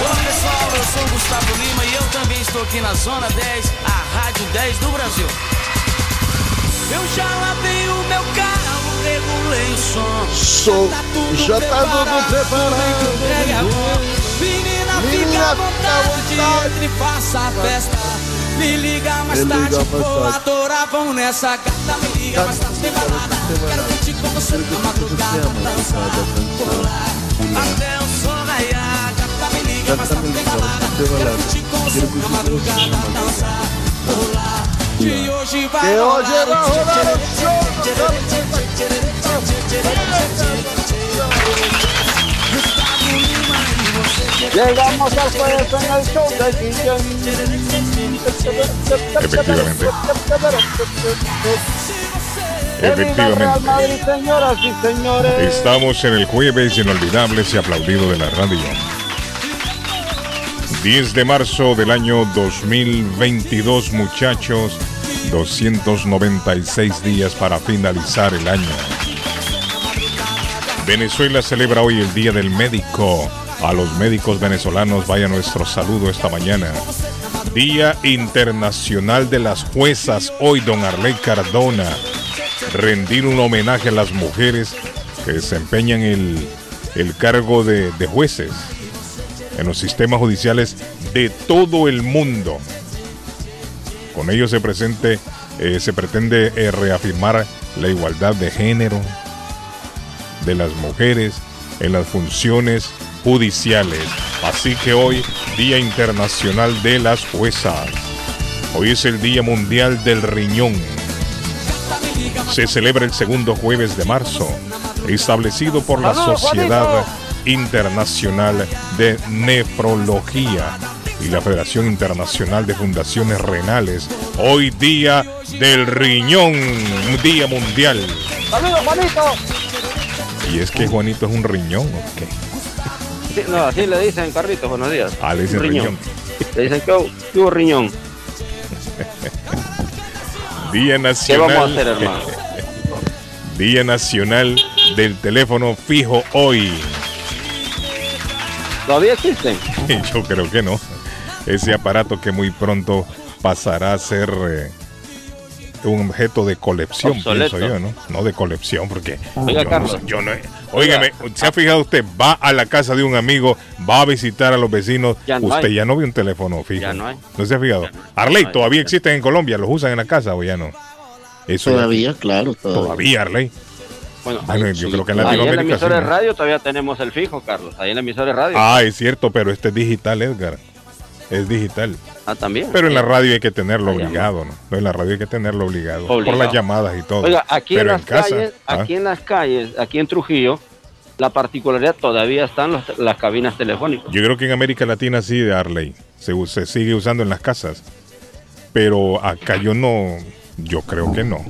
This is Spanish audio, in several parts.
Olá pessoal, eu sou o Gustavo Lima e eu também estou aqui na Zona 10, a Rádio 10 do Brasil. Eu já lavei o meu carro, regulei o som. Som, já tá tudo preparado. Entregue a mão. Menina, Menina, fica à vontade, vontade. entre e faça a festa. Me liga mais Me tarde, vou tarde. adorar, vão nessa gata. Me liga mais tarde, tem balada. Quero curtir com você na madrugada, dançar, pular. Até o balada. Que Que hoje vai rolar o Llegamos al jueves en el show de Guillén. Efectivamente. Efectivamente. Estamos en el jueves inolvidables y aplaudido de la radio. 10 de marzo del año 2022, muchachos. 296 días para finalizar el año. Venezuela celebra hoy el Día del Médico. A los médicos venezolanos vaya nuestro saludo esta mañana. Día Internacional de las Juezas. Hoy, don Arley Cardona. Rendir un homenaje a las mujeres que desempeñan el, el cargo de, de jueces en los sistemas judiciales de todo el mundo. Con ello se, presente, eh, se pretende eh, reafirmar la igualdad de género de las mujeres en las funciones judiciales. Así que hoy, Día Internacional de las Juezas. Hoy es el Día Mundial del Riñón. Se celebra el segundo jueves de marzo, establecido por la ¡Saludos, Sociedad! Internacional de Nefrología y la Federación Internacional de Fundaciones Renales. Hoy Día del Riñón, Día Mundial. Saludos, Juanito. Y es que Juanito es un riñón, ¿o qué? Sí, no, así le dicen Carlitos, buenos días. Ah, le dicen riñón. Le dicen que hubo- riñón. Día ¿Qué Nacional. vamos a hacer, hermano? Día Nacional del Teléfono Fijo hoy. ¿Todavía existen? Yo creo que no. Ese aparato que muy pronto pasará a ser eh, un objeto de colección, Obsoleto. pienso yo, ¿no? No de colección, porque Oiga, yo, no, Carlos. yo no- Óigame, ¿se ha fijado usted? Va a la casa de un amigo, va a visitar a los vecinos. Ya no usted hay. ya no ve un teléfono fijo. Ya no hay. ¿No se ha fijado? Arley. ¿todavía existen en Colombia? ¿Los usan en la casa o ya no? Eso ya- Todavía, claro, todavía. Todavía, Arley. Bueno, Bueno, yo sí. creo que en ahí en la Latinoamérica emisora de radio todavía tenemos el fijo, Carlos. Ahí en la emisora de radio. Ah, es cierto, pero este es digital, Edgar. Es digital. Ah, también. Pero en la radio hay que tenerlo Ah, obligado, ¿no? En la radio hay que tenerlo obligado. Por las llamadas y todo. Oiga, aquí en las en casa, calles, ¿ah? aquí en las calles, aquí en Trujillo, la particularidad todavía están los- las cabinas telefónicas. Yo creo que en América Latina sí, de Arley. Se, se sigue usando en las casas. Pero acá yo no. Yo creo que no.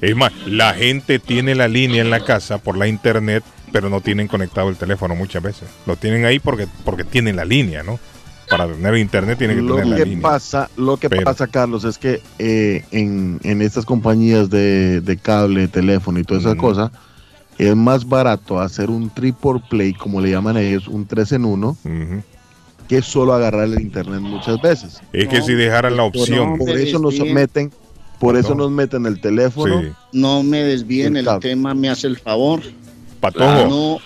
Es más, la gente tiene la línea en la casa por la internet, pero no tienen conectado el teléfono muchas veces. Lo tienen ahí porque, porque tienen la línea, ¿no? Para tener internet tienen que Lo tener la que línea. pasa, lo que Pero- pasa, Carlos, es que eh, en, en estas compañías de, de cable, teléfono y toda esa Ujú. cosa, es más barato hacer un triple play, como le llaman ellos, un 3 en 1, Ujú. que solo agarrar el internet muchas veces. Es que No, si dejaran la por- opción. Por eso nos meten, por eso nos meten el teléfono. Sí. No me desvíen El el tema, me hace el favor. Patojo. No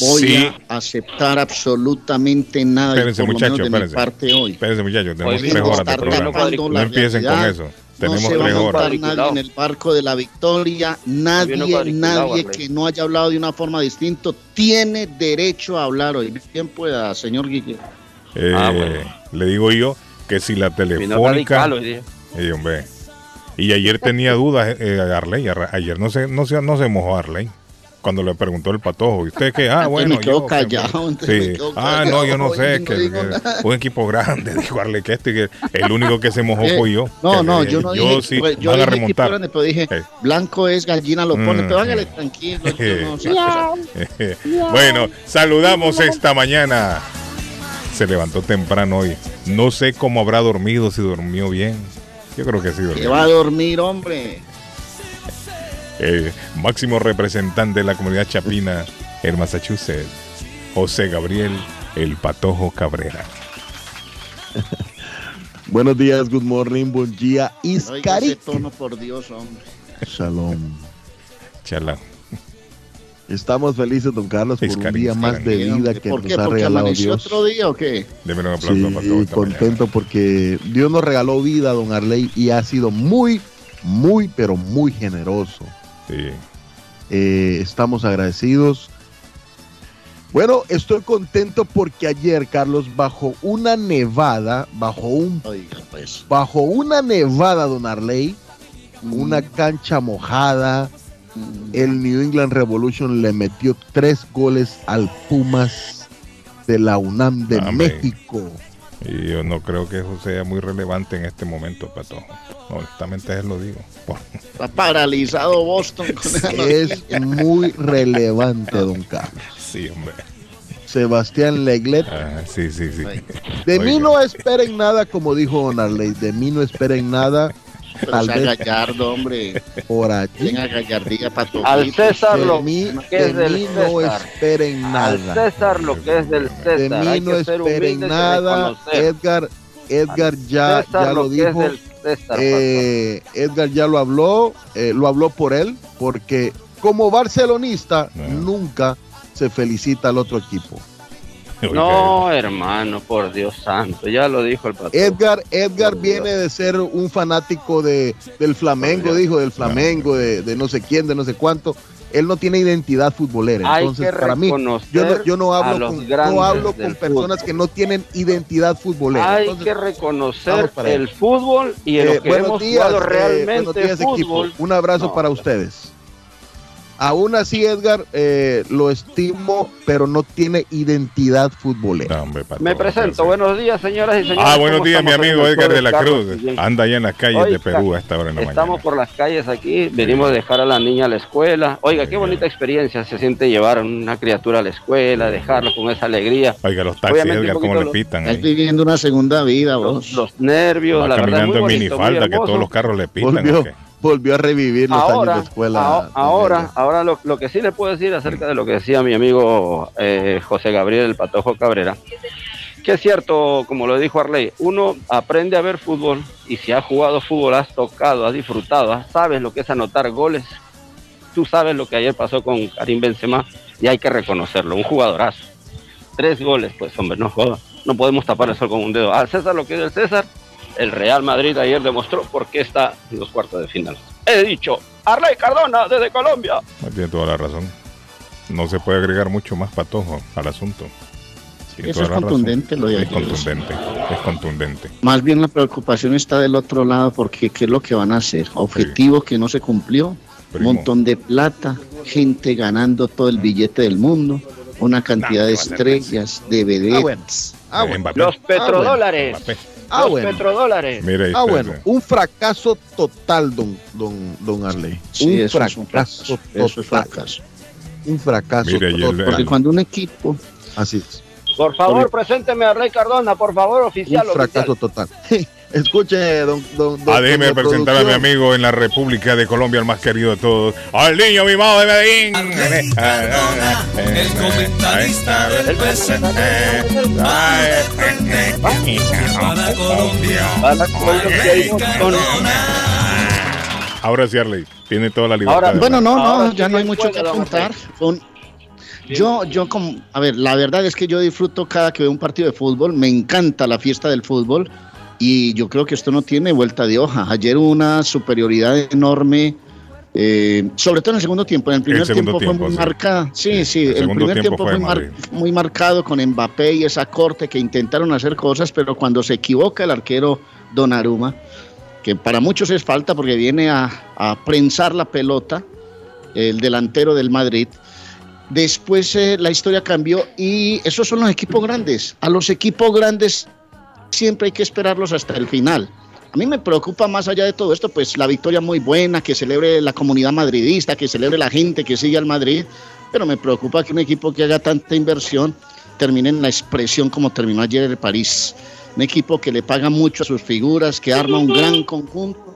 voy Sí. a aceptar absolutamente nada. Espérense, por lo muchachos, menos de mi espérense. parte hoy. Espérense, muchachos. Tenemos Hoy tres horas de programa. No empiecen con eso. No Tenemos se va a horas. montar nadie en el barco de la victoria. Nadie, nadie que no haya hablado de una forma distinta tiene derecho a hablar hoy. Bien pueda, señor Guille. Eh, Ah, bueno. Le digo yo que si la telefónica. radical. Eh, hombre. Y ayer tenía dudas, eh, Arley. Ar- Ayer no se, no, se, no se mojó Arley. cuando le preguntó el patojo, ¿y usted qué? Ah, bueno, me yo, callado, que- entonces sí. me Ah, no, yo no sé, y no que, un equipo grande, dijo Arle que este, que el único que se mojó Eh, fue yo. No, no, eh, yo no dije, sí, pues, yo van a dije remontar. grande, pero dije, Eh. blanco es gallina, lo pone, Mm. pero hágale tranquilo. yo no sé, pues, bueno, saludamos esta mañana. Se levantó temprano hoy. No sé cómo habrá dormido, si durmió bien. Yo creo que sí que va a dormir, hombre. Eh, máximo representante de la comunidad chapina en Massachusetts, José Gabriel El Patojo Cabrera. Buenos días, good morning, buen día, Oiga ese Iscari. tono, por Dios, hombre. Shalom. Chala. Estamos felices, don Carlos, por un día más de vida que ¿Por nos qué? ha ¿Porque regalado amaneció Dios. otro día o qué? Deme un aplauso Sí, a Patojo esta contento mañana. porque Dios nos regaló vida, don Arley, y ha sido muy, muy, pero muy generoso. Sí. Eh, estamos agradecidos. Bueno, estoy contento porque ayer, Carlos, bajo una nevada, bajo un, Oiga, pues. bajo una nevada, don Arley, una Mm, cancha mojada. El New England Revolution le metió tres goles al Pumas de la UNAM de Amén. México. Y yo no creo que eso sea muy relevante en este momento, Patojo. Honestamente, él lo digo. Está paralizado Boston con esa Es muy relevante, don Carlos. sí, hombre. Sebastián Leglet. Ah, sí, sí, sí. De Oiga. mí no esperen nada, como dijo Don Arley. De mí no esperen nada. Pero Tal sea vez gallardo, hombre. por allí. Tenga gallardía para todo. Al César De lo mí, que es de del mí no esperen Al nada. César lo que es del De César. mí Hay no esperen nada. Edgar, Edgar ya, César ya lo es dijo. César, Eh, Edgar ya lo habló, eh, lo habló por él, porque como barcelonista nunca se felicita al otro equipo. No, hermano, por Dios santo. Ya lo dijo el patrón. Edgar, Edgar Por viene de ser un fanático de, del Flamengo, dijo, del Flamengo, de, de no sé quién, de no sé cuánto. Él no tiene identidad futbolera. Hay Entonces, que para mí, reconocer yo no, yo no hablo con, grandes no hablo del con personas fútbol. que no tienen identidad futbolera. Hay Entonces, que reconocer el fútbol y en eh, lo que buenos hemos días, jugado eh, realmente buenos días, equipo. fútbol. Un abrazo No, para ustedes. Aún así, Edgar, eh, lo estimo, pero no tiene identidad futbolera. No, hombre, Patojo, Me presento. sí. Buenos días, señoras y señores. Ah, buenos ¿Cómo días, mi amigo en Edgar de la Carlos Cruz. Guillén? Anda allá en las calles de Perú a esta hora en la Estamos mañana. por las calles aquí, venimos a dejar a la niña a la escuela. Oiga, qué bonita experiencia se siente llevar a una criatura a la escuela, dejarlo con esa alegría. Oiga, los taxis, Obviamente, Edgar, cómo poquito le pitan Estás viviendo una segunda vida, Los, vos. los nervios, Va la verdad, muy caminando en bonito, muy minifalda, que todos los carros le pitan. Volvió, a revivir los ahora, años de escuela. aho- don ahora, ahora lo, lo que sí le puedo decir acerca de lo que decía mi amigo eh, José Gabriel el Patojo Cabrera, que es cierto, como lo dijo Arley, uno aprende a ver fútbol y si has jugado fútbol, has tocado, has disfrutado, sabes lo que es anotar goles. Tú sabes lo que ayer pasó con Karim Benzema y hay que reconocerlo, un jugadorazo. Tres goles, pues hombre, no joda. No podemos tapar el sol con un dedo. Al César lo que es del César, el Real Madrid ayer demostró por qué está en los cuartos de final. He dicho, Arley Cardona desde Colombia. Tiene toda la razón. No se puede agregar mucho más patojo al asunto. Tiene Eso es razón. contundente lo de Es contundente, es contundente. Más bien la preocupación está del otro lado porque ¿qué es lo que van a hacer? Objetivo que no se cumplió, Primo. montón de plata, gente ganando todo el billete del mundo, una cantidad Nah, de estrellas, de vedettes. Ah, bueno. Ah, bueno. Los petrodólares. Ah, los bueno. petrodólares. Mira, ahí Ah, bueno, un fracaso total, don, don, don Arley. Sí, un, eso es fracaso un fracaso. total. Fracaso. Un fracaso total. Porque cuando un equipo Así es. Por favor, Porque- presénteme a Arley Cardona, por favor, oficial. un fracaso oficial. total. Escuche, don, don, don Ah, déjeme presentar a mi amigo en la República de Colombia, el más querido de todos, al niño mimado de Medellín. Cardona, el comentarista del presente. Para Colombia. Para Colombia. Ahora sí, Arley, tiene toda la libertad. Ahora, Bueno, no, no, ya no hay mucho que. Fue un- Yo, yo como, a ver, la verdad es que yo disfruto cada que veo un partido de fútbol, me encanta la fiesta del fútbol y yo creo que esto no tiene vuelta de hoja. Ayer hubo una superioridad enorme, eh, sobre todo en el segundo tiempo. En el primer segundo tiempo, fue tiempo, muy sí. marcada. Sí, sí, El el, primer tiempo tiempo fue fue mar- muy marcado con Mbappé y esa corte que intentaron hacer cosas, pero cuando se equivoca el arquero Donnarumma, que para muchos es falta porque viene a, a prensar la pelota, el delantero del Madrid. Después eh, la historia cambió y esos son los equipos grandes. A los equipos grandes siempre hay que esperarlos hasta el final. A mí me preocupa más allá de todo esto, pues la victoria muy buena, que celebre la comunidad madridista, que celebre la gente que sigue al Madrid, pero me preocupa que un equipo que haga tanta inversión termine en la expresión como terminó ayer el París. Un equipo que le paga mucho a sus figuras, que arma un gran conjunto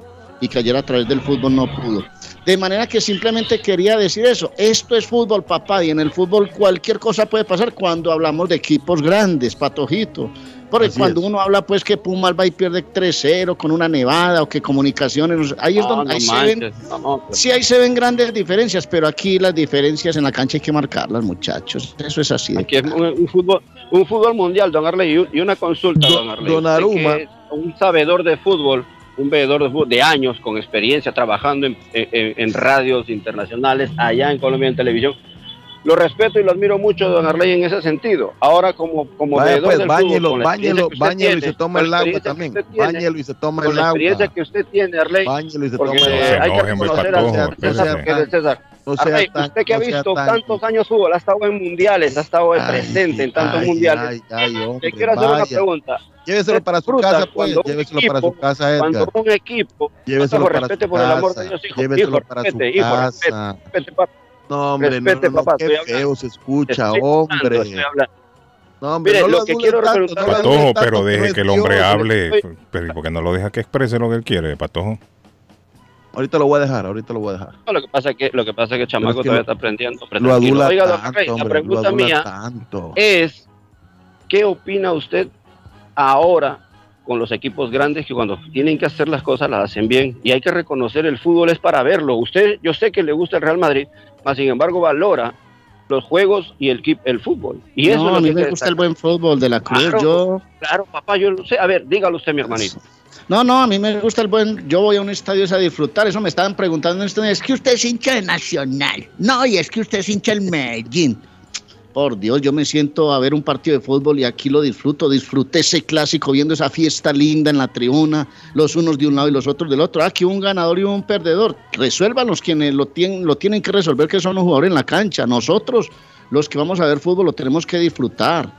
y que ayer a través del fútbol no pudo. De manera que simplemente quería decir eso. Esto es fútbol, papá, y en el fútbol cualquier cosa puede pasar cuando hablamos de equipos grandes, patojito. Porque Así cuando es. uno habla pues que Pumas va y pierde 3-0 con una nevada o que comunicaciones, ahí es No, donde no ahí se ven, no, no, pues, sí ahí se ven grandes diferencias, pero aquí las diferencias en la cancha hay que marcarlas, muchachos. Eso es así. Aquí es un, un fútbol, un fútbol mundial, don Arley, y un- y una consulta, Do- don Arley. don Aruma. un sabedor de fútbol, un veedor de fútbol de años con experiencia trabajando en, en- en radios internacionales, allá en Colombia en televisión. Lo respeto y lo admiro mucho, don Arley, en ese sentido. Ahora, como, como Vaya, veedor pues, del báñelo, fútbol, usted báñelo y se toma el agua también. Báñelo y se toma Con el la experiencia agua. que usted tiene, Arley, Báñelo y se toma el se hay que reconocer al César del César. No sea Arley, tan- usted que ha visto tan- tantos años fútbol, ha estado en mundiales, ha estado Ay, presente en tantos ay, mundiales. ay, ay, hombre, Te quiero hacer una vaya. pregunta. Lléveselo para su casa, pues. cuando un Lléveselo para su equipo- casa, Edgar. Cuando un equipo, Lléveselo para respete su por el amor de casa. Dios, hijo, Lléveselo hijo, para su respete, hijo, respete, casa. respete, papá. No, hombre, no, Respete, no, no, papá, qué feo se escucha, hombre. No, hombre, Mire, no lo lo que quiero tanto, preguntar- no Patojo, pero deje que el hombre hable. Pero ¿y por qué no lo deja que exprese lo que él quiere, Patojo? Ahorita lo voy a dejar, ahorita lo voy a dejar. No, lo que pasa es que lo que pasa es que el chamaco que todavía lo- está aprendiendo. Lo adula Oiga, tanto, Rey, la hombre, pregunta adula mía tanto. es ¿qué opina usted ahora con los equipos grandes que cuando tienen que hacer las cosas las hacen bien y hay que reconocer el fútbol es para verlo. Usted, yo sé que le gusta el Real Madrid, mas sin embargo valora los juegos y el, el fútbol. Y eso no, es lo a mí que me gusta el buen fútbol de la Cruz. Claro. Yo, Claro, papá, yo lo sé. A ver, dígalo usted, mi hermanito. No, no, a mí me gusta el buen. Yo voy a un estadio es a disfrutar. Eso me estaban preguntando este. Es que usted es hincha de Nacional. No, y es que usted es hincha del Medellín. Por Dios, yo me siento a ver un partido de fútbol y aquí lo disfruto. Disfruté ese clásico viendo esa fiesta linda en la tribuna, los unos de un lado y los otros del otro. Aquí un ganador y un perdedor. Resuelvan los quienes lo tienen, lo tienen que resolver, que son los jugadores en la cancha. Nosotros, los que vamos a ver fútbol, lo tenemos que disfrutar.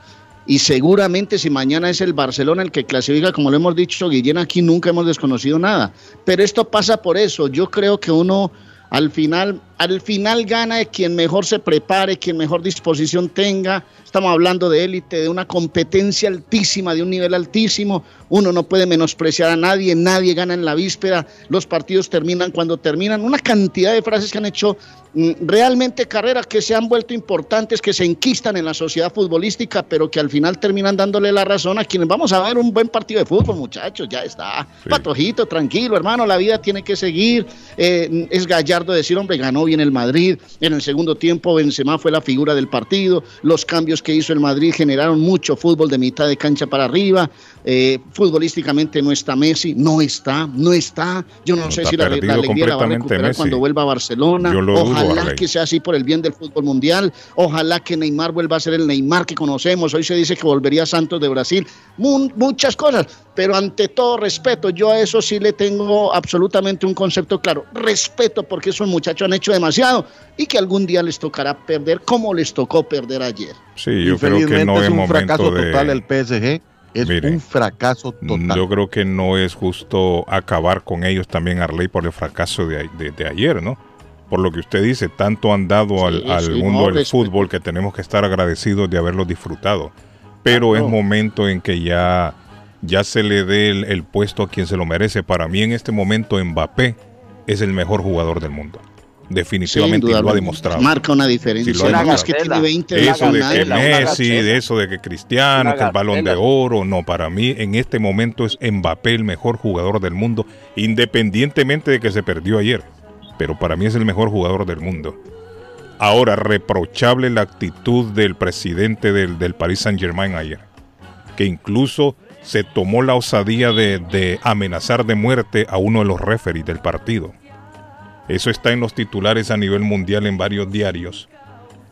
Y seguramente si mañana es el Barcelona el que clasifica, como lo hemos dicho, Guillén, aquí nunca hemos desconocido nada. Pero esto pasa por eso. Yo creo que uno al final, al final gana de quien mejor se prepare, quien mejor disposición tenga. Estamos hablando de élite, de una competencia altísima, de un nivel altísimo. Uno no puede menospreciar a nadie, nadie gana en la víspera. Los partidos terminan cuando terminan. Una cantidad de frases que han hecho mm, realmente carreras que se han vuelto importantes, que se enquistan en la sociedad futbolística, pero que al final terminan dándole la razón a quienes vamos a ver un buen partido de fútbol, muchachos. Ya está. Sí. Patojito, tranquilo, hermano, la vida tiene que seguir. Eh, es gallardo decir, hombre, ganó bien el Madrid. En el segundo tiempo, Benzema fue la figura del partido. Los cambios que hizo el Madrid generaron mucho fútbol de mitad de cancha para arriba. Eh, futbolísticamente no está Messi, no está, no está. Yo no, No, sé si la, la alegría la va a recuperar Messi. cuando vuelva a Barcelona. Ojalá que sea así por el bien del fútbol mundial. Ojalá que Neymar vuelva a ser el Neymar que conocemos. Hoy se dice que volvería a Santos de Brasil. Mu- muchas cosas, pero ante todo respeto, yo a eso sí le tengo absolutamente un concepto claro. Respeto porque esos muchachos han hecho demasiado y que algún día les tocará perder como les tocó perder ayer. Sí, yo creo que Infelizmente no es es un fracaso de... total el PSG. Es Mire, un fracaso total. Yo creo que no es justo acabar con ellos también, Arley, por el fracaso de, a- de- de ayer, ¿no? Por lo que usted dice, tanto han dado al, Sí, al sí, mundo no, del fútbol que tenemos que estar agradecidos de haberlo disfrutado. Pero Claro. es momento en que ya, ya se le dé el, el puesto a quien se lo merece. Para mí en este momento Mbappé es el mejor jugador del mundo. Definitivamente y lo ha demostrado. Marca una diferencia. Sí, lo es que demostrado. tiene 20 Eso de que Messi, de eso de que Cristiano, que el balón de oro, no, para mí en este momento es Mbappé el mejor jugador del mundo, independientemente de que se perdió ayer, pero para mí es el mejor jugador del mundo. Ahora, reprochable la actitud del presidente del, del Paris Saint Germain ayer, que incluso se tomó la osadía de, de amenazar de muerte a uno de los referees del partido. Eso está en los titulares a nivel mundial en varios diarios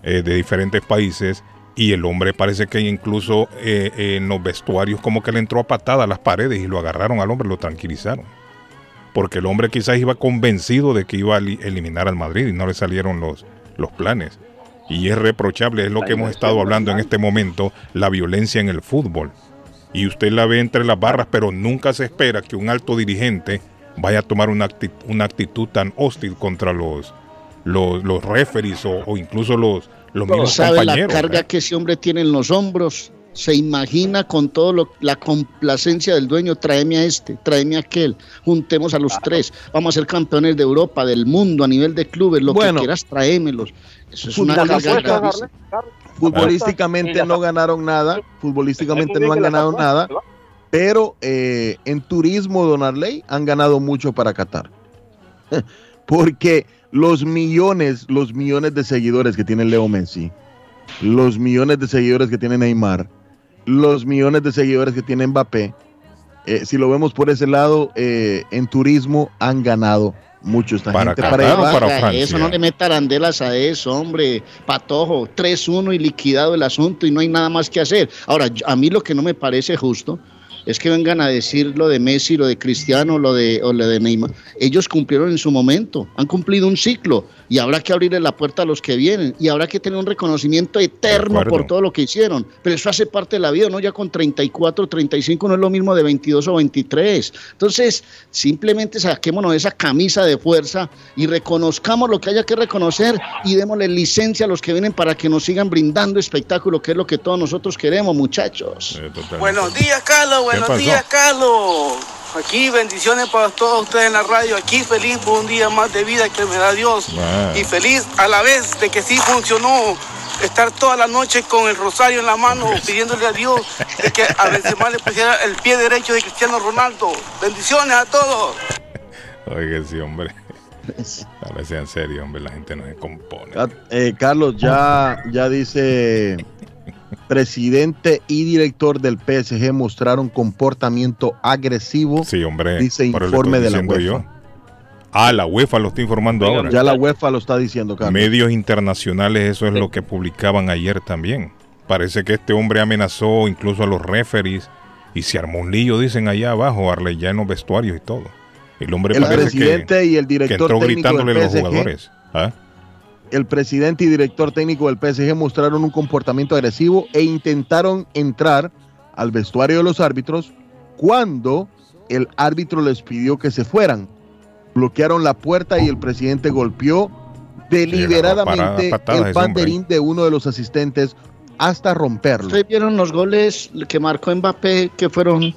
eh, de diferentes países y el hombre parece que incluso eh, en los vestuarios como que le entró a patada las paredes y lo agarraron al hombre, lo tranquilizaron. porque el hombre quizás iba convencido de que iba a li- eliminar al Madrid y no le salieron los, los planes. Y es reprochable, es lo que hemos estado hablando en este momento, la violencia en el fútbol. Y usted la ve entre las barras, pero nunca se espera que un alto dirigente vaya a tomar una actitud, una actitud tan hostil contra los, los, los referees o, o incluso los, los mismos sabe la compañeros. carga ¿eh? que ese hombre tiene en los hombros. Se imagina con todo lo, la complacencia del dueño, tráeme a este, tráeme a aquel, juntemos a los tres, vamos a ser campeones de Europa, del mundo, a nivel de clubes, lo Bueno. que quieras, tráemelos. Eso es una carga gravísima. Futbolísticamente no ganaron nada, futbolísticamente no han ganado nada, pero eh, en turismo, Don Arley, han ganado mucho para Qatar. Porque los millones, los millones de seguidores que tiene Leo Messi, los millones de seguidores que tiene Neymar, los millones de seguidores que tiene Mbappé, eh, si lo vemos por ese lado, eh, en turismo han ganado mucho esta ¿Para gente. Qatar para o llevar- para Oiga, Francia? Eso no le meta arandelas a eso, hombre. Patojo, 3-1 y liquidado el asunto y no hay nada más que hacer. Ahora, a mí lo que no me parece justo es que vengan a decir lo de Messi, lo de Cristiano, lo de, o lo de Neymar. Ellos cumplieron en su momento, han cumplido un ciclo y habrá que abrirle la puerta a los que vienen y habrá que tener un reconocimiento eterno por todo lo que hicieron. Pero eso hace parte de la vida, ¿no? Ya con 34, 35 no es lo mismo de 22 o 23. Entonces, simplemente saquémonos esa camisa de fuerza y reconozcamos lo que haya que reconocer y démosle licencia a los que vienen para que nos sigan brindando espectáculo, que es lo que todos nosotros queremos, muchachos. Eh. Buenos días, Carlos. Buenos días, Carlos. Aquí bendiciones para todos ustedes en la radio. Aquí feliz por un día más de vida que me da Dios. Y feliz a la vez de que sí funcionó estar toda la noche con el rosario en la mano pidiéndole a Dios de que a Benzema le pusiera el pie derecho de Cristiano Ronaldo. Bendiciones a todos. Oiga, sí, hombre. A ver, sea en serio, hombre, la gente no se compone. Ah, eh, Carlos, ya, ya dice presidente y director del PSG mostraron comportamiento agresivo. Sí, hombre. Dice informe de la UEFA. yo. Ah, la UEFA lo está informando ahora. Ya la UEFA lo está diciendo, Carlos. Medios internacionales, eso es lo que publicaban ayer también. Parece que este hombre amenazó incluso a los referees y se armó un lío, dicen allá abajo, Arley, ya en los vestuarios y todo. El hombre El parece presidente que, y el que director entró técnico gritándole a los jugadores. ¿Ah? El presidente y director técnico del PSG mostraron un comportamiento agresivo e intentaron entrar al vestuario de los árbitros cuando el árbitro les pidió que se fueran. Bloquearon la puerta y el presidente golpeó deliberadamente el banderín de uno de los asistentes hasta romperlo. ¿Ustedes vieron los goles que marcó Mbappé que fueron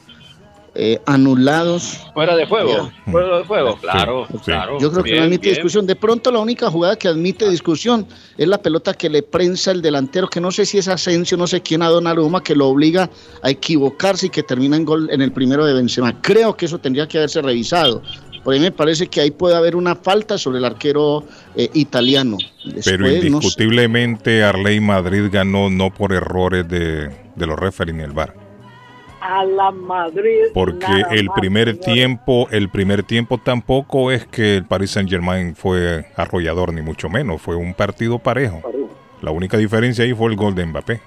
eh, anulados? Fuera de juego, fuera de juego, claro, sí. claro. Yo creo que no admite bien. discusión. De pronto la única jugada que admite discusión es la pelota que le prensa el delantero, que no sé si es Asensio, no sé quién a Donnarumma, que lo obliga a equivocarse y que termina en gol en el primero de Benzema. Creo que eso tendría que haberse revisado. Por ahí me parece que ahí puede haber una falta sobre el arquero eh, italiano. Pero Después, no sé. indiscutiblemente Arley Madrid ganó no por errores de, de los referees ni el VAR. A la Madrid. Porque nada el más, primer tiempo, el primer tiempo tampoco es que el Paris Saint Germain fue arrollador ni mucho menos, fue un partido parejo. La única diferencia ahí fue el gol de Mbappé.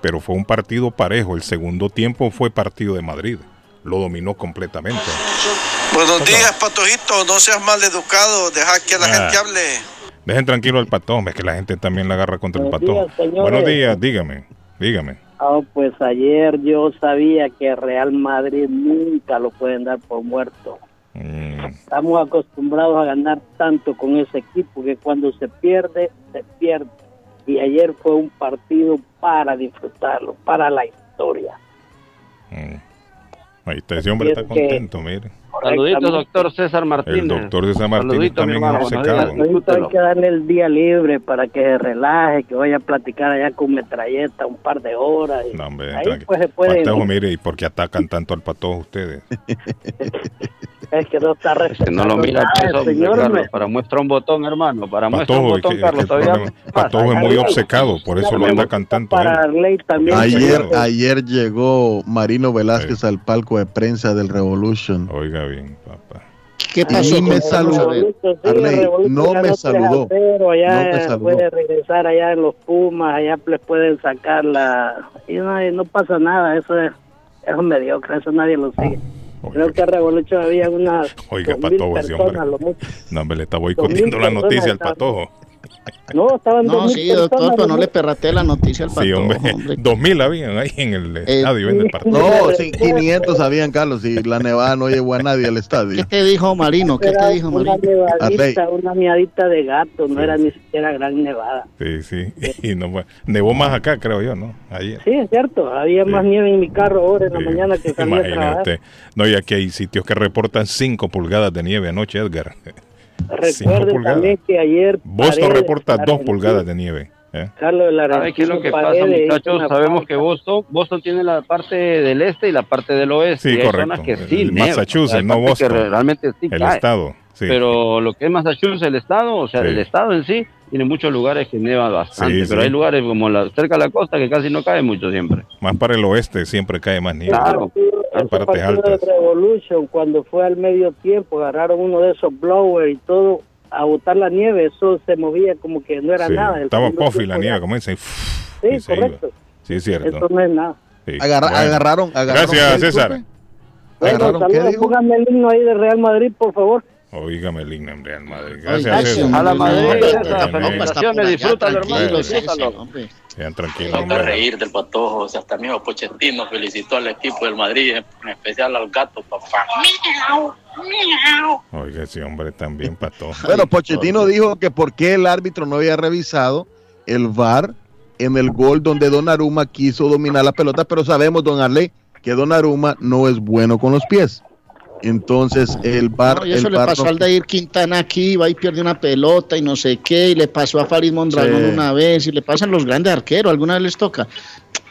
Pero fue un partido parejo. El segundo tiempo fue partido de Madrid. Lo dominó completamente. Buenos días, Patojito. No seas mal educado. Deja que la Ah. gente hable. Dejen tranquilo al patón, es que la gente también la agarra contra el Buenos patón. días, señores. Buenos días, dígame, dígame. Ah, pues ayer yo sabía que Real Madrid nunca lo pueden dar por muerto. Mm, Estamos acostumbrados a ganar tanto con ese equipo que cuando se pierde, se pierde. Y ayer fue un partido para disfrutarlo, para la historia. mm. Ahí está, ese hombre está contento, mire. Saluditos, doctor César Martínez. El doctor de San Martín Saludito, también mi hermano, es obcecado. hay que darle el día libre para que se relaje, que vaya a platicar allá con metralleta un par de horas. y No, hombre, ahí pues se puede... Patojo, mire, ¿y por qué atacan tanto al patojo ustedes? Es que no está Que no lo mira respetando nada, hombre, señor. Carlos, me- para muestra un botón, hermano, para muestra un es botón, que- Carlos, es todavía. Patojo es muy obcecado, por eso lo atacan tanto. Ayer, ayer llegó Marino Velázquez al palco de prensa del Revolution. Oiga bien, papá. ¿Qué pasó? Ni me saludó. Arley, no me 3 a saludó. 0, allá No me saludó. puede regresar allá en los Pumas, allá les pueden sacar la... Y no, y no pasa nada, eso es, eso es mediocre, eso nadie lo sigue. Creo que a Revolution había unas Oiga, patojo ese hombre. personas, lo mucho. No, hombre, le está boicoteando la noticia al patojo. No, estaban No, sí, doctor, pero no le perrate la noticia al Sí, patojo, hombre. hombre. Dos mil habían ahí en el estadio, en el partido. No, sí, 500 habían, Carlos, y la nevada no llevó a nadie al ¿Qué estadio. te dijo Marino? ¿Qué te dijo una Marino? nevadita, una miadita de gato, no era ni siquiera gran nevada. Sí, sí. Y no fue- nevó más acá, creo yo, ¿no? Ayer. Sí, es cierto, había más nieve en mi carro ahora en la Sí. mañana que salía a Imagínate trabajar. No, y aquí hay sitios que reportan 5 pulgadas de nieve anoche, Edgar. Recuerden también que ayer Boston Paredes, reporta 2 Argentina, pulgadas de nieve. ¿eh? Carlos el ¿Sabe qué es lo que argentino pasa, Paredes hizo muchachos? una Sabemos que Boston, Boston tiene la parte del este y la parte del oeste. Sí, y hay correcto. zonas que sí El Massachusetts, no que Boston. realmente sí El cae. estado. Sí. Pero lo que es Massachusetts, el estado, o sea, Sí. el estado en sí, tiene muchos lugares que neva bastante. Sí, pero sí. hay lugares como la, cerca de la costa que casi no cae mucho siempre. Más para el oeste siempre cae más nieve. Claro. Ese partido altas. de Revolution, cuando fue al medio tiempo, agarraron uno de esos blowers y todo a botar la nieve, eso se movía como que no era Sí, nada. El Estaba puffy la nieve, como dicen. Sí, y correcto. Sí, es cierto. Eso no es nada. Sí. Agarra- Bueno. agarraron, agarraron. Gracias, ¿qué, César. Bueno, ¿Agarraron qué saludos, dijo? pónganme el himno ahí de Real Madrid, por favor. Oígame el en Real Madrid. Ay, Gracias, gracias, César. A la hombre, Madrid, César, felicitaciones, disfrútalo, hermano, disfrútalo. Hombre. Sean tranquilos. Tengo que hombre. reír del patojo, o sea, hasta el mismo Pochettino felicitó al equipo del Madrid, en especial al gato, papá. Oiga, ese hombre también pató. Bueno, Ay, Pochettino dijo que por qué el árbitro no había revisado el VAR en el gol donde Donnarumma quiso dominar la pelota, pero sabemos, don Arley, que Donnarumma no es bueno con los pies. Entonces, el VAR... No, y eso el le pasó no- al Dair Quintana aquí, va y pierde una pelota y no sé qué, y le pasó a Farid Mondragón Sí. una vez, y le pasan los grandes arqueros, alguna vez les toca.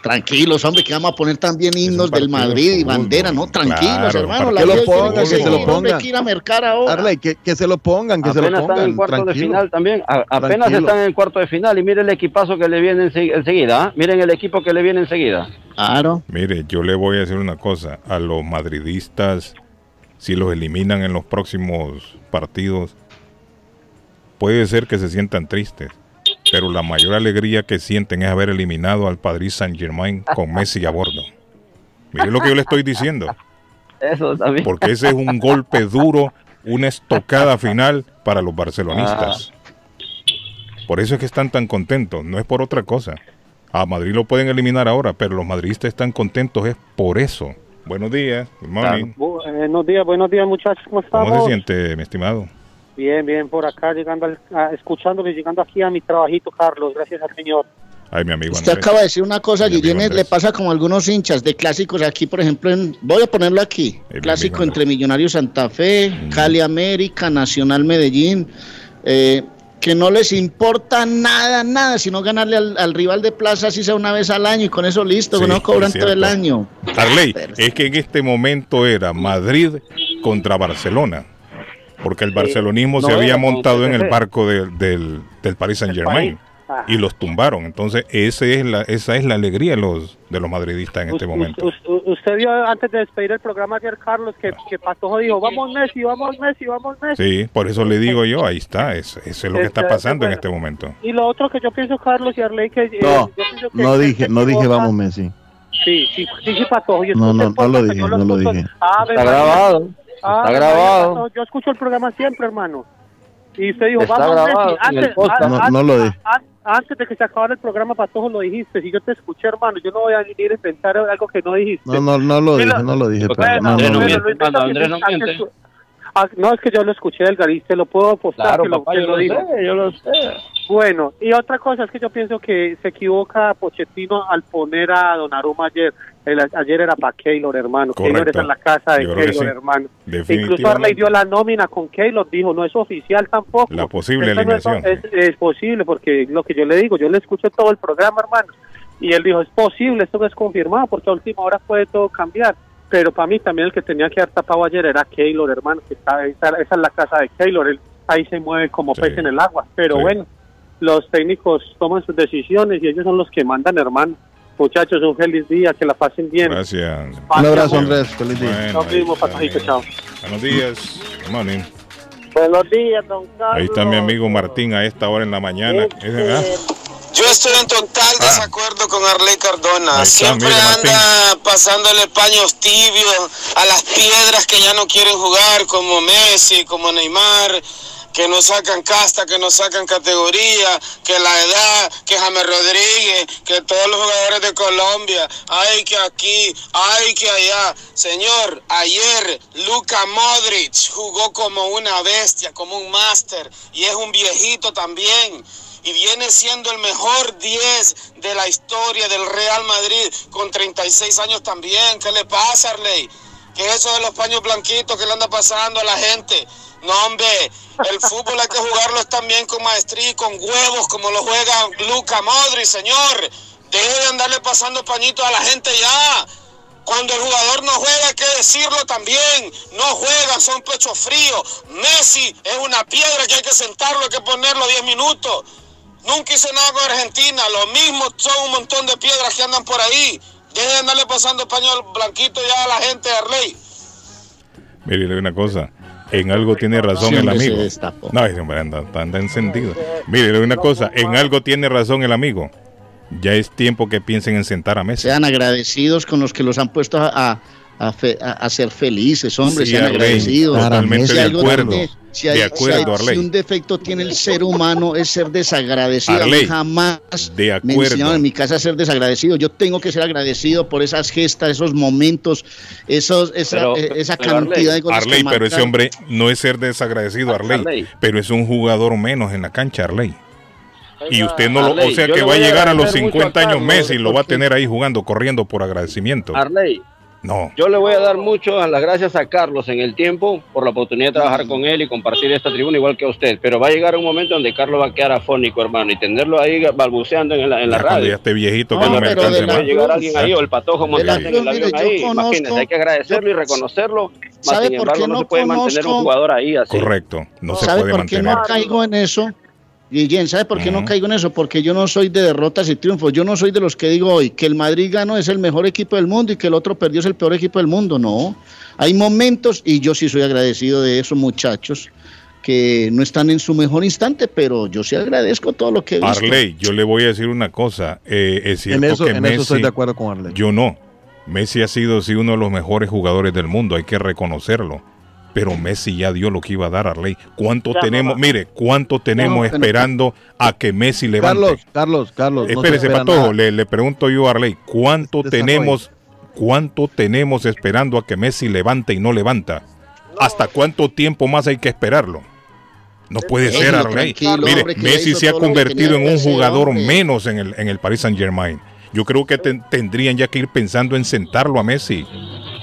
Tranquilos, hombre, que vamos a poner también himnos del Madrid y bandera, ¿no? Tranquilos, Claro, hermano. que lo pongan, que se lo pongan. que ir a mercar ahora. Arley, que, que se lo pongan, que se lo Apenas están en pongan. cuarto de final también. A- apenas Tranquilo. están en cuarto de final y miren el equipazo que le viene ense- enseguida. ¿ah? Miren el equipo que le viene enseguida. Claro. Mire, yo le voy a decir una cosa. A los madridistas, si los eliminan en los próximos partidos, puede ser que se sientan tristes. Pero la mayor alegría que sienten es haber eliminado al Paris Saint Germain con Messi a bordo. Mire lo que yo le estoy diciendo. Eso también. Porque ese es un golpe duro, una estocada final para los barcelonistas. Por eso es que están tan contentos, no es por otra cosa. A Madrid lo pueden eliminar ahora, pero los madridistas están contentos es por eso. Buenos días, good morning. Buenos días, buenos días muchachos, ¿cómo ¿Cómo estamos? se siente, mi estimado? Bien, bien, por acá, llegando al, a- escuchándole, llegando aquí a mi trabajito, Carlos, gracias al Señor. Ay, mi amigo Usted Andrés. acaba de decir una cosa, Guillén, le pasa como a algunos hinchas de clásicos aquí, por ejemplo, en, voy a ponerlo aquí, mi clásico amigo entre Millonarios Santa Fe, Mm. Cali América, Nacional Medellín, eh, que no les importa nada, nada, sino ganarle al, al rival de plaza, así sea una vez al año, y con eso listo, Sí, que no cobran todo el año. Arley, es que en este momento era Madrid contra Barcelona. Porque el barcelonismo no se había montado en el barco del, del, del Paris Saint Germain. Y los tumbaron. Entonces, ese es la, esa es la alegría de los, de los madridistas en este Us- momento. us- us- usted vio antes de despedir el programa ayer, Carlos, que, que Patojo dijo, vamos Messi, vamos Messi, vamos Messi. Sí, por eso le digo yo, ahí está, es- eso es lo que está Este, pasando en bueno. este momento. Y lo otro que yo pienso, Carlos y Arley, que... eh, No, yo pienso que- no dije, no dije vamos Messi. Sí, sí, sí, sí, Patojo. yo No, no, no lo dije, no lo dije. Está grabado. Está grabado. yo escucho el programa siempre, hermano. Y usted dijo, Está vamos grabado Messi. en el Antes, podcast. a- No, a- no lo dije. a- antes de que se acabara el programa, Patojo, lo dijiste. Si yo te escuché, hermano, yo no voy a venir a inventar algo que no dijiste. No, no, no lo dije, no lo dije. Bueno, pero no, Andrés no no lo miente, dije. lo intento hermano, Andrés no que- miente. que- Ah, no, es que yo lo escuché del Gariz, te lo puedo apostar Claro, que lo, papá, que yo lo lo dijo. sé, yo lo sé. Bueno, y otra cosa es que yo pienso que se equivoca Pochettino al poner a Donnarumma ayer. El- ayer era para Keylor, hermano. Keylor Correcto. está en la casa de Keylor, sí. hermano. Incluso. Arley dio la nómina con Keylor, dijo, no es oficial tampoco. La posible Esto no es- alineación. Es, es posible, porque lo que yo le digo, yo le escuché todo el programa, hermano. Y él dijo, es posible, esto no es confirmado, porque a última hora puede todo cambiar. Pero para mí también el que tenía que haber tapado ayer era Keylor, hermano, que está, esa, esa es la casa de Keylor, él ahí se mueve como Sí. pez en el agua. Pero Sí. bueno, los técnicos toman sus decisiones y ellos son los que mandan, hermano. Muchachos, un feliz día, que la pasen bien. Gracias. Un abrazo, Andrés. Feliz día. Bueno, Nos vemos, amigo. chao. Buenos días. Good morning. Buenos días, don Carlos. Ahí está mi amigo Martín a esta hora en la mañana. Este, Ah, Yo estoy en total desacuerdo con Arley Cardona. Está, Siempre Martín. anda pasándole paños tibios a las piedras que ya no quieren jugar, como Messi, como Neymar, que no sacan casta, que no sacan categoría, que la edad, que James Rodríguez, que todos los jugadores de Colombia, ay que aquí, ay que allá. Señor, ayer Luka Modric jugó como una bestia, como un máster, y es un viejito también y viene siendo el mejor 10 de la historia del Real Madrid con 36 años también. ¿Qué le pasa, Arley? ¿Qué es eso de los paños blanquitos que le anda pasando a la gente? No, hombre, el fútbol hay que jugarlo también con maestría y con huevos como lo juega Luca Modri, señor. Deje de andarle pasando pañitos a la gente ya. Cuando el jugador no juega hay que decirlo también. No juegan, son pechos fríos. Messi es una piedra que hay que sentarlo, hay que ponerlo 10 minutos. Nunca hizo nada con Argentina. Lo mismo son un montón de piedras que andan por ahí. Deje de andarle pasando paño blanquito ya a la gente de Arley. Mire, una cosa. En algo tiene razón el amigo. No, hombre anda, anda encendido. Mire, una cosa. En algo tiene razón el amigo. Ya es tiempo que piensen en sentar a Messi. Sean agradecidos con los que los han puesto a, a- a fe- a- a ser felices, hombre, Sí, sean agradecidos. totalmente de acuerdo. Si hay- De acuerdo, si hay- Arley. Si un defecto tiene el ser humano es ser desagradecido. Arley, jamás de me enseñaron en mi casa a ser desagradecido. Yo tengo que ser agradecido por esas gestas, esos momentos, esos, esa, Pero- eh, esa pero, Arley, cantidad de cosas. Arley, que pero ese hombre no es ser desagradecido, Arley, Arley. pero es un jugador menos en la cancha, Arley. Y usted no lo, Arley, o sea que va a llegar a los agradecer mucho 50 a años Messi y lo va a tener ahí jugando, corriendo por agradecimiento. Arley, No. yo le voy a dar mucho las gracias a Carlos en el tiempo por la oportunidad de trabajar con él y compartir esta tribuna igual que a usted. Pero va a llegar un momento donde Carlos va a quedar afónico, hermano, y tenerlo ahí balbuceando en la, en la Ya cuando ya radio. esté viejito que No, no me pero de alcance la Va a más. llegar alguien ahí o el patojo montando en el avión mire, ahí. conozco- Imagínese, hay que agradecerlo y reconocerlo. Más ¿Sabe sin por embargo, qué no, no se puede mantener un jugador ahí así. Correcto, no se ¿Sabe puede por qué mantener. no caigo en eso? Guillén, ¿sabe por qué no caigo en eso? Porque yo no soy de derrotas y triunfos. Yo no soy de los que digo hoy que el Madrid ganó es el mejor equipo del mundo y que el otro perdió es el peor equipo del mundo. No. Hay momentos, y yo sí soy agradecido de esos muchachos que no están en su mejor instante, pero yo sí agradezco todo lo que he visto. Arley, yo le voy a decir una cosa. eh, es cierto En eso, que en Messi, eso estoy de acuerdo con Arley. yo no. Messi ha sido sí uno de los mejores jugadores del mundo, hay que reconocerlo. Pero Messi ya dio lo que iba a dar, Arley. ¿Cuánto Ya, tenemos? no. Mire, ¿cuánto tenemos No, esperando a que Messi levante? Carlos, Carlos, Carlos. Espérese, Patojo, le, le pregunto yo a Arley, ¿cuánto Desarrolle. tenemos, cuánto tenemos esperando a que Messi levante y no levanta? ¿Hasta cuánto tiempo más hay que esperarlo? No puede ser, Arley. Mire, hombre, Messi se ha convertido en un jugador hombre. menos en el, en el Paris Saint Germain. Yo creo que ten- tendrían ya que ir pensando en sentarlo a Messi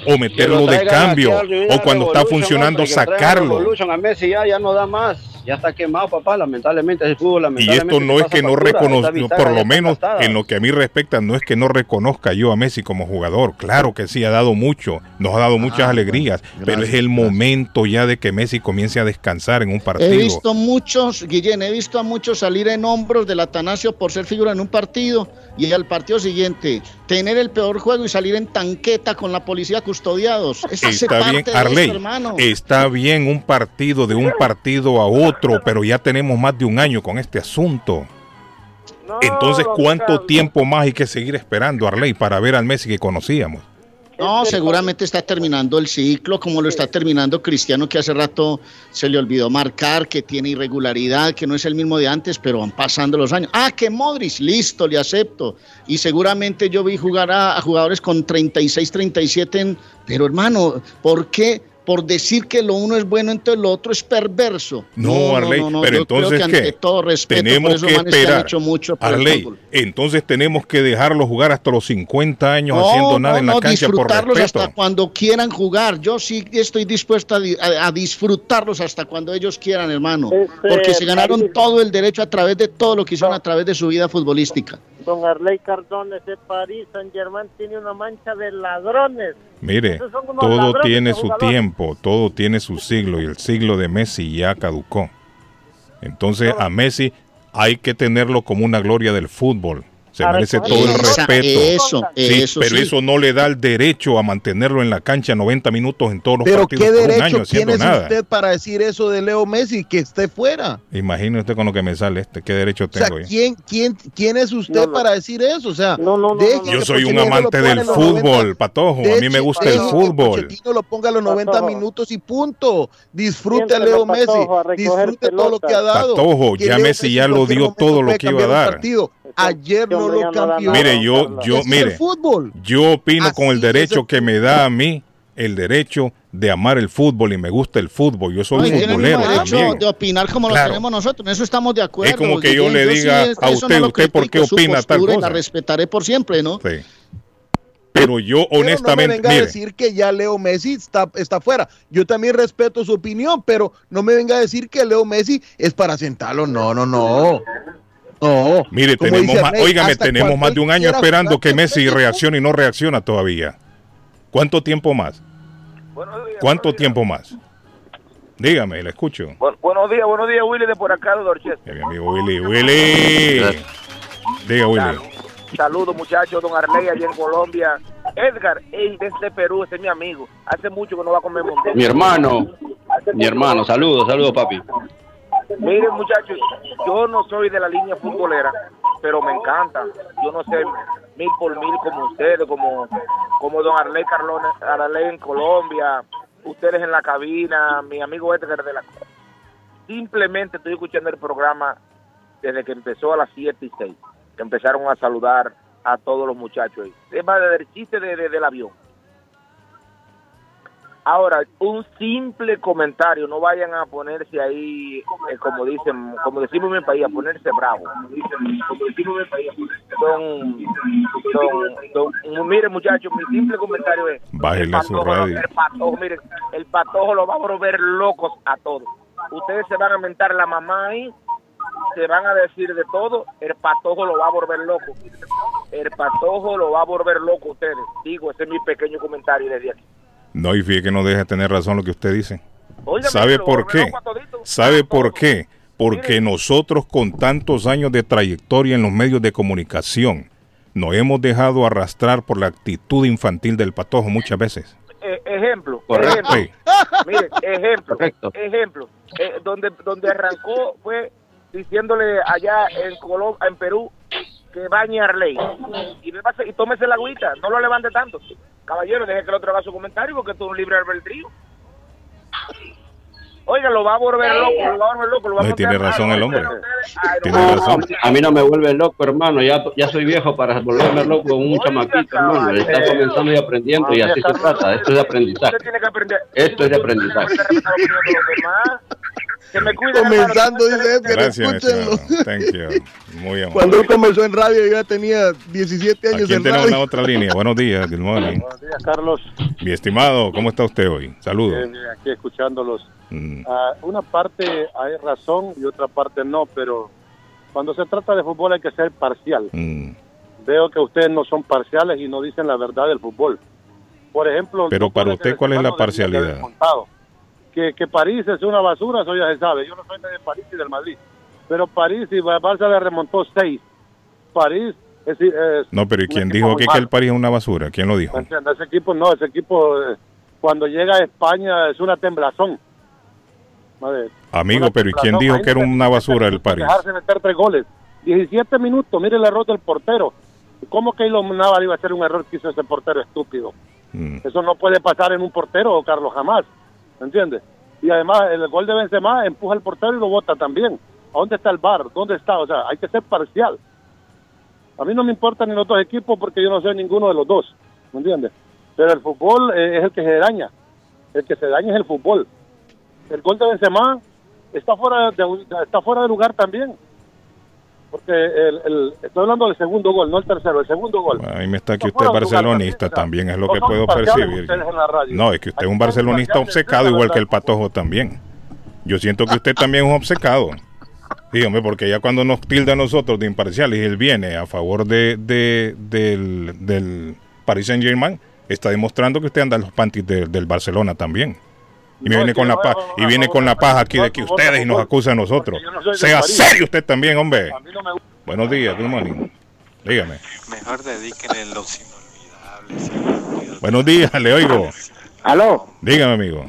o meterlo de cambio o cuando está funcionando sacarlo. A Messi ya, ya no da más. Ya está quemado, papá. Lamentablemente el fútbol, Y esto no es que no reconozca, por lo menos gastada. en lo que a mí respecta, no es que no reconozca yo a Messi como jugador. Claro que sí, ha dado mucho, nos ha dado muchas Ah, alegrías, bueno, pero es el gracias. momento ya de que Messi comience a descansar en un partido. He visto muchos, Guillén, he visto a muchos salir en hombros del Atanasio por ser figura en un partido y al partido siguiente tener el peor juego y salir en tanqueta con la policía custodiados. Está parte bien, Arley, hermano. está bien un partido de un partido a otro, pero ya tenemos más de un año con este asunto. Entonces, ¿cuánto tiempo más hay que seguir esperando, Arley, para ver al Messi que conocíamos? No, seguramente está terminando el ciclo, como lo está terminando Cristiano, que hace rato se le olvidó marcar, que tiene irregularidad, que no es el mismo de antes, pero van pasando los años. Ah, que Modric, listo, le acepto. Y seguramente yo vi jugar a, a jugadores con 36, 37, en, pero hermano, ¿por qué? Por decir que lo uno es bueno, entonces lo otro es perverso. No, Arley, pero yo creo entonces que ¿qué? todo respeto por tenemos esos que que esperar. hecho mucho por Arley, entonces tenemos que dejarlo jugar hasta los 50 años haciendo nada en la cancha por disfrutarlos respeto. hasta cuando quieran jugar. Yo sí estoy dispuesto a, a- a disfrutarlos hasta cuando ellos quieran, hermano. Este, Porque se ganaron todo el derecho a través de todo lo que hicieron a través de su vida futbolística. Don Arley Cardón, ese París Saint Germain tiene una mancha de ladrones. Mire, todo ladrones tiene de su jugadores. tiempo, todo tiene su siglo y el siglo de Messi ya caducó. Entonces a Messi hay que tenerlo como una gloria del fútbol. Se merece todo el Esa- respeto. eso, Sí, eso pero sí. eso no le da el derecho a mantenerlo en la cancha 90 minutos en todos los Pero partidos qué por un derecho año haciendo tiene nada. usted para decir eso de Leo Messi que esté fuera. Imagine usted con lo que me sale este. ¿Qué derecho O sea, tengo yo? ¿quién, quién, ¿quién es usted No, no. para decir eso? O sea, No, no, no, deje no, no. Yo que soy un amante del fútbol, 90. Patojo. A mí me gusta el deje que fútbol. Pochettino lo ponga a los 90 Patojo. minutos y punto. Disfrute a Leo Messi. A Disfrute todo lo que ha dado. Patojo, Que ya Messi ya lo dio todo lo que iba a dar. partido. Ayer no lo cambió. Mire, yo, yo, mire, fútbol. yo opino con el derecho el que me da a mí el derecho de amar el fútbol y me gusta el fútbol. Yo soy No, futbolero también. de opinar como Claro. lo tenemos nosotros. En eso estamos de acuerdo. Es como que yo le diga a usted, ¿usted por qué opina tal cosa? La respetaré por siempre, ¿no? Sí. Pero yo Pero honestamente, no me venga a mire, decir que ya Leo Messi está, está fuera. Yo también respeto su opinión, pero no me venga a decir que Leo Messi es para sentarlo. No, no, no. No. mire, tenemos dice más, Rey, óigame, tenemos más de un año esperando que Messi reaccione y no reacciona todavía. ¿Cuánto tiempo más? ¿Cuánto tiempo más? Dígame, le escucho. buenos días, buenos días, Willy, de por acá de Dorchester. Mi amigo Willy, Willy. Diga, Willy. Saludos, muchachos, don Arley, allá en Colombia. Edgar, ey, desde Perú, ese es mi amigo. Hace mucho que no va a comer mondongo. Mi hermano, mi hermano, saludos, saludos, papi. Miren, muchachos, yo no soy de la línea futbolera, pero me encanta. Yo no sé mil por mil como ustedes, como, como don Arley Carlone, Arley en Colombia, ustedes en la cabina, mi amigo Edgar de la... Simplemente estoy escuchando el programa desde que empezó a las 7 y 6, que empezaron a saludar a todos los muchachos. Es más, desde el chiste de- del avión. Ahora, un simple comentario, no vayan a ponerse ahí, eh, como dicen, como decimos en mi país, a ponerse bravo. Son, son, son- miren muchachos, mi simple comentario es, Patojo, el patojo, miren, el patojo lo va a volver locos a todos. Ustedes se van a mentar la mamá ahí, se van a decir de todo, el patojo lo va a volver loco. El patojo lo va a volver loco a ustedes. Digo, ese es mi pequeño comentario desde aquí. No, y fíjate que no deja de tener razón lo que usted dice. ¿Sabe por qué? ¿Sabe por qué? Porque nosotros con tantos años de trayectoria en los medios de comunicación nos hemos dejado arrastrar por la actitud infantil del patojo muchas veces. Eh, ejemplo, Correcto. ejemplo. Mire, ejemplo, Correcto. ejemplo. Eh, donde donde arrancó fue diciéndole allá en Colom en Perú que bañe a Arley y, me pase- y tómese la agüita, no lo levante tanto. Caballero, deje que el otro haga su comentario porque esto es un libre albedrío. Oiga, lo va a volver loco, lo va a volver loco, lo va a No, tiene razón el hombre. Ay, Tiene no, razón. A mí no me vuelve loco, hermano. Ya, ya soy viejo para volverme loco con un chamaquito, hermano. Él está comenzando y aprendiendo y así se trata. Esto es de aprendizaje. Esto es de aprendizaje. Que me cuiden, Comenzando, hermano. dice Edgar, Gracias, mi escúchenlo. estimado. Thank you. Muy amable. Cuando él comenzó en radio, yo ya tenía 17 ¿A años quién en tenemos radio. otra línea? Buenos días, good morning. Buenos días, Carlos. Mi estimado, ¿cómo está usted hoy? Saludos. Eh, aquí escuchándolos. Mm. Ah, una parte hay razón y otra parte no, pero cuando se trata de fútbol hay que ser parcial. Mm. Veo que ustedes no son parciales y no dicen la verdad del fútbol. Por ejemplo, Pero para usted, ¿cuál es la parcialidad? Que, que París es una basura, eso ya se sabe. Yo no soy de París ni del Madrid. Pero París y Barça le remontó seis. París es, es No, pero ¿y quién dijo que el París es una basura? ¿Quién lo dijo? Ese equipo no, ese equipo eh, cuando llega a España es una temblazón. Madre, Amigo, una pero ¿y quién dijo que era una basura el París? Dejarse meter tres goles. 17 minutos, mire el error del portero. ¿Cómo que Keylor Navas iba a hacer un error que hizo ese portero estúpido? Mm. Eso no puede pasar en un portero, Carlos, jamás. ¿Me entiendes? Y además, el gol de Benzema empuja al portero y lo bota también. ¿A dónde está el bar? ¿Dónde está? O sea, hay que ser parcial. A mí no me importan ni los dos equipos porque yo no soy ninguno de los dos. ¿Me entiendes? Pero el fútbol eh, es el que se daña. El que se daña es el fútbol. El gol de Benzema está fuera de, está fuera de lugar también. Porque el, el- estoy hablando del segundo gol, no el tercero, el segundo gol. A mí me está que usted es barcelonista también, es lo no que puedo percibir. No, es que usted es un barcelonista obcecado igual que el patojo también. Yo siento que usted también es un obcecado. Dígame, porque ya cuando nos tilda a nosotros de imparciales y él viene a favor de, de- del, del Paris Saint Germain, está demostrando que usted anda en los panties de- del Barcelona también. Y me No, viene con la paz, no, y viene no, con la paz aquí no, de que ustedes y nos no, acusa a nosotros. Sea serio usted también, hombre. A mí no me gusta. Buenos días, good morning. Dígame. Mejor dedíquenle los inolvidables. Buenos días, le oigo. Aló. Dígame, amigo.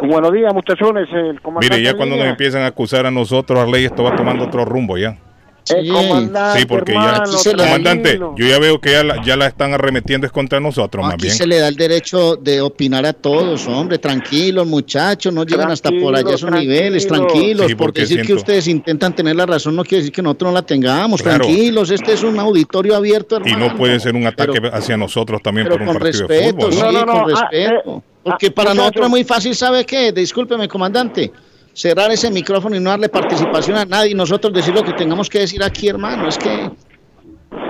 Buenos días, muchachones. El comandante Mire, ya cuando nos empiezan a acusar a nosotros, Arley, esto va tomando otro rumbo ya. Sí, porque hermano, ya, comandante, yo ya veo que ya la, ya la están arremetiendo es contra nosotros, más Aquí bien. se le da el derecho de opinar a todos, hombre, tranquilos, muchachos, no llegan hasta por allá a esos niveles, tranquilos. tranquilos, Sí, por porque decir que ustedes intentan tener la razón no quiere decir que nosotros no la tengamos, Claro. tranquilos, este es un auditorio abierto, Y no puede ser un ataque hacia nosotros también por un con partido de respeto, fútbol. sí, ¿no? con ah, respeto. Porque para nosotros es muy fácil, ¿sabe qué? Discúlpeme, comandante. Cerrar ese micrófono y no darle participación a nadie y nosotros decir lo que tengamos que decir aquí, hermano. Es que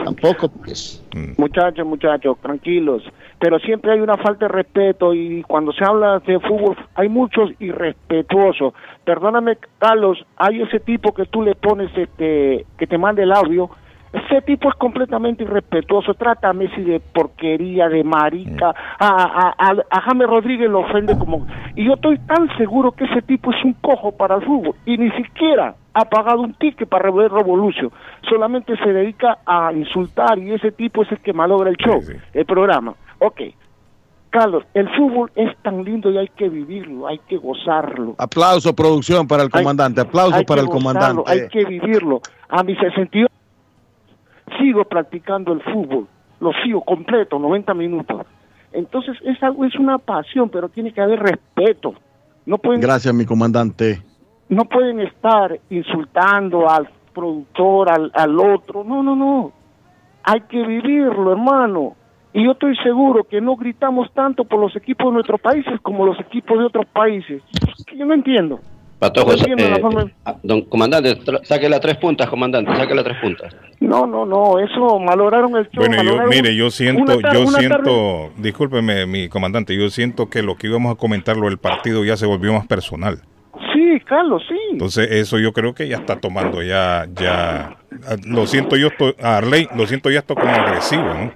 tampoco, pues. Muchachos, muchachos, tranquilos. Pero siempre hay una falta de respeto y cuando se habla de fútbol hay muchos irrespetuosos. Perdóname, Carlos, hay ese tipo que tú le pones este, que te mande el audio. Ese tipo es completamente irrespetuoso. Trata a Messi de porquería, de marica. A, a, a, a James Rodríguez lo ofende como. Y yo estoy tan seguro que ese tipo es un cojo para el fútbol. Y ni siquiera ha pagado un ticket para revolver Revolución. Solamente se dedica a insultar y ese tipo es el que malogra el show, el programa. Ok. Carlos, el fútbol es tan lindo y hay que vivirlo, hay que gozarlo. Aplauso, producción, para el comandante. Aplauso Hay para el gozarlo, comandante. Hay que vivirlo. A mis 62 sigo practicando el fútbol, lo sigo completo, 90 minutos. Entonces es algo, es una pasión, pero tiene que haber respeto. No pueden, Gracias, mi comandante. no pueden estar insultando al productor, al, al otro. No, no, no. Hay que vivirlo, hermano. Y yo estoy seguro que no gritamos tanto por los equipos de nuestros países como los equipos de otros países. Yo no entiendo. Patojo, eh, ah, don comandante, saque las tres puntas, comandante, saque las tres puntas. No, no, no, eso malograron el show. Bueno, yo, mire, yo siento, yo siento, tarde- discúlpeme, mi comandante, yo siento que lo que íbamos a comentar, lo del partido, ya se volvió más personal. Sí, Carlos, sí. Entonces, eso yo creo que ya está tomando ya, ya, lo siento yo, esto- a Arley, lo siento ya esto como agresivo, ¿no?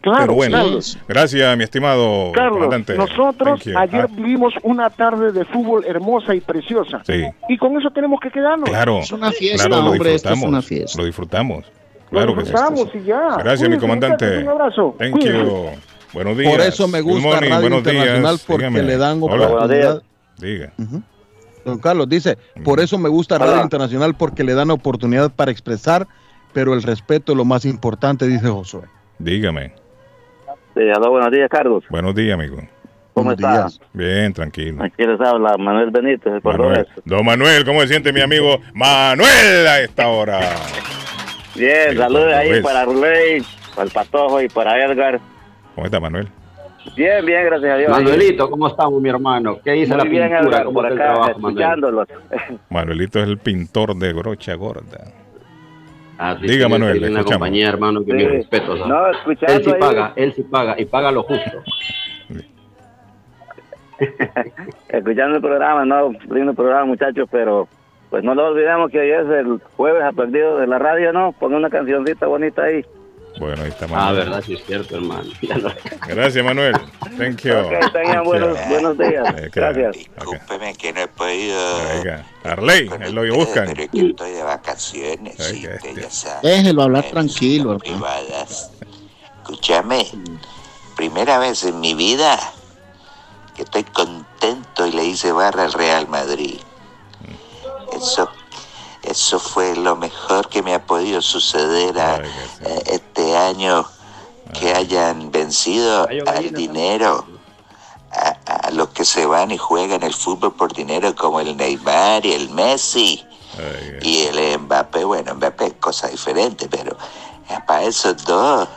Claro, Pero bueno, Carlos. gracias, mi estimado Carlos, comandante. nosotros Thank you. ayer Ah, vivimos una tarde de fútbol hermosa y preciosa. sí, Y con eso tenemos que quedarnos. claro. Es una fiesta, claro, lo hombre, esto es disfrutamos, una fiesta. Lo disfrutamos. Lo Claro que sí. disfrutamos y ya. Gracias, mi Cuídense, comandante. muchachos, Un abrazo. Thank Cuídense. you. Buenos días. Por eso me gusta morning, Radio Internacional días. porque Dígame. le dan Hola. oportunidad. Diga. Don Carlos dice, por eso me gusta Radio Hola. Internacional porque le dan oportunidad para expresar, pero el respeto es lo más importante, dice Josué. Dígame. Sí, aló, buenos días, Carlos. Buenos días, amigo. ¿Cómo está? Bien, tranquilo. Aquí les habla Manuel Benítez, Córdoba. Manuel. Don Manuel, ¿cómo se siente mi amigo Manuel a esta hora? Bien, saludos ahí ves. para Ruley, para el Patojo y para Edgar. ¿Cómo está Manuel? Bien, bien, gracias a Dios. Manuelito, ¿cómo estamos, mi hermano? ¿Qué dice Muy la bien, pintura? Edgar, ¿Cómo por está el acá, trabajo, Manuel? Manuelito es el pintor de brocha gorda. Ah, Diga, Manuel, le una escuchamos. compañía, hermano, que Sí. mi respeto. ¿sabes? No, escuchando Él sí ahí. paga, él sí paga, y paga lo justo. Escuchando el programa, no, lindo programa, muchachos, pero pues no lo olvidemos que hoy es el jueves a perdido de la radio, ¿no? Ponga una cancioncita bonita ahí. Bueno, ahí está Ah, Manuel. verdad, sí es cierto, hermano. No- Gracias, Manuel. Thank you. Ok, tengan buenos, buenos días. Ok. Gracias. Discúlpeme que no he podido. Oiga, Arley, es lo que buscan. Pero es que estoy de vacaciones y usted ya sabe. Déjelo hablar tranquilo, privadas. Escúchame, primera vez en mi vida que estoy contento y le hice barra al Real Madrid. Eso, eso fue lo mejor que me ha podido suceder a, eh, este año que hayan vencido al dinero. A, a los que se van y juegan el fútbol por dinero como el Neymar y el Messi y el Mbappé, bueno, Mbappé es cosa diferente, pero eh, para esos dos,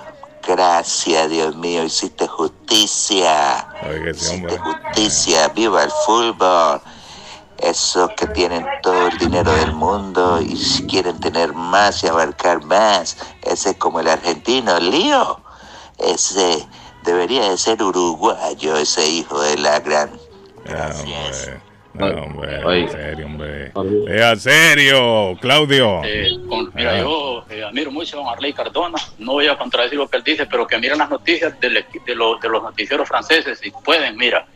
gracias Dios mío, hiciste justicia, Oiga, hombre. justicia, viva el fútbol. Esos que tienen todo el dinero del mundo y si quieren tener más y abarcar más, ese es como el argentino, Lío. Ese debería de ser uruguayo, ese hijo de la gran No, hombre, en serio, hombre. Sea serio, Claudio. Eh, con- mira, Ah. yo eh, admiro mucho a don Arley Cardona. No voy a contradecir lo que él dice, pero que miren las noticias del de, los- de los noticieros franceses, si pueden. Mira,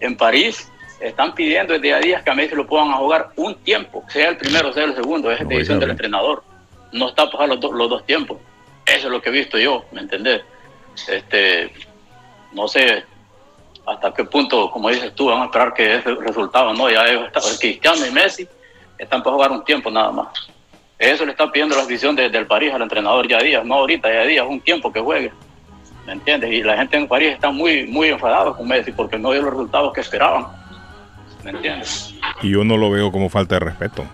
en París están pidiendo desde a días que a Messi lo puedan jugar un tiempo, sea el primero, sea el segundo, es decisión del entrenador. No está para los, do- los dos tiempos. Eso es lo que he visto yo, ¿me entendés? Este, no sé hasta qué punto, como dices tú, van a esperar que ese resultado, ¿no? Ya es- Cristiano y Messi están para jugar un tiempo nada más. Eso le está pidiendo la afición de- del París al entrenador ya días, no ahorita, ya días, un tiempo que juegue. ¿Me entiendes? Y la gente en París está muy, muy enfadada con Messi porque no dio los resultados que esperaban. ¿Me entiendes? Y yo no lo veo como falta de respeto.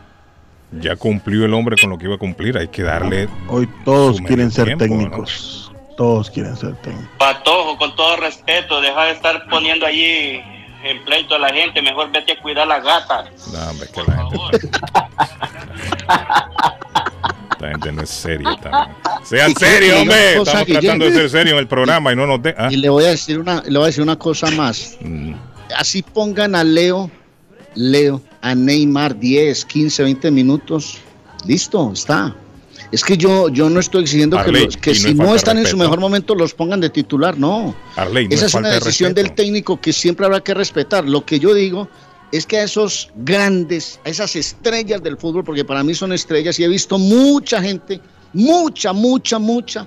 Ya cumplió el hombre con lo que iba a cumplir. Hay que darle. Hoy todos quieren ser tiempo, ¿no? técnicos. Todos quieren ser técnicos. Patojo, con todo respeto, deja de estar poniendo allí en pleito a la gente, mejor vete a cuidar las gatas. No, hombre, que la gente. La gente no es seria también. Sean serios, hombre. Estamos tratando de ser serios en el programa y no nos de. ah. Y le voy a decir una, le voy a decir una cosa más. Así pongan a Leo, Leo, a Neymar 10, 15, 20 minutos. Listo, está. Es que yo, yo no estoy exigiendo que, Arley, los- que y no si no, están en su mejor momento los pongan de titular, no. Arley, no Esa es es una de decisión del técnico que siempre habrá que respetar. Lo que yo digo es que a esos grandes, a esas estrellas del fútbol, porque para mí son estrellas y he visto mucha gente, mucha, mucha, mucha,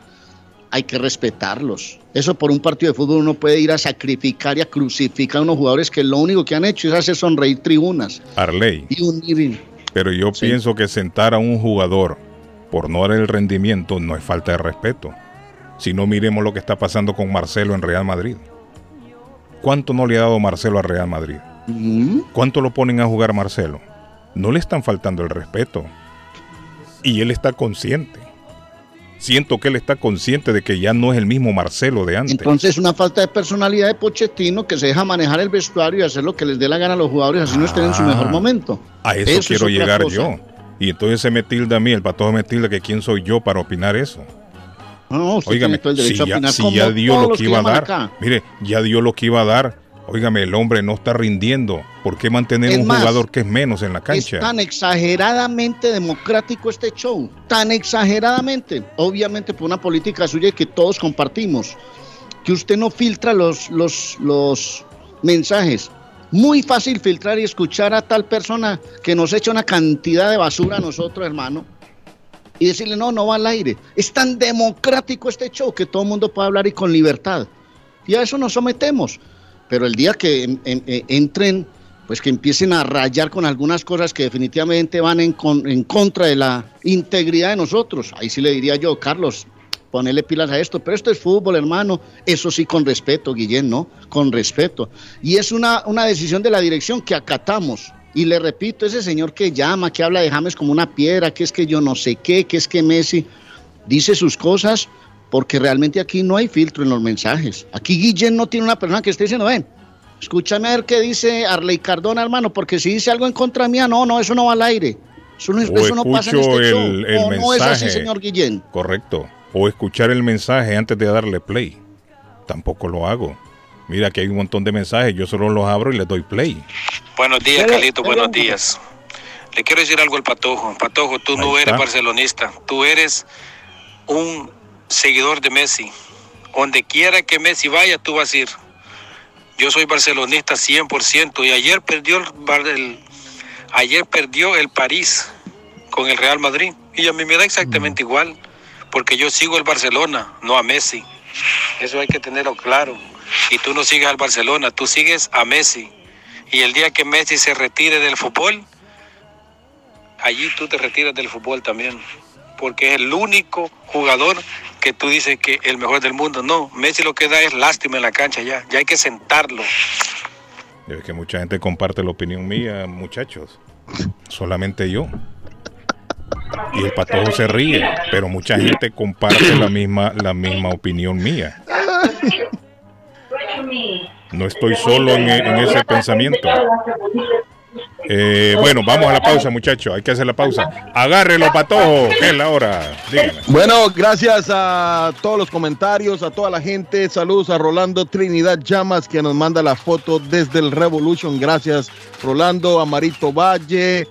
hay que respetarlos. Eso por un partido de fútbol uno puede ir a sacrificar y a crucificar a unos jugadores que lo único que han hecho es hacer sonreír tribunas Arley. y unir. Pero yo pienso que sentar a un jugador por no dar el rendimiento no es falta de respeto. Si no miremos lo que está pasando con Marcelo en Real Madrid. ¿Cuánto no le ha dado Marcelo a Real Madrid? ¿Cuánto lo ponen a jugar Marcelo? No le están faltando el respeto. Y él está consciente. Siento que él está consciente de que ya no es el mismo Marcelo de antes. Entonces, una falta de personalidad de Pochettino que se deja manejar el vestuario y hacer lo que les dé la gana a los jugadores, así no estén en su Ah, mejor momento. A eso, Eso es quiero llegar cosa. yo. Y entonces se me tilda a mí, el patojo me tilda que quién soy yo para opinar eso. No, no, usted Óigame, tiene todo el derecho si a ya, si ya dio lo que iba a dar, acá. mire, ya dio lo que iba a dar. Óigame, el hombre no está rindiendo. ¿Por qué mantener Es un más, jugador que es menos en la Es cancha? tan exageradamente democrático este show, tan exageradamente, obviamente por una política suya que todos compartimos, que usted no filtra los, los, los mensajes. Muy fácil filtrar y escuchar a tal persona que nos echa una cantidad de basura a nosotros, hermano, y decirle, no, no va al aire. Es tan democrático este show que todo el mundo puede hablar y con libertad. Y a eso nos sometemos. Pero el día que eh, entren, pues que empiecen a rayar con algunas cosas que definitivamente van en, en contra de la integridad de nosotros, ahí sí le diría yo, Carlos, ponerle pilas a esto. Pero esto es fútbol, hermano. Eso sí, con respeto, Guillén, ¿no? Con respeto. Y es una, una decisión de la dirección que acatamos. Y le repito, ese señor que llama, que habla de James como una piedra, que es que yo no sé qué, que es que Messi dice sus cosas, porque realmente aquí no hay filtro en los mensajes. Aquí Guillén no tiene una persona que esté diciendo, ven, escúchame a ver qué dice Arley Cardona, hermano, porque si dice algo en contra mía, no, no, eso no va al aire. Eso no, O eso no pasa en este show. el, el O no es así, señor Guillén. Correcto. O escuchar el mensaje antes de darle play. Tampoco lo hago. Mira que hay un montón de mensajes, yo solo los abro y les doy play. Buenos días, Carlito, buenos días. Le quiero decir algo al Patojo. Patojo, tú no eres está. barcelonista, tú eres un seguidor de Messi. Donde quiera que Messi vaya, tú vas a ir. Yo soy barcelonista 100% y ayer perdió el, ayer perdió el París con el Real Madrid y a mí me da exactamente igual porque yo sigo el Barcelona, no a Messi. Eso hay que tenerlo claro. Y tú no sigues al Barcelona, tú sigues a Messi. Y el día que Messi se retire del fútbol, allí tú te retiras del fútbol también. Porque es el único jugador tú dices que el mejor del mundo. No, Messi lo que da es lástima en la cancha ya. Ya hay que sentarlo. Es que mucha gente comparte la opinión mía, muchachos. Solamente yo. Y el patojo se ríe, pero mucha gente comparte la misma, la misma opinión mía. No estoy solo en ese pensamiento. Eh, bueno, vamos a la pausa, muchachos. Hay que hacer la pausa. Agárrelo, patojo, que es la hora. Bueno, gracias a todos los comentarios, a toda la gente. Saludos a Rolando Trinidad Llamas que nos manda la foto desde el Revolution. Gracias, Rolando, a Marito Valle.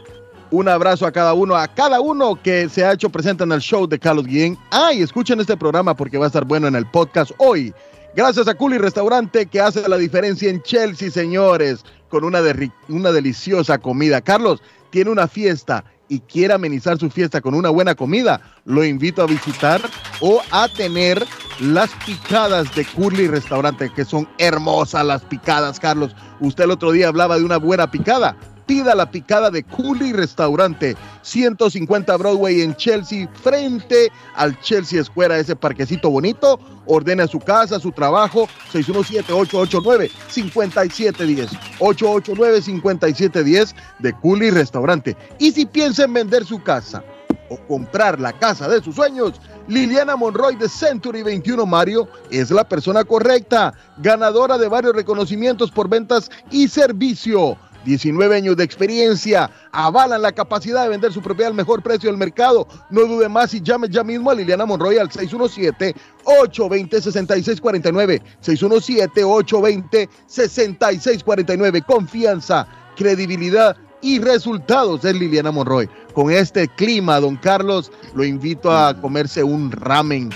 Un abrazo a cada uno, a cada uno que se ha hecho presente en el show de Carlos Guillén. Ah, y escuchen este programa porque va a estar bueno en el podcast hoy. Gracias a Culi Restaurante que hace la diferencia en Chelsea, señores, con una, una deliciosa comida. Carlos tiene una fiesta y quiere amenizar su fiesta con una buena comida, lo invito a visitar o a tener las picadas de Curly Restaurante, que son hermosas las picadas, Carlos. Usted el otro día hablaba de una buena picada. Pida la picada de Curly Restaurante, 150 Broadway en Chelsea, frente al Chelsea Escuela, ese parquecito bonito. Ordene su casa, su trabajo, 617-889-5710. 889-5710 de Curly Restaurante. Y si piensa en vender su casa o comprar la casa de sus sueños, Liliana Monroy de Century 21 Mario es la persona correcta, ganadora de varios reconocimientos por ventas y servicio. 19 años de experiencia avalan la capacidad de vender su propiedad al mejor precio del mercado. No dude más y llame ya mismo a Liliana Monroy al 617-820-6649. 617-820-6649. Confianza, credibilidad y resultados es Liliana Monroy. Con este clima, don Carlos, lo invito a comerse un ramen.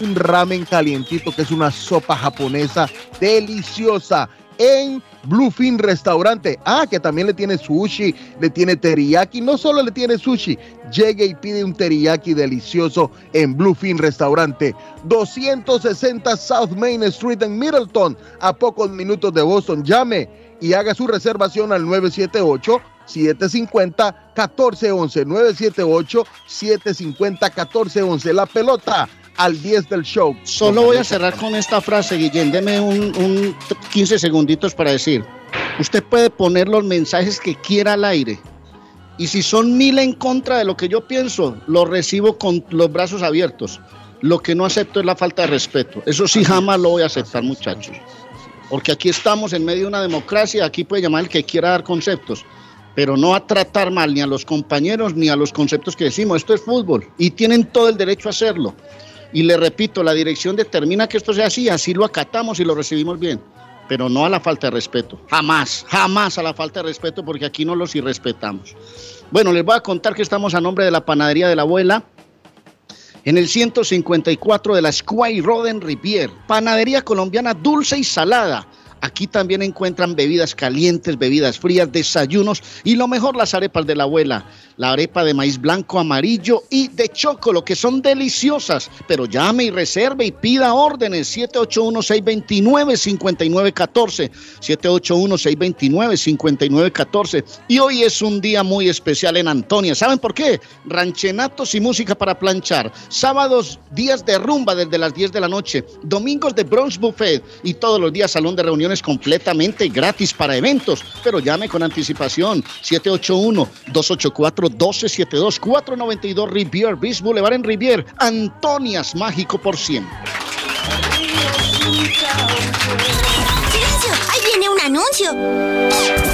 Un ramen calientito que es una sopa japonesa deliciosa en Bluefin Restaurante. Ah, que también le tiene sushi, le tiene teriyaki. No solo le tiene sushi, llegue y pide un teriyaki delicioso en Bluefin Restaurante. 260 South Main Street en Middleton, a pocos minutos de Boston. Llame y haga su reservación al 978 750 1411 978 750 1411 La pelota al 10 del show. Solo voy a cerrar con esta frase, Guillén. Deme un, un 15 segunditos para decir. Usted puede poner los mensajes que quiera al aire. Y si son mil en contra de lo que yo pienso, lo recibo con los brazos abiertos. Lo que no acepto es la falta de respeto. Eso sí jamás lo voy a aceptar, muchachos. Porque aquí estamos en medio de una democracia, aquí puede llamar el que quiera dar conceptos, pero no a tratar mal ni a los compañeros ni a los conceptos que decimos. Esto es fútbol y tienen todo el derecho a hacerlo. Y le repito, la dirección determina que esto sea así, así lo acatamos y lo recibimos bien, pero no a la falta de respeto. Jamás, jamás a la falta de respeto porque aquí no los irrespetamos. Bueno, les voy a contar que estamos a nombre de la panadería de la abuela. En el 154 de la Square Roden Rivier, panadería colombiana dulce y salada. Aquí también encuentran bebidas calientes, bebidas frías, desayunos y lo mejor las arepas de la abuela. La arepa de maíz blanco, amarillo y de chocolo, que son deliciosas. Pero llame y reserve y pida órdenes. 781-629-5914. 781-629-5914. Y hoy es un día muy especial en Antonia. ¿Saben por qué? Ranchenatos y música para planchar. Sábados, días de rumba desde las 10 de la noche. Domingos de brunch buffet. Y todos los días salón de reuniones completamente gratis para eventos. Pero llame con anticipación. 781-284-1272. 492 Rivier Beach Boulevard en Rivier. Antonias Mágico por siempre. ¡Silencio! ¡Ahí viene un anuncio!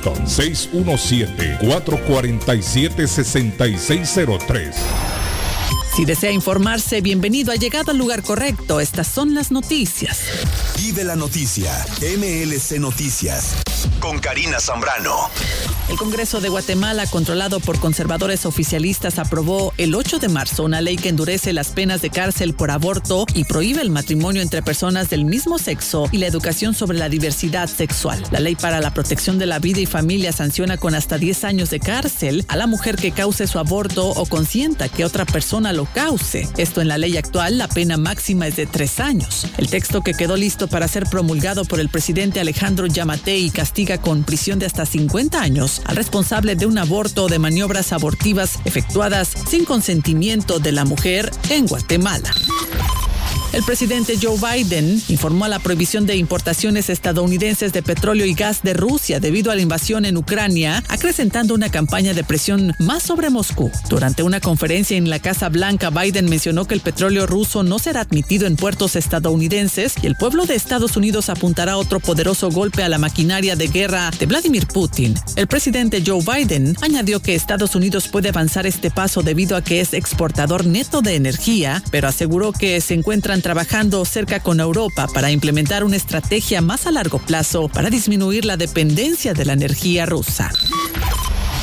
617-447-6603. Si desea informarse, bienvenido. Ha llegado al lugar correcto. Estas son las noticias. Vive la noticia. MLC Noticias. Con Karina Zambrano. El Congreso de Guatemala, controlado por conservadores oficialistas, aprobó el 8 de marzo una ley que endurece las penas de cárcel por aborto y prohíbe el matrimonio entre personas del mismo sexo y la educación sobre la diversidad sexual. La ley para la protección de la vida y familia sanciona con hasta 10 años de cárcel a la mujer que cause su aborto o consienta que otra persona lo cause. Esto en la ley actual, la pena máxima es de 3 años. El texto que quedó listo para ser promulgado por el presidente Alejandro Yamatei castiga con prisión de hasta 50 años al responsable de un aborto o de maniobras abortivas efectuadas sin consentimiento de la mujer en Guatemala. El presidente Joe Biden informó a la prohibición de importaciones estadounidenses de petróleo y gas de Rusia debido a la invasión en Ucrania, acrecentando una campaña de presión más sobre Moscú. Durante una conferencia en la Casa Blanca, Biden mencionó que el petróleo ruso no será admitido en puertos estadounidenses y el pueblo de Estados Unidos apuntará otro poderoso golpe a la maquinaria de guerra de Vladimir Putin. El presidente Joe Biden añadió que Estados Unidos puede avanzar este paso debido a que es exportador neto de energía, pero aseguró que se encuentran trabajando cerca con Europa para implementar una estrategia más a largo plazo para disminuir la dependencia de la energía rusa.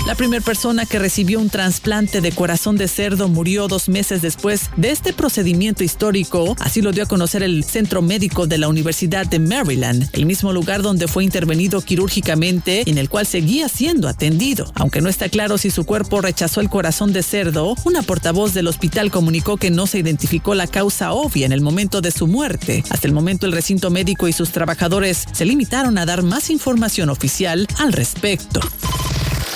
La primera persona que recibió un trasplante de corazón de cerdo murió dos meses después de este procedimiento histórico. Así lo dio a conocer el Centro Médico de la Universidad de Maryland, el mismo lugar donde fue intervenido quirúrgicamente y en el cual seguía siendo atendido. Aunque no está claro si su cuerpo rechazó el corazón de cerdo, una portavoz del hospital comunicó que no se identificó la causa obvia en el momento de su muerte. Hasta el momento el recinto médico y sus trabajadores se limitaron a dar más información oficial al respecto.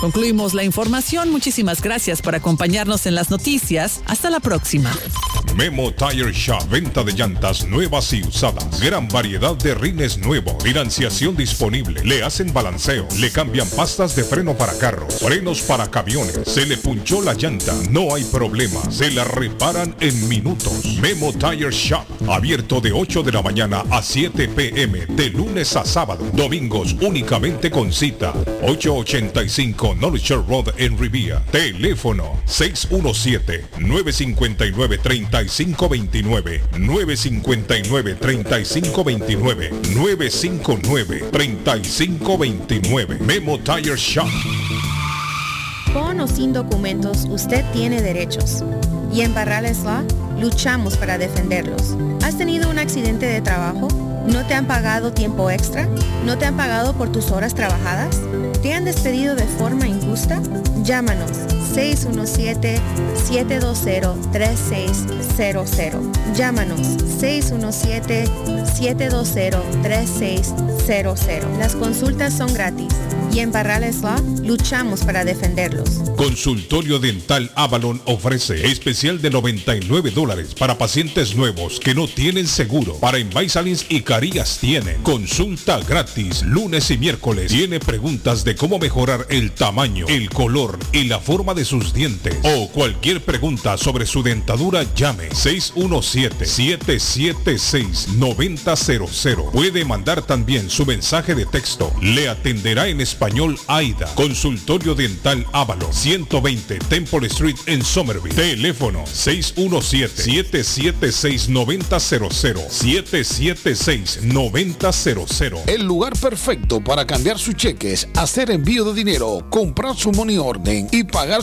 Concluimos la información. Muchísimas gracias por acompañarnos en las noticias. Hasta la próxima. Memo Tire Shop, venta de llantas nuevas y usadas. Gran variedad de rines nuevos. Financiación disponible. Le hacen balanceo. Le cambian pastas de freno para carros. Frenos para camiones. Se le punchó la llanta. No hay problema. Se la reparan en minutos. Memo Tire Shop. Abierto de 8 de la mañana a 7 pm. De lunes a sábado. Domingos únicamente con cita. 885 Knowledge Road en Rivia. Teléfono 617-959-3529. 959-3529. 959-3529. Memo Tire Shop. Con o sin documentos, usted tiene derechos. Y en Barrales Law luchamos para defenderlos. ¿Has tenido un accidente de trabajo? ¿No te han pagado tiempo extra? ¿No te han pagado por tus horas trabajadas? ¿Te han despedido de forma injusta? Llámanos 617-720-3600. Llámanos 617-720-3600. Las consultas son gratis y en Barrales Law luchamos para defenderlos. Consultorio Dental Avalon ofrece especial de 99 dólares para pacientes nuevos que no tienen seguro. Para Invisalins y Carías tienen consulta gratis lunes y miércoles. Tiene preguntas de cómo mejorar el tamaño, el color y la forma de sus dientes o cualquier pregunta sobre su dentadura llame 617-776-9000. Puede mandar también su mensaje de texto. Le atenderá en español AIDA. Consultorio Dental Ávalo 120 Temple Street en Somerville. Teléfono 617-776-9000. 776-9000. El lugar perfecto para cambiar sus cheques, hacer envío de dinero, comprar su money orden y pagar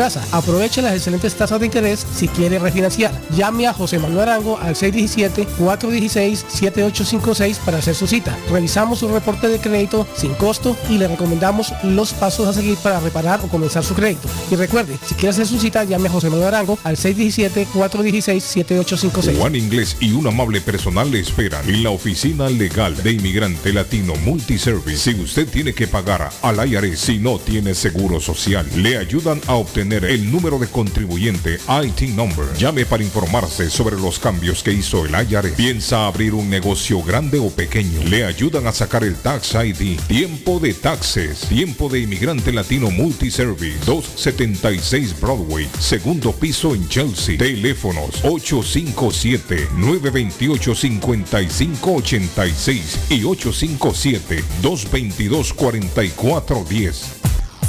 Aproveche las excelentes tasas de interés si quiere refinanciar. Llame a José Manuel Arango al 617-416-7856 para hacer su cita. Revisamos su reporte de crédito sin costo y le recomendamos los pasos a seguir para reparar o comenzar su crédito. Y recuerde, si quiere hacer su cita, llame a José Manuel Arango al 617-416-7856. Juan Inglés y un amable personal le esperan en la oficina legal de inmigrante latino Multiservice. Si usted tiene que pagar al IRS si no tiene seguro social, le ayudan a obtener el número de contribuyente IT number. Llame para informarse sobre los cambios que hizo el IRS. Piensa abrir un negocio grande o pequeño. Le ayudan a sacar el Tax ID. Tiempo de taxes. Tiempo de inmigrante latino Multiservice. 276 Broadway. Segundo piso en Chelsea. Teléfonos 857-928-5586 y 857-222-4410.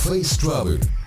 Face Travel.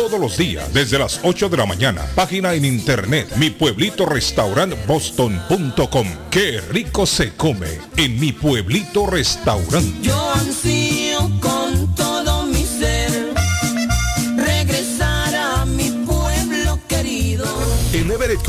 todos los días desde las 8 de la mañana. Página en internet mi pueblito restaurant boston.com. Qué rico se come en mi pueblito restaurante. Yo ansío con todo mi ser regresar a mi pueblo querido. En Everett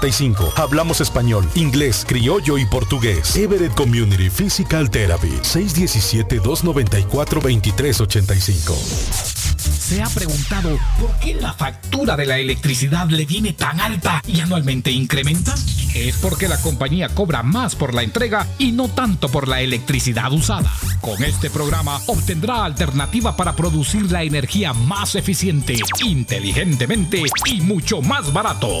617-294-2385. Hablamos español, inglés, criollo y portugués. Everett Community Physical Therapy. 617-294-2385. ¿Se ha preguntado por qué la factura de la electricidad le viene tan alta y anualmente incrementa? Es porque la compañía cobra más por la entrega y no tanto por la electricidad usada. Con este programa obtendrá alternativa para producir la energía más eficiente, inteligentemente y mucho más barato.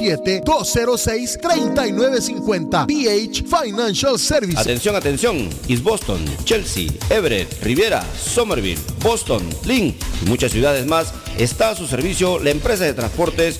857-206-3950. BH Financial Services. Atención, atención. East Boston, Chelsea, Everett, Riviera, Somerville, Boston, Lynn y muchas ciudades más está a su servicio la empresa de transportes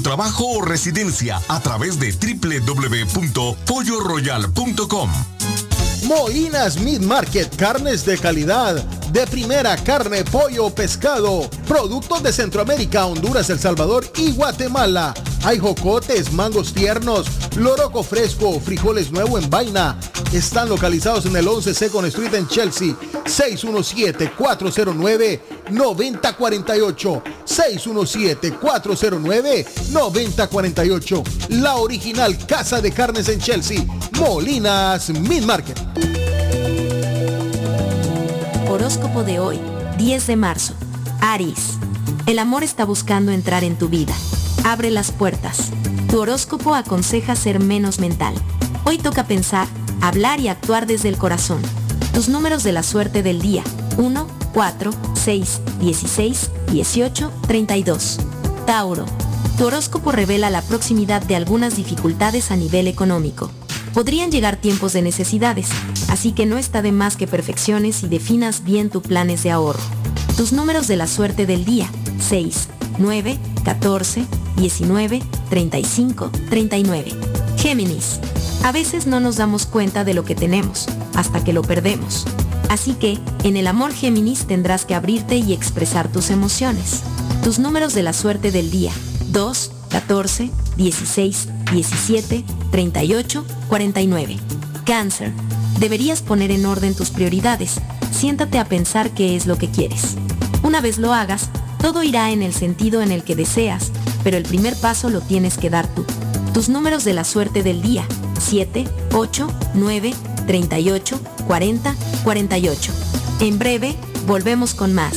trabajo o residencia a través de www.polloroyal.com. Moinas Meat Market, carnes de calidad, de primera carne, pollo, pescado, productos de Centroamérica, Honduras, El Salvador y Guatemala. Hay jocotes, mangos tiernos, loroco fresco, frijoles nuevo en vaina. Están localizados en el 11 Second Street en Chelsea, 617-409-9048. 617-409-9048. La original Casa de Carnes en Chelsea, Molinas Meat Market. Horóscopo de hoy, 10 de marzo. Aries. El amor está buscando entrar en tu vida. Abre las puertas. Tu horóscopo aconseja ser menos mental. Hoy toca pensar, hablar y actuar desde el corazón. Tus números de la suerte del día. 1, 4, 6, 16, 18, 32. Tauro. Tu horóscopo revela la proximidad de algunas dificultades a nivel económico. Podrían llegar tiempos de necesidades, así que no está de más que perfecciones y definas bien tus planes de ahorro. Tus números de la suerte del día. 6, 9, 14, 19, 35, 39. Géminis. A veces no nos damos cuenta de lo que tenemos, hasta que lo perdemos. Así que, en el amor Géminis tendrás que abrirte y expresar tus emociones. Tus números de la suerte del día. 2, 14, 16, 17, 38, 49. Cáncer. Deberías poner en orden tus prioridades. Siéntate a pensar qué es lo que quieres. Una vez lo hagas, todo irá en el sentido en el que deseas, pero el primer paso lo tienes que dar tú. Tus números de la suerte del día. 7, 8, 9, 38, 40, 48. En breve, volvemos con más.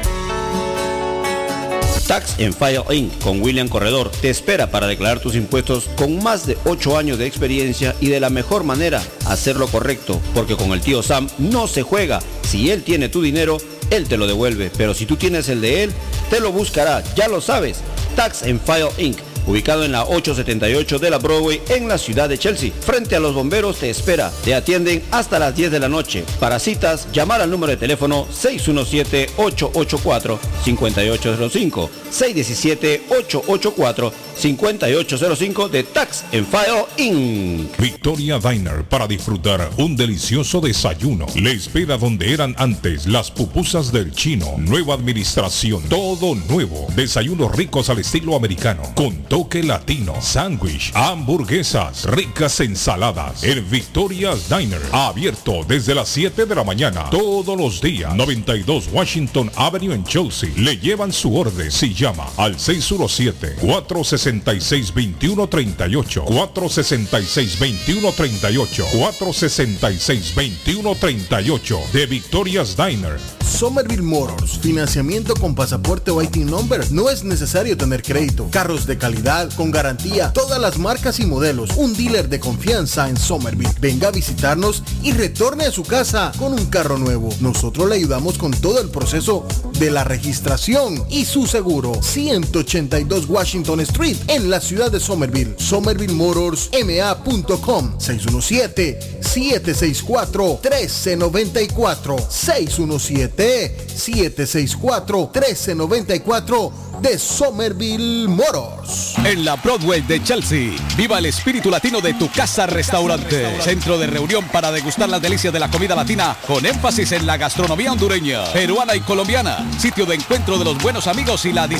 Tax en File Inc. con William Corredor te espera para declarar tus impuestos con más de 8 años de experiencia y de la mejor manera hacerlo correcto, porque con el tío Sam no se juega. Si él tiene tu dinero, él te lo devuelve, pero si tú tienes el de él, te lo buscará, ya lo sabes. Tax en File Inc. ubicado en la 878 de la Broadway en la ciudad de Chelsea. Frente a los bomberos te espera. Te atienden hasta las 10 de la noche. Para citas, llamar al número de teléfono 617-884-5805. 617-884-5805 de Tax en File Inc. Victoria Diner para disfrutar un delicioso desayuno. Le espera donde eran antes las pupusas del chino. Nueva administración, todo nuevo. Desayunos ricos al estilo americano, con toque latino. Sándwich, hamburguesas, ricas ensaladas. El Victoria Diner, abierto desde las 7 de la mañana, todos los días. 92 Washington Avenue en Chelsea. Le llevan su orden si llama al 617-466-2138. 466-2138. 466-2138 de Victoria's Diner. Somerville Motors, financiamiento con pasaporte o IT number. No es necesario tener crédito. Carros de calidad, con garantía, todas las marcas y modelos. Un dealer de confianza en Somerville. Venga a visitarnos y retorne a su casa con un carro nuevo. Nosotros le ayudamos con todo el proceso de la registración y su seguro. 182 Washington Street en la ciudad de Somerville. SomervilleMotorsMA.com 617-764-1394. 617-764-1394 de Somerville Motors. En la Broadway de Chelsea, viva el espíritu latino de tu casa restaurante. Centro de reunión para degustar las delicias de la comida latina con énfasis en la gastronomía hondureña, peruana y colombiana. Sitio de encuentro de los buenos amigos y la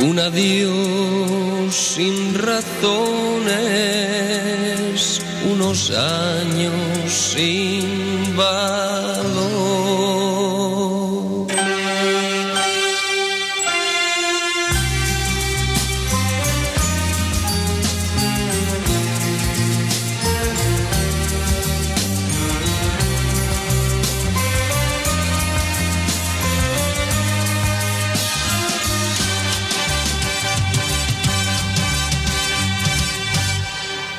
Un adiós sin razones, unos años sin valor.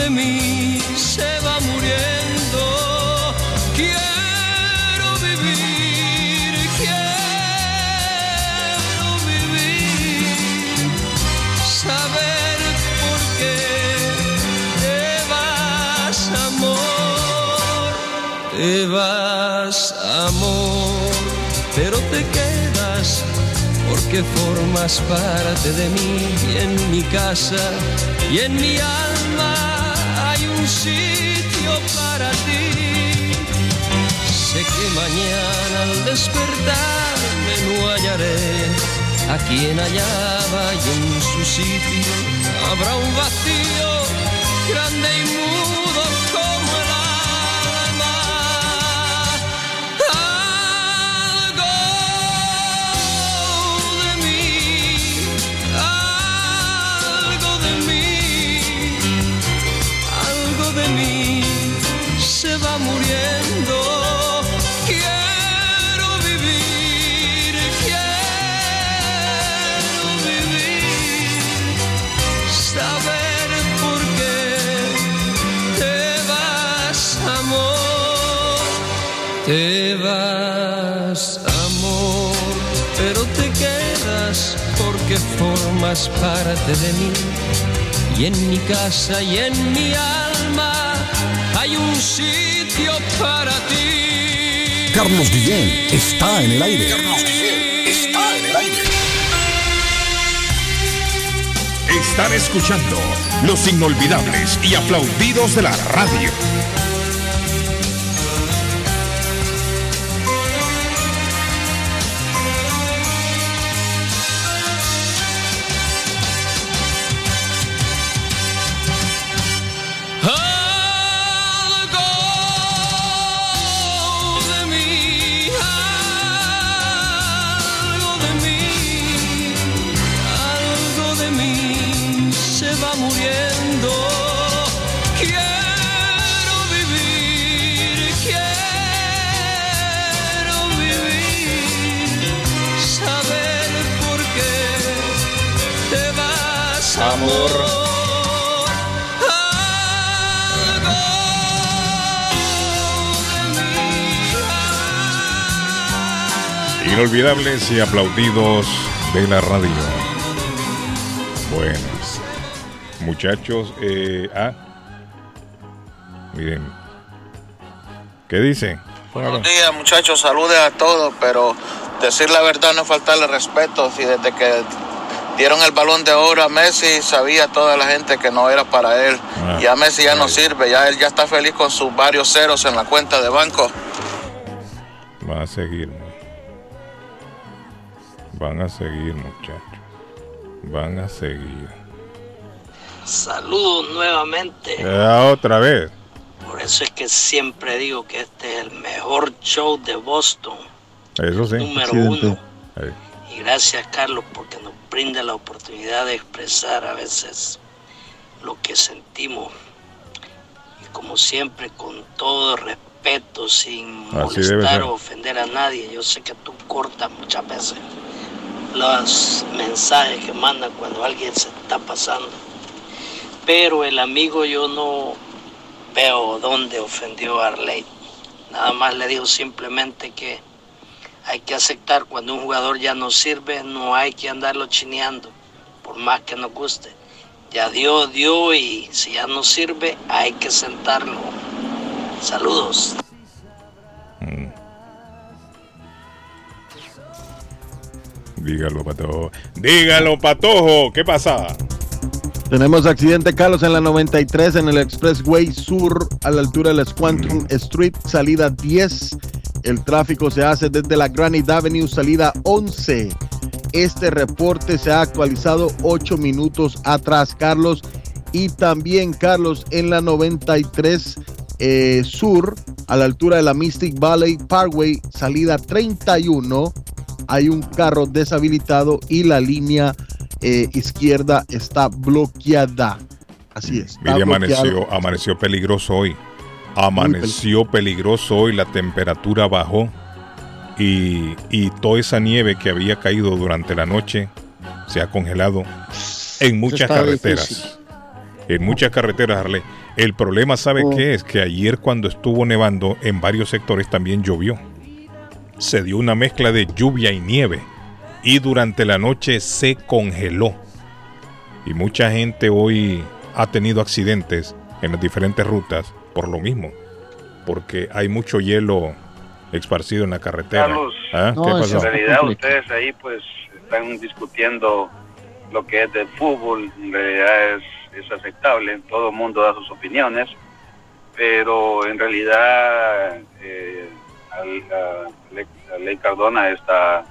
de mí se va muriendo. Quiero vivir, quiero vivir, saber por qué te vas, amor, te vas, amor, pero te quedas porque formas parte de mí en mi casa y en mi alma sitio para ti. Sé que mañana al despertarme no hallaré a quien hallaba y en su sitio habrá un vacío grande y mudo formas parte de mí y en mi casa y en mi alma hay un sitio para ti. Carlos Guillén está en el aire. Carlos Guillén está en el aire. Están escuchando los inolvidables y aplaudidos de la radio. Y aplaudidos de la radio. Bueno, muchachos, eh, ah, miren, ¿qué dicen? Buenos días, muchachos. Saludes a todos, pero decir la verdad no es faltarle respeto. Si desde que dieron el balón de oro a Messi, sabía toda la gente que no era para él. Ah, ya Messi ya no sirve, ya él ya está feliz con sus varios ceros en la cuenta de banco. Van a seguir. Van a seguir, muchachos, van a seguir. Saludos nuevamente. Ya otra vez. Por eso es que siempre digo que este es el mejor show de Boston. Eso sí. Número uno. Y gracias Carlos porque nos brinda la oportunidad de expresar a veces lo que sentimos. Y como siempre, con todo respeto, sin Así molestar o ofender a nadie. Yo sé que tú cortas muchas veces los mensajes que mandan cuando alguien se está pasando. Pero el amigo yo no veo dónde ofendió a Arley. Nada más le digo simplemente que hay que aceptar cuando un jugador ya no sirve, no hay que andarlo chineando, por más que nos guste. Ya dio, dio y si ya no sirve, hay que sentarlo. Saludos. Dígalo, Patojo. Dígalo, Patojo. ¿Qué pasa? Tenemos accidente, Carlos, en la 93 en el Expressway Sur a la altura de la Squantum Street, salida 10. El tráfico se hace desde la Granite Avenue, salida 11. Este reporte se ha actualizado 8 minutos atrás, Carlos. Y también, Carlos, en la 93 eh, Sur, a la altura de la Mystic Valley Parkway, salida 31, hay un carro deshabilitado y la línea eh, izquierda está bloqueada. Así es. Mire, amaneció, amaneció peligroso hoy. Amaneció peligroso hoy, la temperatura bajó y, y toda esa nieve que había caído durante la noche se ha congelado en muchas carreteras. difícil. En muchas carreteras, Arle. El problema, ¿sabe Oh. qué es? Que ayer cuando estuvo nevando en varios sectores también llovió. Se dio una mezcla de lluvia y nieve y durante la noche se congeló. Y mucha gente hoy ha tenido accidentes en las diferentes rutas por lo mismo. Porque hay mucho hielo esparcido en la carretera. Carlos, ¿Ah? ¿Qué pasó? en realidad ustedes ahí pues están discutiendo lo que es del fútbol, en realidad es, es aceptable, todo el mundo da sus opiniones, pero en realidad eh, a Ley- Cardona está,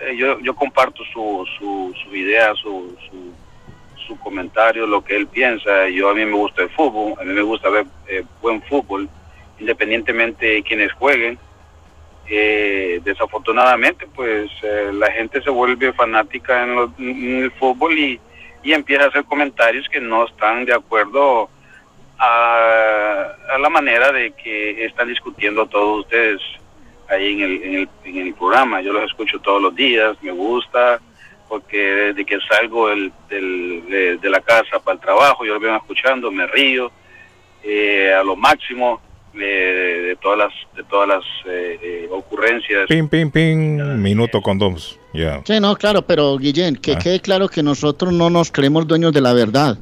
eh, yo, yo comparto su, su, idea, su, su, su comentario, lo que él piensa, yo a mí me gusta el fútbol, a mí me gusta ver eh, buen fútbol, independientemente de quienes jueguen, eh, desafortunadamente pues eh, la gente se vuelve fanática en, lo- en el fútbol y, y empieza a hacer comentarios que no están de acuerdo a, a la manera de que están discutiendo todos ustedes ahí en el, en el, en el programa. Yo los escucho todos los días, me gusta porque desde que salgo del, del- de, de la casa para el trabajo yo los vengo escuchando, me río eh, a lo máximo eh, de todas las de todas las eh, eh, ocurrencias Pim, pim, pim. Minuto con dos. Sí, no, claro, pero Guillén, que Ah. quede claro que nosotros no nos creemos dueños de la verdad.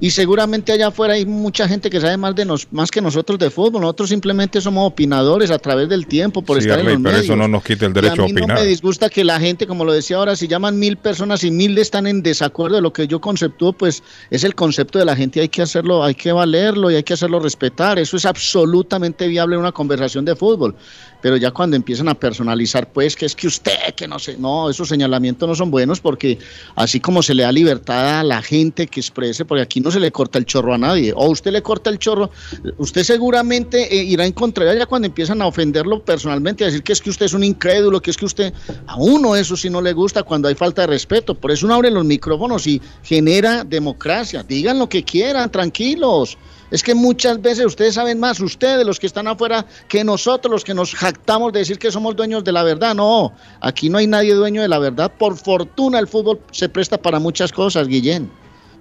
Y seguramente allá afuera hay mucha gente que sabe más de nos, más que nosotros de fútbol. Nosotros simplemente somos opinadores a través del tiempo por Sí, estar en Arley, los pero medios. eso no nos quita el derecho y a a mí opinar. no me disgusta que la gente, como lo decía ahora, si llaman mil personas y mil están en desacuerdo de lo que yo conceptúo, pues es el concepto de la gente, hay que hacerlo, hay que valerlo y hay que hacerlo respetar. Eso es absolutamente viable en una conversación de fútbol. Pero ya cuando empiezan a personalizar, pues que es que usted, que no sé, no, esos señalamientos no son buenos porque así como se le da libertad a la gente que exprese, porque aquí no se le corta el chorro a nadie, o usted le corta el chorro, usted seguramente eh, irá en contra ella cuando empiezan a ofenderlo personalmente, a decir que es que usted es un incrédulo, que es que usted, a uno eso sí no le gusta cuando hay falta de respeto, por eso uno abre los micrófonos y genera democracia, digan lo que quieran, tranquilos. Es que muchas veces ustedes saben más, ustedes los que están afuera, que nosotros los que nos jactamos de decir que somos dueños de la verdad. No, aquí no hay nadie dueño de la verdad. Por fortuna el fútbol se presta para muchas cosas, Guillén.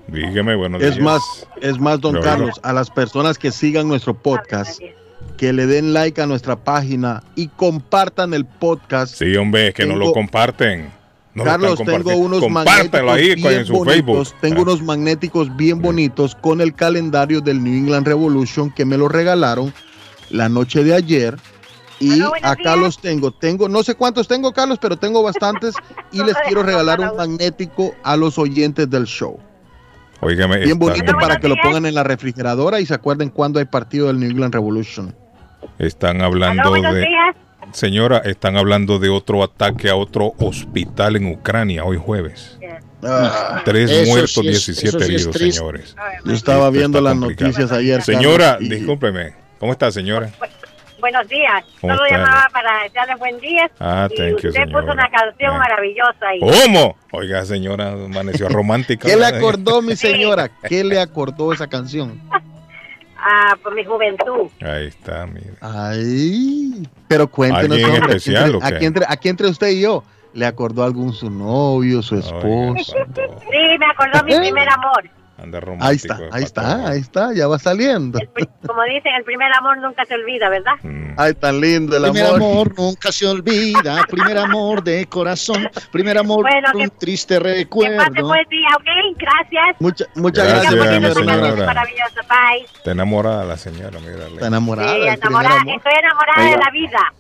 Dígame, buenos Es días. más, es más, don Pero Carlos, a las personas que sigan nuestro podcast, que le den like a nuestra página y compartan el podcast. Sí, hombre, es que no lo comparten. No Carlos, tengo unos Compártelo ahí magnéticos en bien su bonitos. Facebook. Ah. Tengo unos magnéticos bien bonitos con el calendario del New England Revolution que me lo regalaron la noche de ayer. Y acá los tengo. Tengo, no sé cuántos tengo, Carlos, pero tengo bastantes y les quiero regalar un magnético a los oyentes del show. Bien bonito para que lo pongan en la refrigeradora y se acuerden cuando hay partido del New England Revolution. Están hablando de. días. Señora, están hablando de otro ataque a otro hospital en Ucrania hoy jueves. Tres Eso muertos, sí es- 17 eso sí es heridos, señores. Yo estaba viendo las complicado. noticias ayer. Señora, y- discúlpeme. ¿Cómo está, señora? Buenos días. ¿Cómo Solo está? llamaba para desearle buen día. Ah, y thank you, usted señora. puso una canción maravillosa ahí. ¿Cómo? Oiga, señora, amaneció romántica. ¿Qué le acordó mi señora? ¿Qué le acordó esa canción? Ah, por mi juventud. Ahí está, mira. Ay, pero cuéntenos. ¿Alguien hombre, aquí especial entre-? Aquí entre, aquí entre usted y yo, ¿le acordó algún su novio, su esposo? Sí, me acordó mi primer amor. Anda romántico. Ahí está, ahí está, ahí está, ya va saliendo. Como dicen, el primer amor nunca se olvida, ¿verdad? Mm. Ay, tan lindo el Primer amor. amor nunca se olvida, primer amor de corazón, primer amor Bueno, un que- triste Que pase recuerdo. buen día, ¿ok? Gracias. Mucha- muchas Gracias, gracias, mi señora. Maravilloso, bye. Está enamorada la señora, mírale. Está enamorada. Sí, primer enamorada, amor. estoy enamorada de la vida.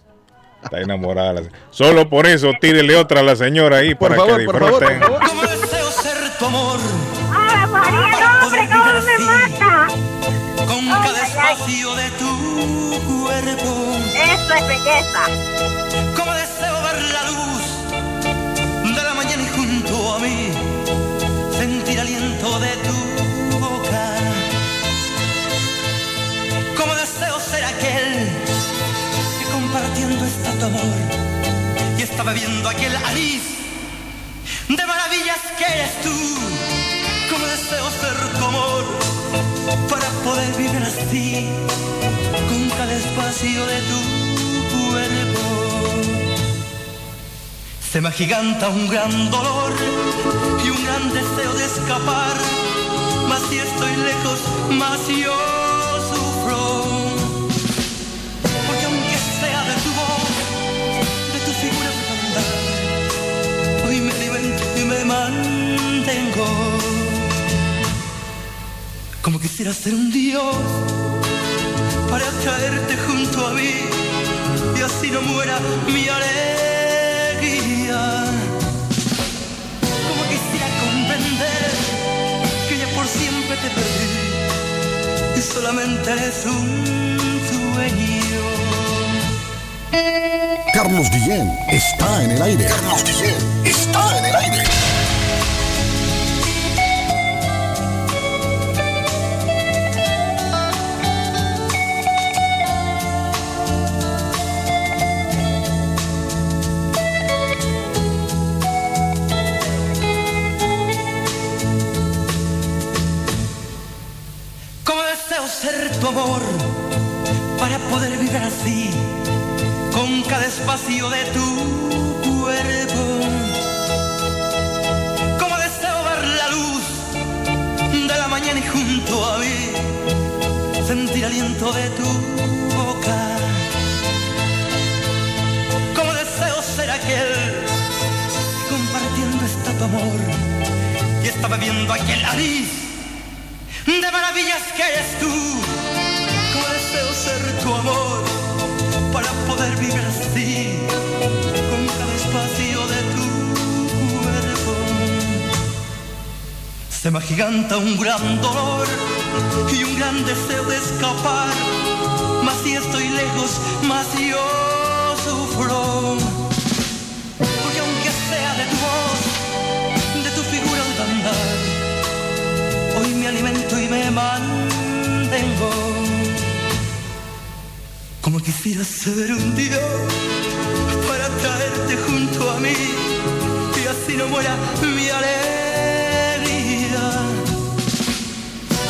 Está enamorada la señora. Solo por eso tírele otra a la señora ahí Por para favor, que por favor, disfruten. por favor. Como deseo ser tu amor, ¡Ah, María, no, hombre, cómo me mata! con cada espacio de tu cuerpo. Eso es belleza. Como deseo ver la luz de la mañana y junto a mí sentir aliento de tu boca. Como deseo ser aquel que compartiendo está tu amor y está bebiendo aquel anís de maravillas que eres tú. Deseo ser tu amor para poder vivir así con cada espacio de tu cuerpo. Se me agiganta un gran dolor y un gran deseo de escapar. Mas si estoy lejos, más yo sufro. Porque aunque sea de tu voz, de tu figura bondad, hoy me alimento y me mantengo. Quisiera ser un dios para traerte junto a mí y así no muera mi alegría. Como quisiera comprender que ya por siempre te perdí y solamente eres un sueño. Carlos Guillén está en el aire. Carlos Guillén está en el aire. Con cada espacio de tu cuerpo. Como deseo ver la luz de la mañana y junto a mí sentir aliento de tu boca. Como deseo ser aquel que tu amor y estaba viendo aquel nariz de maravillas que eres tú. Como deseo ser tu amor vivir así con cada espacio de tu cuerpo. Se me agiganta un gran dolor y un gran deseo de escapar. Más si estoy lejos, más yo sufro. Quisiera ser un dios para traerte junto a mí y así no muera mi alegría.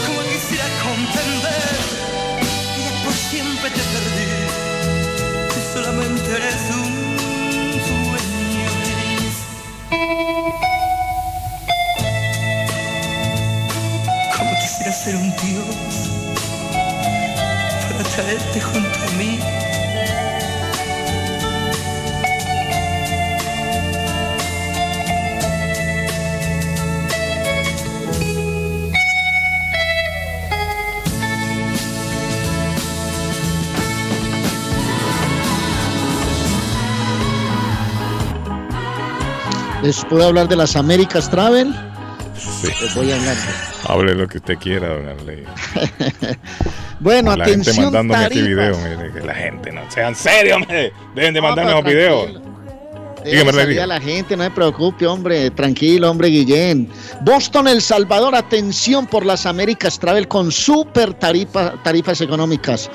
Como quisiera comprender que por siempre te perdí y solamente eres un sueño gris. Como quisiera ser un dios junto a mí. ¿Les puedo hablar de las Américas Travel? Les voy a hablar. Hable lo que usted quiera, don Arley. Bueno, La gente atención mandándome tarifas. videos, mire, que la gente no sean serios, hombre. Dejen de mandarme videos. Deje Dígame, a la gente, no se preocupe, hombre. Tranquilo, hombre, Guillén. Boston, El Salvador, atención por las Américas Travel con super tarifa, tarifas económicas.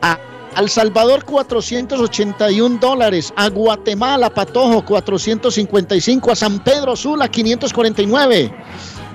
A El Salvador, 481 dólares. A Guatemala, Patojo, 455. A San Pedro Sula, 549.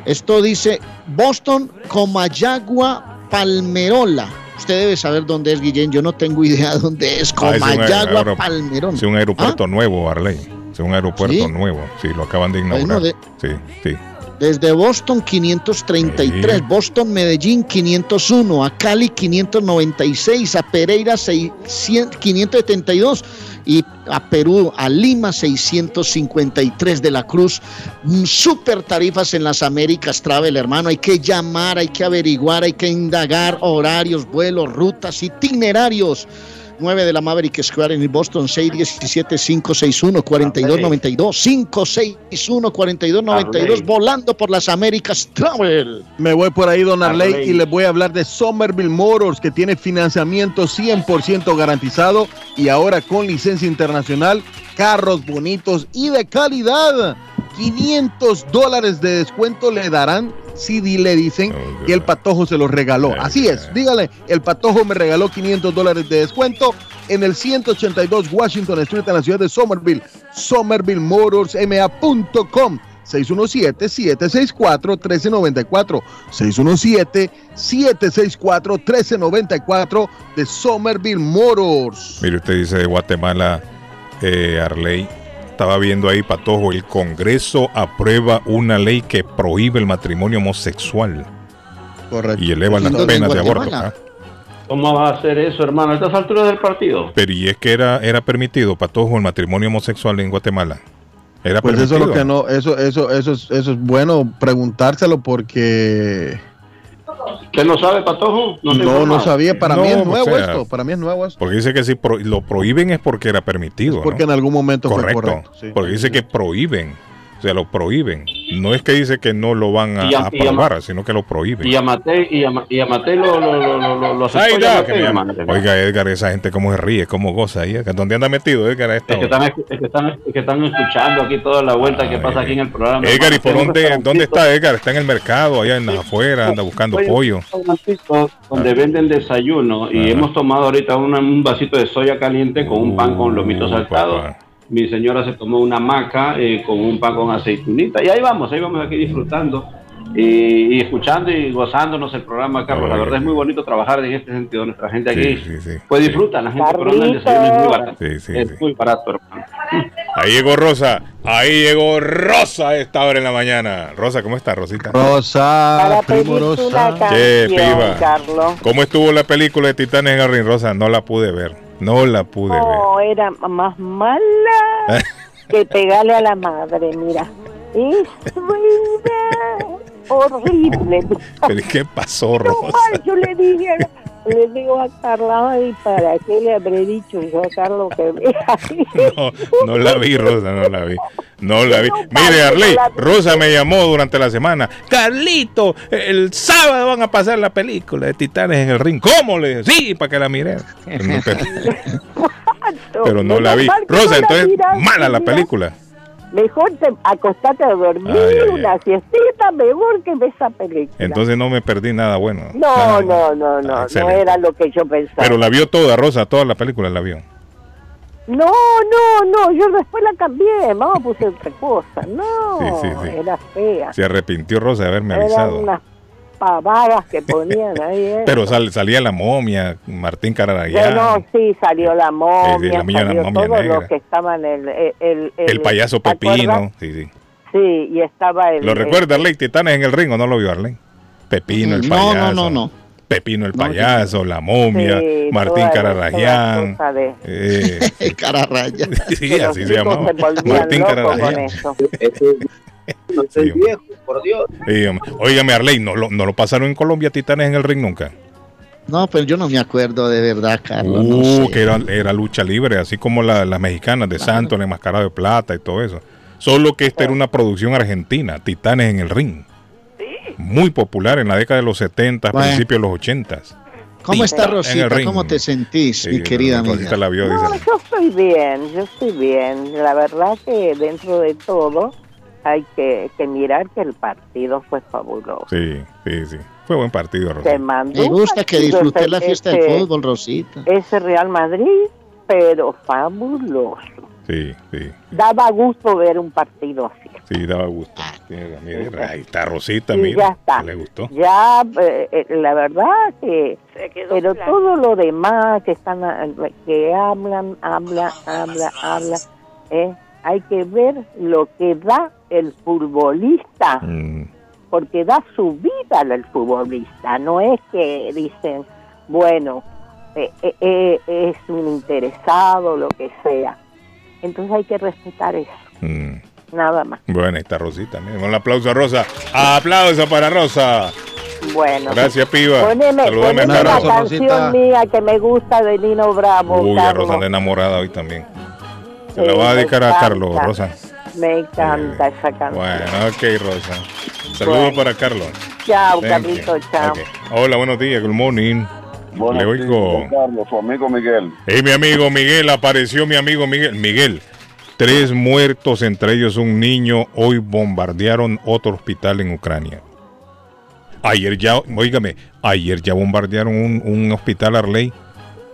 Esto dice Boston, Comayagua, Palmerola. Usted debe saber dónde es, Guillén. Yo no tengo idea de dónde es. Ah, Comayagua, aero- Palmerola. Es un aeropuerto nuevo, Arley. Es un aeropuerto ¿Sí? nuevo. Sí, lo acaban de inaugurar. Bueno, de- Sí, sí. Desde Boston 533, Boston Medellín 501, a Cali 596, a Pereira 600, 572 y a Perú, a Lima 653 de la Cruz. Mm, Super tarifas en las Américas Travel, hermano. Hay que llamar, hay que averiguar, hay que indagar horarios, vuelos, rutas, itinerarios. 9 de la Maverick Square en Boston, 617-561-4292, 561-4292, volando por las Américas Travel. Me voy por ahí, don Arley, Arley. y les voy a hablar de Somerville Motors, que tiene financiamiento 100% garantizado y ahora con licencia internacional, carros bonitos y de calidad. 500 dólares de descuento le darán si le dicen que el patojo se los regaló. Así es, dígale, el patojo me regaló 500 dólares de descuento en el 182 Washington Street en la ciudad de Somerville. SomervilleMotorsMA.com 617-764-1394. 617-764-1394 de Somerville Motors. Mire, usted dice de Guatemala, eh, Arley. Estaba viendo ahí, Patojo, el Congreso aprueba una ley que prohíbe el matrimonio homosexual. Correcto. Y eleva las penas ¿En de aborto. ¿Cómo va a hacer eso, hermano? A estas alturas del partido. Pero y es que era, era permitido, Patojo, el matrimonio homosexual en Guatemala. Era Pues eso permitido. es lo que no, eso, eso, eso, es, eso es bueno preguntárselo porque ¿Qué no sabe, Patojo? no, no, informado. sabía, para No, mí es o nuevo sea, esto, para mí es nuevo esto. Porque dice que si pro- lo prohíben es porque era permitido. Porque ¿no? en algún momento fue correcto. correcto, sí. Porque dice que prohíben. O sea, lo prohíben. No es que dice que no lo van a, a- aprobar, sino que lo prohíben. Y a Matei, y a, y a Matei lo, lo, lo, lo, lo, aceptó ya Matei. Oiga, Edgar, esa gente cómo se ríe, cómo goza ahí. ¿Dónde anda metido, Edgar? a esta Es que, están, es, que están, es que están escuchando aquí toda la vuelta que pasa aquí en el programa. Edgar, ¿y por dónde, dónde está Edgar? Está en el mercado, allá en afuera, anda buscando pollo. donde venden desayuno y hemos tomado ahorita una- un vasito de soya caliente con un pan con lomito saltado. Mi señora se tomó una maca eh, con un pan con aceitunita y ahí vamos, ahí vamos aquí disfrutando y, y escuchando y gozándonos el programa, Carlos. La verdad es muy bonito trabajar en este sentido. Nuestra gente aquí pues disfruta, la gente pero el desayuno es muy barato. Sí, sí, es muy barato, hermano. Ahí llegó Rosa, ahí llegó Rosa a esta hora en la mañana. Rosa, ¿cómo está, Rosita? Rosa, Primorosa. Che, piba. Carlos. ¿Cómo estuvo la película de Titanes ring, Rosa? No la pude ver. No la pude ver. No, era más mala que pegarle a la madre, mira. Es horrible. ¿Pero qué pasó, Rosa? Ay, yo le dije, le digo a Carla, ay, ¿para qué le habré dicho yo a Carlos que vea? No, no la vi, Rosa, no la vi. No la vi. Mire, Arley, Rosa me llamó durante la semana. Carlito, el sábado van a pasar la película de Titanes en el ring. ¿Cómo le dije? Sí, para que la mire. Pero no la vi. Rosa, entonces, mala la película. Mejor te acostate a dormir Ay, ay, ay. una siestita, mejor que esa película. Entonces no me perdí nada bueno. no, Nada. no, no, no, no excelente. era lo que yo pensaba. Pero la vio toda, Rosa, toda la película la vio. No, no, no, yo después la cambié, vamos, puse otra cosa. No, Sí, sí, sí. era fea. Se arrepintió Rosa de haberme Eran avisado. unas pavadas que ponían ahí. ¿eh? Pero sal- salía la momia, Martín Cararayán. Bueno, sí, salió la momia, la momia- la salió momia todos negra. los que estaban el... El, el, el payaso ¿te acuerdas? Pepino. Sí, sí. Sí, y estaba el... ¿Lo el- recuerda Arley? Titanes en el ring o no lo vio Arley? Pepino el No, no, payaso. no, no. Pepino el payaso, la momia, Sí, Martín cosa de- Eh, Cararaya. sí, así se llamaba. Martín locos eso. Sí, hombre. Sí, hombre. Óigame, Arley, ¿no lo, ¿no lo pasaron en Colombia Titanes en el ring nunca? No, pero yo no me acuerdo de verdad, Carlos. no Uh, sé. que era, era lucha libre, así como la- las mexicanas de Santos, el enmascarado de plata y todo eso. Solo que esta era una producción argentina, Titanes en el ring. Muy popular en la década de los 70, Bueno. principios de los 80. ¿Cómo está Rosita? ¿Cómo te sentís, Sí, mi querida Rosita amiga? la vio, No, dice. yo estoy bien, yo estoy bien. La verdad que dentro de todo hay que, que mirar que el partido fue fabuloso. Sí, sí, sí. Fue buen partido, Rosita. mandó Me gusta que disfruté ese- la fiesta del ese- fútbol, Rosita. Ese Real Madrid, pero fabuloso. Sí, sí, Daba gusto ver un partido así. sí, daba gusto. Mira, mira, ahí está Rosita, Y mira. ya está. ¿Le gustó? Ya, eh, eh, la verdad que... Pero todo lo demás que están ah, que hablan, habla, habla, habla, eh, hay que ver lo que da el futbolista, Mm, porque da su vida al futbolista, no es que dicen, bueno, eh, eh, eh, es un interesado, lo que sea. Entonces hay que respetar eso, mm. nada más. Bueno, ahí está Rosita. Un aplauso a Rosa. Aplauso para Rosa. Bueno. Gracias, piba. Poneme, Salúdame a poneme la Carlos. canción mía que me gusta de Nino Bravo. Uy, a Carlos. Rosa anda enamorada hoy también. Se la Sí, va a me dedicar a. Carlos, Rosa. Me encanta esa canción. Bueno, ok, Rosa. Saludos Bueno. para Carlos. Chao, Thank Carlito, you. chao. Hola, buenos días, good morning. Le oigo. Carlos, su amigo Miguel. Hey, mi amigo Miguel, apareció mi amigo Miguel. Miguel, tres muertos, entre ellos un niño, hoy bombardearon otro hospital en Ucrania. Ayer ya, oígame, ayer ya bombardearon un, un hospital Arley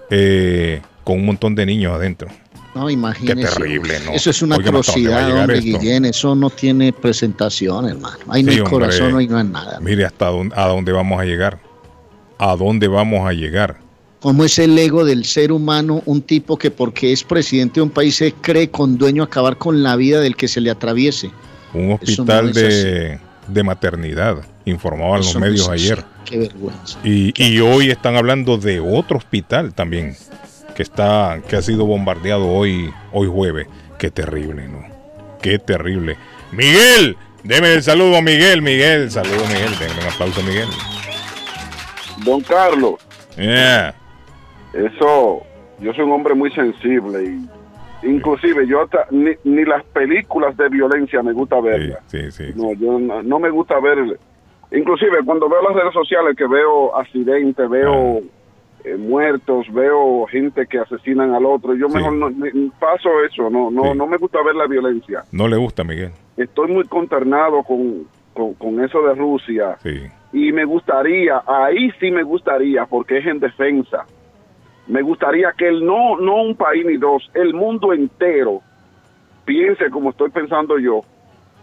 eh, con un montón de niños adentro. No, imagínese. Qué terrible, ¿no? Eso es una Oigan, ¿hasta dónde va a atrocidad, hombre, esto? Guillén. Eso no tiene presentación, hermano. Ahí no hay hombre. corazón, ahí no hay nada. Mire hasta dónde, a dónde vamos a llegar. ¿A dónde vamos a llegar? Como es el ego del ser humano, un tipo que porque es presidente de un país se cree con dueño a acabar con la vida del que se le atraviese. Un hospital no de, de maternidad, informaban los no medios ayer. Qué vergüenza. Y, y hoy están hablando de otro hospital también, que está, que ha sido bombardeado hoy, hoy jueves. Qué terrible, ¿no? Qué terrible. Miguel, deme el saludo a Miguel, Miguel, saludo Miguel, denle un aplauso a Miguel. Don Carlos, Yeah. eso, yo soy un hombre muy sensible y inclusive yo hasta ni, ni las películas de violencia me gusta verlas. Sí, sí. No, yo no, no me gusta ver, inclusive cuando veo las redes sociales que veo accidentes, veo eh, muertos, veo gente que asesinan al otro, yo mejor no, paso eso, no, no, no me gusta ver la violencia. No le gusta, Miguel. Estoy muy consternado con, con, con eso de Rusia. Sí. y me gustaría, ahí sí me gustaría, porque es en defensa, me gustaría que el no, no un país ni dos, el mundo entero piense como estoy pensando yo,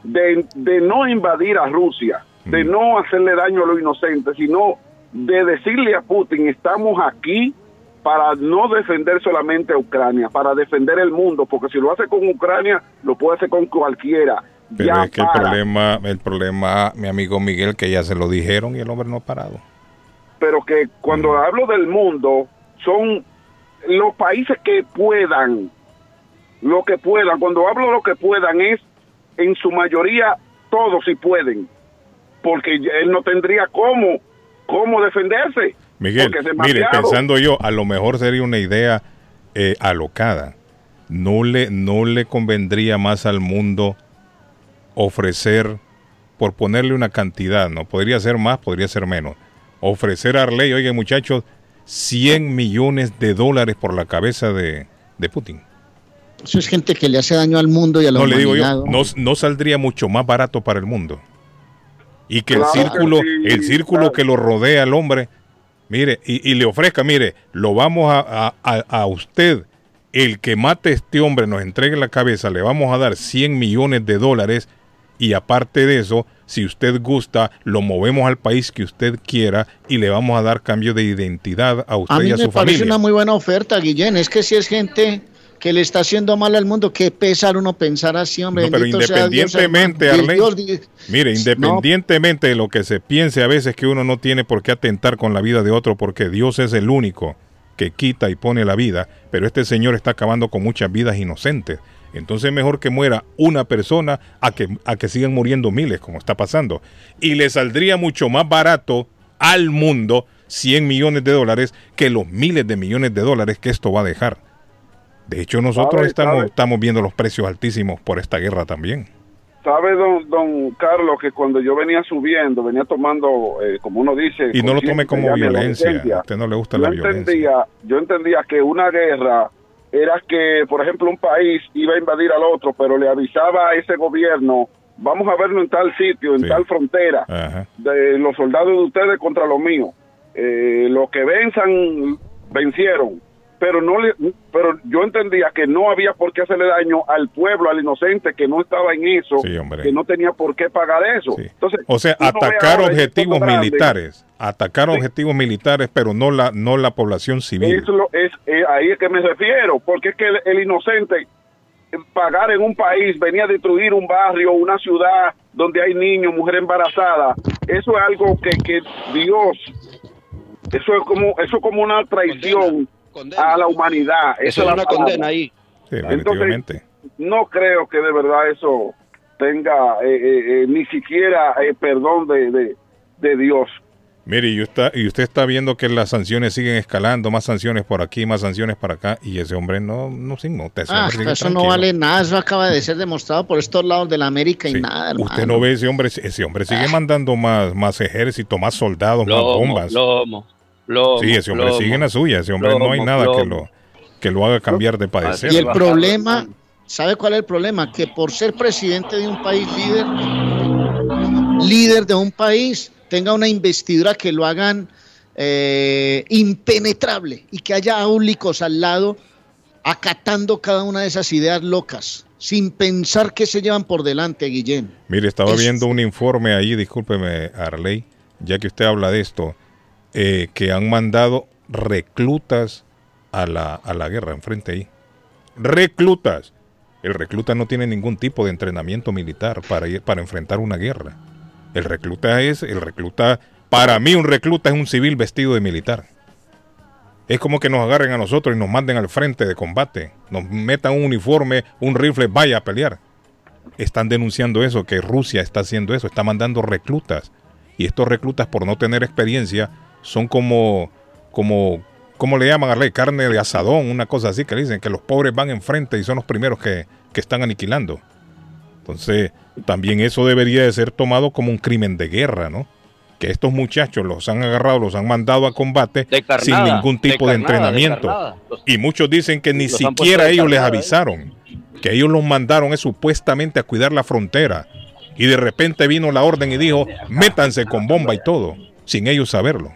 de, de no invadir a Rusia, de no hacerle daño a los inocentes, sino de decirle a Putin, estamos aquí para no defender solamente a Ucrania, para defender el mundo, porque si lo hace con Ucrania, lo puede hacer con cualquiera. Pero Ya es que el problema, el problema, mi amigo Miguel, que ya se lo dijeron y el hombre no ha parado. pero que cuando hablo del mundo son los países que puedan, lo que puedan. Cuando hablo lo que puedan es en su mayoría todo si pueden, porque él no tendría cómo, cómo defenderse. Miguel, mire, pensando yo, a lo mejor sería una idea eh, alocada. No le, no le convendría más al mundo ofrecer, por ponerle una cantidad, ¿no? Podría ser más, podría ser menos. Ofrecer a Arley, oye muchachos, 100 millones de dólares por la cabeza de, de Putin. Eso es gente que le hace daño al mundo y a la no, humanidad. Le digo yo, no, no saldría mucho más barato para el mundo. Y que el círculo, el círculo que lo rodea al hombre, mire, y, y le ofrezca, mire, lo vamos a, a, a, usted, el que mate a este hombre, nos entregue la cabeza, le vamos a dar 100 millones de dólares y aparte de eso, si usted gusta, lo movemos al país que usted quiera y le vamos a dar cambio de identidad a usted a mí y a me su parece familia. una muy buena oferta, Guillén. Es que si es gente que le está haciendo mal al mundo, qué pesar uno pensar así, hombre. No, pero Dios, independientemente. Arley, Dios di- mire, independientemente de lo que se piense a veces que uno no tiene por qué atentar con la vida de otro, porque Dios es el único que quita y pone la vida, pero este señor está acabando con muchas vidas inocentes. Entonces mejor que muera una persona a que, a que sigan muriendo miles, como está pasando. Y le saldría mucho más barato al mundo 100 millones de dólares que los miles de millones de dólares que esto va a dejar. De hecho, nosotros estamos, sabe. estamos viendo los precios altísimos por esta guerra también. ¿Sabe, don, don Carlos, que cuando yo venía subiendo, venía tomando, eh, como uno dice... Y no lo tome como violencia. A usted no le gusta yo la violencia. entendía, yo entendía que una guerra era que, por ejemplo, un país iba a invadir al otro, pero le avisaba a ese gobierno, vamos a verlo en tal sitio, en tal frontera, Ajá. de los soldados de ustedes contra los míos. Eh, los que venzan, vencieron. Pero no le, pero yo entendía que no había por qué hacerle daño al pueblo, al inocente que no estaba en eso, Sí, que no tenía por qué pagar eso. Entonces, O sea, atacar objetivos militares, atacar objetivos militares, pero no la no la población civil. Eso es, eh, ahí es que me refiero, porque es que el, el inocente eh, pagar en un país, venía a destruir un barrio, una ciudad donde hay niños, mujer embarazada, eso es algo que, que Dios, eso es como, eso es como una traición a la humanidad. Esa Eso es la una palabra. condena ahí. Sí, Entonces, no creo que de verdad eso tenga eh, eh, eh, ni siquiera eh, perdón de, de, de Dios. Mire, y usted, y usted está viendo que las sanciones siguen escalando, más sanciones por aquí, más sanciones para acá, y ese hombre no, no, no, ese Ah, eso no vale nada, eso acaba de ser demostrado por estos lados de la América y nada, hermano. Usted no ve ese hombre, ese hombre sigue mandando más, más ejército, más soldados, más bombas. lomo, sí, ese hombre sigue en la suya, ese hombre no hay nada que lo, que lo haga cambiar de padecer. Y el problema, ¿sabe cuál es el problema? Que por ser presidente de un país líder, líder de un país, tenga una investidura que lo hagan eh, impenetrable y que haya áulicos al lado acatando cada una de esas ideas locas, sin pensar que se llevan por delante, Guillén. Mire, estaba Es- viendo un informe ahí, discúlpeme, Arley, ya que usted habla de esto, eh, que han mandado reclutas a la, a la guerra enfrente ahí. Reclutas. El recluta no tiene ningún tipo de entrenamiento militar para ir para enfrentar una guerra. El recluta es, el recluta, para mí un recluta es un civil vestido de militar. Es como que nos agarren a nosotros y nos manden al frente de combate, nos metan un uniforme, un rifle, vaya a pelear están denunciando eso, que Rusia está haciendo eso, está mandando reclutas. Y estos reclutas, por no tener experiencia, son como, como, ¿cómo le llaman a ley? Carne de asadón, una cosa así que le dicen, que los pobres van enfrente y son los primeros que, que están aniquilando. Entonces, también eso debería de ser tomado como un crimen de guerra, ¿no? Que estos muchachos los han agarrado, los han mandado a combate sin ningún tipo de, entrenamiento. Los- y muchos dicen que ni siquiera ellos les ¿eh? avisaron que ellos los mandaron es supuestamente a cuidar la frontera. Y de repente vino la orden y dijo, métanse con bomba y todo, sin ellos saberlo.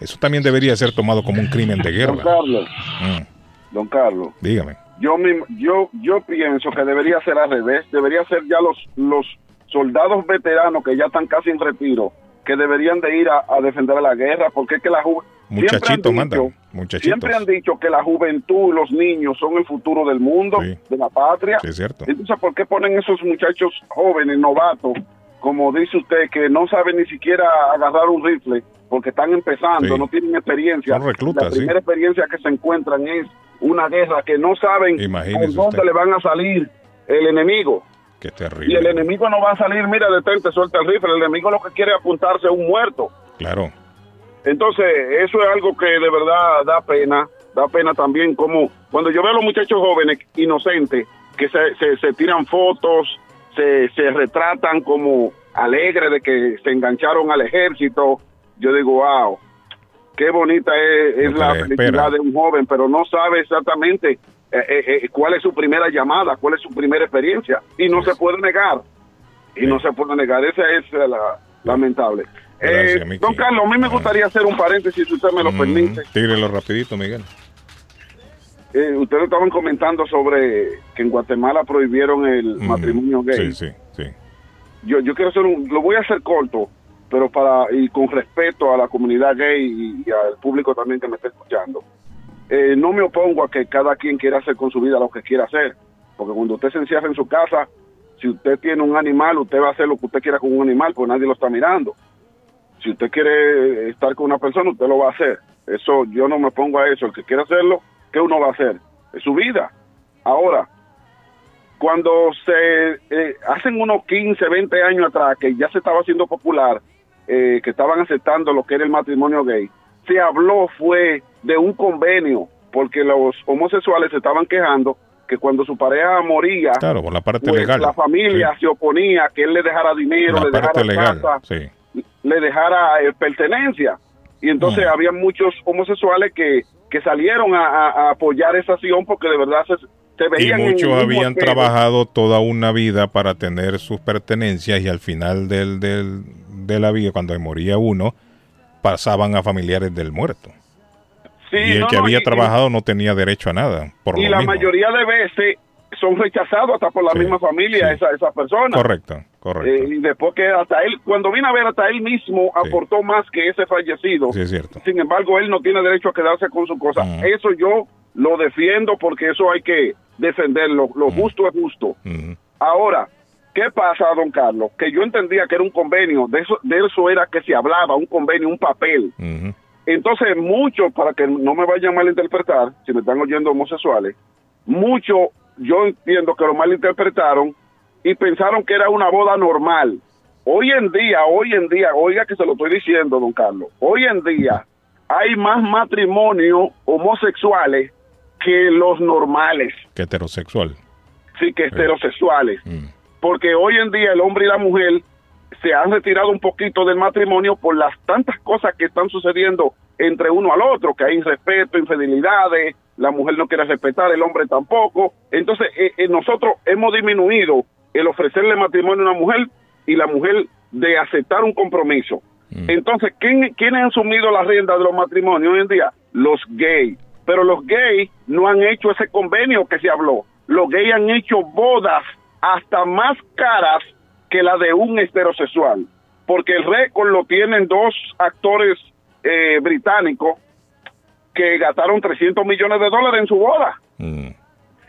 Eso también debería ser tomado como un crimen de Don guerra. Carlos, Mm, don Carlos, dígame. yo, yo, yo pienso que debería ser al revés, debería ser ya los, los soldados veteranos que ya están casi en retiro, que deberían de ir a, a defender la guerra, porque es que la ju- siempre han Muchachitos dicho- mandan, muchachitos. Siempre han dicho que la juventud, los niños son el futuro del mundo, de la patria. Sí, es cierto. Entonces, ¿por qué ponen esos muchachos jóvenes, novatos, como dice usted, que no saben ni siquiera agarrar un rifle, porque están empezando, Sí. no tienen experiencia? Son reclutas, La sí. primera experiencia que se encuentran es una guerra que no saben Imagínese por dónde usted. le van a salir el enemigo. Qué Y terrible. el enemigo no va a salir, mira, detente, suelta el rifle. El enemigo lo que quiere es apuntarse a un muerto. Claro. Entonces, eso es algo que de verdad da pena. Da pena también como cuando yo veo a los muchachos jóvenes inocentes que se, se, se tiran fotos, se, se retratan como alegres de que se engancharon al ejército. Yo digo, wow, qué bonita es, la felicidad espera. de un joven, pero no sabe exactamente eh, eh, eh, cuál es su primera llamada, cuál es su primera experiencia. Y no se puede negar. Y no se puede negar. Esa es la, lamentable. Gracias, Eh, don Carlos, a mí me gustaría hacer un paréntesis, si usted me lo permite. Tírelo rapidito, Miguel. Eh, ustedes estaban comentando sobre que en Guatemala prohibieron el matrimonio gay. Sí, sí, sí. Yo, yo quiero hacer un, lo voy a hacer corto, pero para y con respeto a la comunidad gay y, al público también que me está escuchando. Eh, no me opongo a que cada quien quiera hacer con su vida lo que quiera hacer, porque cuando usted se encierra en su casa, si usted tiene un animal, usted va a hacer lo que usted quiera con un animal, porque nadie lo está mirando. Si usted quiere estar con una persona, usted lo va a hacer. Eso yo no me pongo a eso. El que quiera hacerlo, ¿qué uno va a hacer? Es su vida. Ahora, cuando se eh, hacen unos 15, 20 años atrás, que ya se estaba haciendo popular, eh, que estaban aceptando lo que era el matrimonio gay, se habló fue de un convenio, porque los homosexuales se estaban quejando que cuando su pareja moría, Claro, por la parte pues, legal. la familia se oponía a que él le dejara dinero, La le dejara legal, casa, sí. le dejara eh, pertenencia. Y entonces Mm. había muchos homosexuales que, que salieron a, a- a apoyar esa acción porque de verdad se, Y veían muchos habían trabajado toda una vida para tener sus pertenencias y al final del, del- de la vida, cuando moría uno, pasaban a familiares del muerto. Sí, y el no, que había y- trabajado no tenía derecho a nada. Por y lo la mismo. mayoría de veces son rechazados hasta por la misma familia esa, esa persona. Correcto, correcto. Eh, y después que hasta él, cuando vino a ver, hasta él mismo aportó más que ese fallecido. Sí, es cierto. Sin embargo, él no tiene derecho a quedarse con su cosa. Eso yo lo defiendo porque eso hay que defenderlo. Lo justo es justo. Ahora, ¿qué pasa, don Carlos? Que yo entendía que era un convenio, de eso, de eso era que se hablaba, un convenio, un papel. Entonces, muchos, para que no me vayan a malinterpretar, si me están oyendo homosexuales, muchos, yo entiendo que lo malinterpretaron y pensaron que era una boda normal. Hoy en día, hoy en día, oiga que se lo estoy diciendo, don Carlos, hoy en día hay más matrimonios homosexuales que los normales, Que heterosexual. sí, que heterosexuales. Porque hoy en día el hombre y la mujer se han retirado un poquito del matrimonio por las tantas cosas que están sucediendo entre uno al otro, que hay irrespeto, infidelidades, la mujer no quiere respetar, el hombre tampoco. Entonces, eh, eh, nosotros hemos disminuido el ofrecerle matrimonio a una mujer y la mujer de aceptar un compromiso. Entonces, ¿quién, ¿quiénes han asumido la rienda de los matrimonios hoy en día? Los gays. Pero los gays no han hecho ese convenio que se habló. Los gays han hecho bodas hasta más caras que la de un heterosexual. Porque el récord lo tienen dos actores eh, británicos que gastaron 300 millones de dólares en su boda.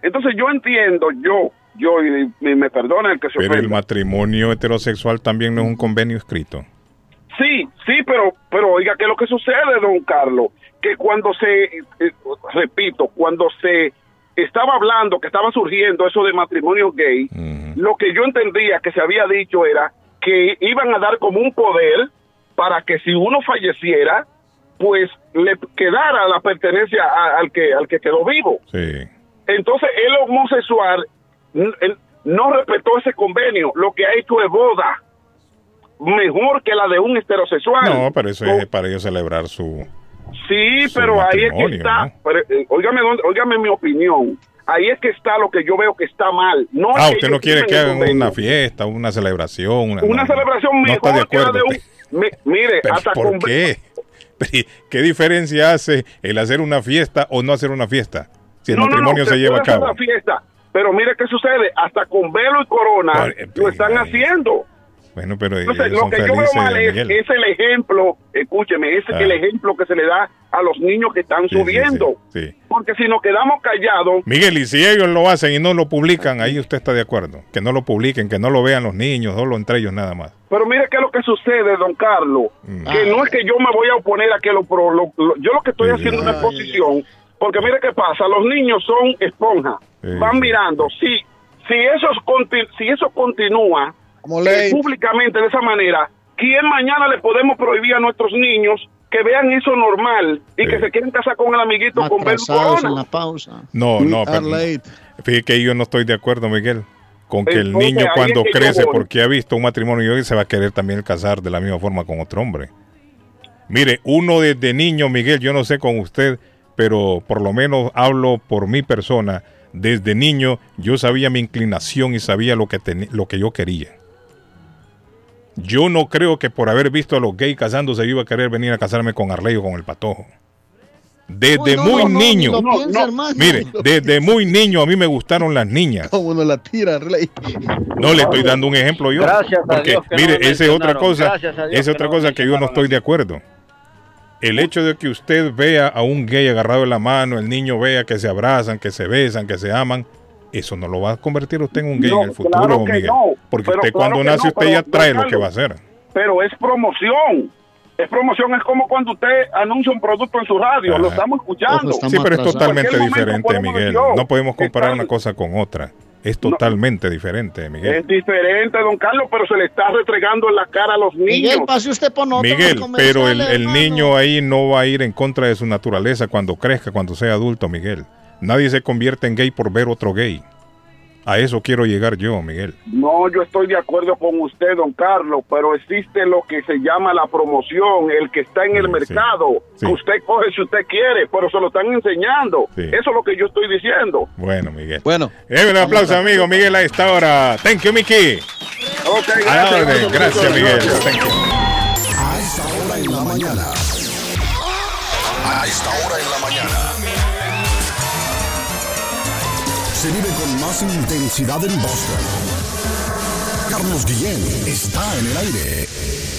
Entonces yo entiendo, yo, yo, y, y me perdona el que se Pero el matrimonio heterosexual también no es un convenio escrito. Sí, sí, pero, pero oiga, ¿qué es lo que sucede, don Carlos? Que cuando se, eh, repito, cuando se estaba hablando, que estaba surgiendo eso de matrimonio gay, lo que yo entendía que se había dicho era que iban a dar como un poder para que si uno falleciera, pues le quedara la pertenencia a- al que al que quedó vivo. Sí. Entonces el homosexual él no respetó ese convenio, lo que ha hecho es boda mejor que la de un heterosexual. No, pero eso es para ellos celebrar su... Sí, su pero ahí es que está. ¿no? Pero, eh, óigame, mi opinión. Ahí es que está lo que yo veo que está mal. No Ah, usted no quiere que hagan una fiesta, una celebración. Una, Una no, celebración no mejor está de que la acuerdo. de un. Mi- mire, Pero hasta ¿Por con- qué? ¿Qué diferencia hace el hacer una fiesta o no hacer una fiesta? Si el No, no, no, matrimonio se lleva a cabo. la fiesta, pero mire qué sucede. Hasta con velo y corona lo están haciendo. Bueno, pero Entonces, ellos lo son que yo veo felices, mal es, el ejemplo, escúcheme, ese es el Ah. ejemplo que se le da a los niños que están Sí, sí, subiendo. sí. Porque si nos quedamos callados, Miguel, y si ellos lo hacen y no lo publican, ahí usted está de acuerdo. Que no lo publiquen, que no lo vean los niños, solo entre ellos nada más. Pero mire qué es lo que sucede, don Carlos. Mm. Que no es que yo me voy a oponer a que lo, pro- lo- lo- yo lo que estoy haciendo es una exposición, porque mire qué pasa, los niños son esponjas, Sí, van mirando, si si eso, si eso continúa eh, públicamente de esa manera, ¿quién mañana le podemos prohibir a nuestros niños que vean eso normal y que se quieren casar con el amiguito con Belu Atrasados en la pausa. No, no, pero fíjate que yo no estoy de acuerdo, Miguel, con que el niño cuando crece, porque ha visto un matrimonio y se va a querer también casar de la misma forma con otro hombre. Mire, uno desde niño, Miguel, yo no sé con usted, pero por lo menos hablo por mi persona. Desde niño yo sabía mi inclinación y sabía lo que, lo que yo quería. Yo no creo que por haber visto a los gays casándose yo iba a querer venir a casarme con Arley o con el patojo. Desde Uy, no, muy no, no, ni niño. No, no. hermano. Mire, desde muy niño a mí me gustaron las niñas. Como uno la tira, Rey. No le estoy dando un ejemplo yo. Gracias a porque, Dios que no mire, esa es otra cosa. Es que otra no cosa que yo no estoy de acuerdo. El hecho de que usted vea a un gay agarrado de la mano, el niño vea que se abrazan, que se besan, que se aman, eso no lo va a convertir usted en un gay No, en el futuro, claro Miguel. no, Porque pero usted claro cuando nace no, usted pero, ya trae lo que va a hacer. Pero es promoción. Es promoción, es como cuando usted anuncia un producto en su radio, lo estamos escuchando. Sí, pero es totalmente diferente, Miguel. decir, No podemos comparar están- una cosa con otra. Es totalmente diferente, Miguel. Es diferente, don Carlos, pero se le está retregando en la cara a los niños. Miguel, pase usted por nosotros. Miguel, pero el, niño ahí no va a ir en contra de su naturaleza cuando crezca, cuando sea adulto, Miguel. Nadie se convierte en gay por ver otro gay. A eso quiero llegar yo, Miguel. No, yo estoy de acuerdo con usted, don Carlos, pero existe lo que se llama la promoción, el que está en el mercado, sí. que usted coge si usted quiere, pero se lo están enseñando. Sí. Eso es lo que yo estoy diciendo. Bueno, Miguel. Bueno. un aplauso, amigo Miguel, a esta hora. Thank you, Mickey. Ok, A la gracias. orden. Gracias, Miguel. Thank you. A esta hora en la mañana. A esta hora en la mañana. Se vive con más intensidad en Boston. Carlos Guillén está en el aire.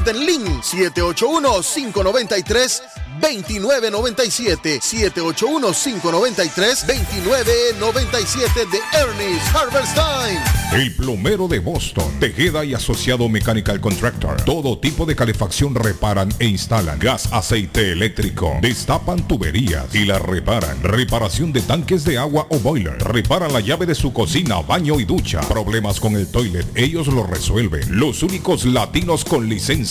en Lynn. 781-593. 2997 781-593 2997 de Ernie's Harvest Time. El plomero de Boston, Tejeda y Asociado Mechanical Contractor. Todo tipo de calefacción reparan e instalan. Gas, aceite eléctrico. Destapan tuberías y las reparan. Reparación de tanques de agua o boiler. Reparan la llave de su cocina, baño y ducha. Problemas con el toilet, ellos lo resuelven. Los únicos latinos con licencia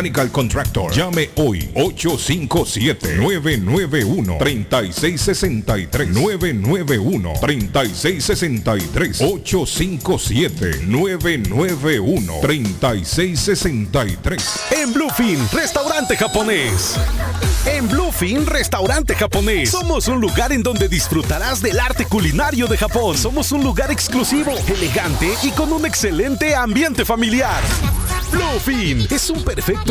Mechanical Contractor. Llame hoy 857-991-3663. 991-3663. 857-991-3663. En Bluefin, restaurante japonés. En Bluefin, restaurante japonés. Somos un lugar en donde disfrutarás del arte culinario de Japón. Somos un lugar exclusivo, elegante y con un excelente ambiente familiar. Bluefin es un perfecto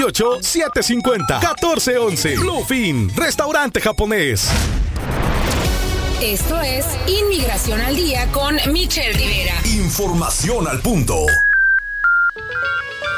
978-750-1411. Bluefin, restaurante japonés. Esto es Inmigración al Día con Michelle Rivera. Información al punto.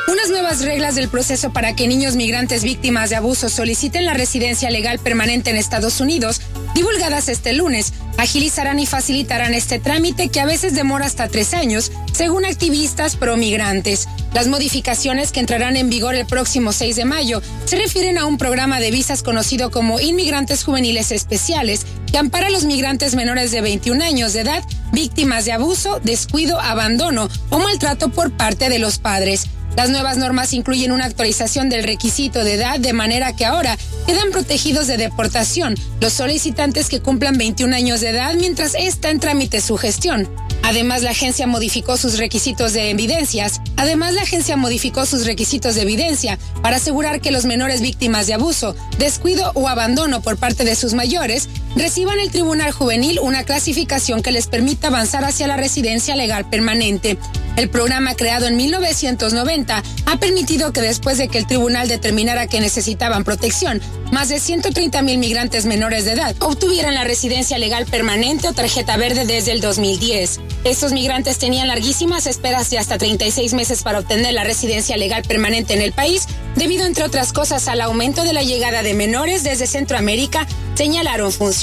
Unas nuevas reglas del proceso para que niños migrantes víctimas de abuso soliciten la residencia legal permanente en Estados Unidos, divulgadas este lunes, agilizarán y facilitarán este trámite que a veces demora hasta tres años, según activistas pro-migrantes. Las modificaciones que entrarán en vigor el próximo 6 de mayo se refieren a un programa de visas conocido como Inmigrantes Juveniles Especiales que ampara a los migrantes menores de 21 años de edad víctimas de abuso, descuido, abandono o maltrato por parte de los padres. Las nuevas normas incluyen una actualización del requisito de edad de manera que ahora quedan protegidos de deportación los solicitantes que cumplan 21 años de edad mientras está en trámite su gestión. Además, la agencia modificó sus requisitos de evidencias. Además, la agencia modificó sus requisitos de evidencia para asegurar que los menores víctimas de abuso, descuido o abandono por parte de sus mayores reciban el Tribunal Juvenil una clasificación que les permita avanzar hacia la residencia legal permanente. El programa creado en 1990 ha permitido que después de que el tribunal determinara que necesitaban protección, más de 130 mil migrantes menores de edad obtuvieran la residencia legal permanente o tarjeta verde desde el 2010. Estos migrantes tenían larguísimas esperas de hasta 36 meses para obtener la residencia legal permanente en el país, debido entre otras cosas al aumento de la llegada de menores desde Centroamérica, señalaron funcionarios.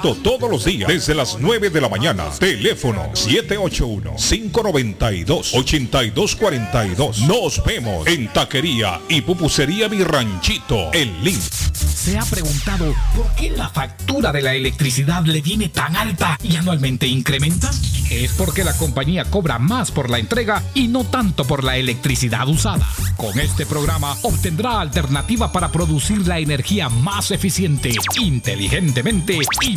todos los días desde las 9 de la mañana. Teléfono 781-592-8242. Nos vemos en Taquería y Pupusería Mi Ranchito en Link. ¿Se ha preguntado por qué la factura de la electricidad le viene tan alta y anualmente incrementa? Es porque la compañía cobra más por la entrega y no tanto por la electricidad usada. Con este programa obtendrá alternativa para producir la energía más eficiente, inteligentemente y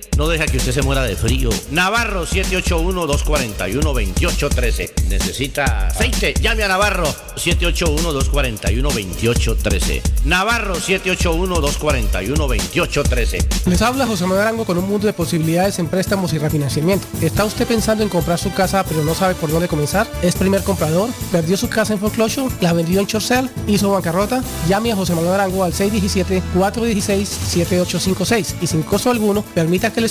no deja que usted se muera de frío. Navarro 781-241-2813. ¿Necesita aceite? Llame a Navarro 781-241-2813. Navarro 781-241-2813. Les habla José Manuel Arango con un mundo de posibilidades en préstamos y refinanciamiento. ¿Está usted pensando en comprar su casa pero no sabe por dónde comenzar? ¿Es primer comprador? ¿Perdió su casa en foreclosure? ¿La vendió en Chorcel? ¿Hizo bancarrota? Llame a José Manuel Arango al 617-416-7856 y sin costo alguno permita que le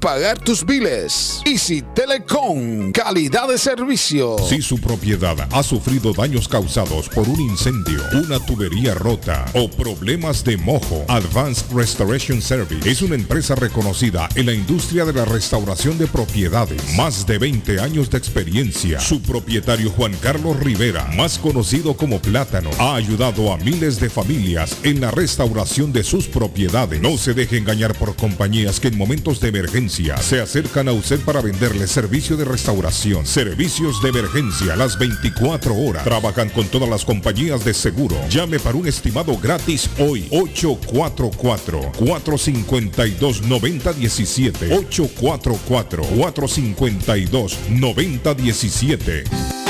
pagar tus biles. Easy Telecom, calidad de servicio. Si su propiedad ha sufrido daños causados por un incendio, una tubería rota o problemas de mojo, Advanced Restoration Service es una empresa reconocida en la industria de la restauración de propiedades. Más de 20 años de experiencia. Su propietario Juan Carlos Rivera, más conocido como Plátano, ha ayudado a miles de familias en la restauración de sus propiedades. No se deje engañar por compañías que en momentos de emergencia se acercan a usted para venderle servicio de restauración, servicios de emergencia las 24 horas. Trabajan con todas las compañías de seguro. Llame para un estimado gratis hoy. 844-452-9017. 844-452-9017.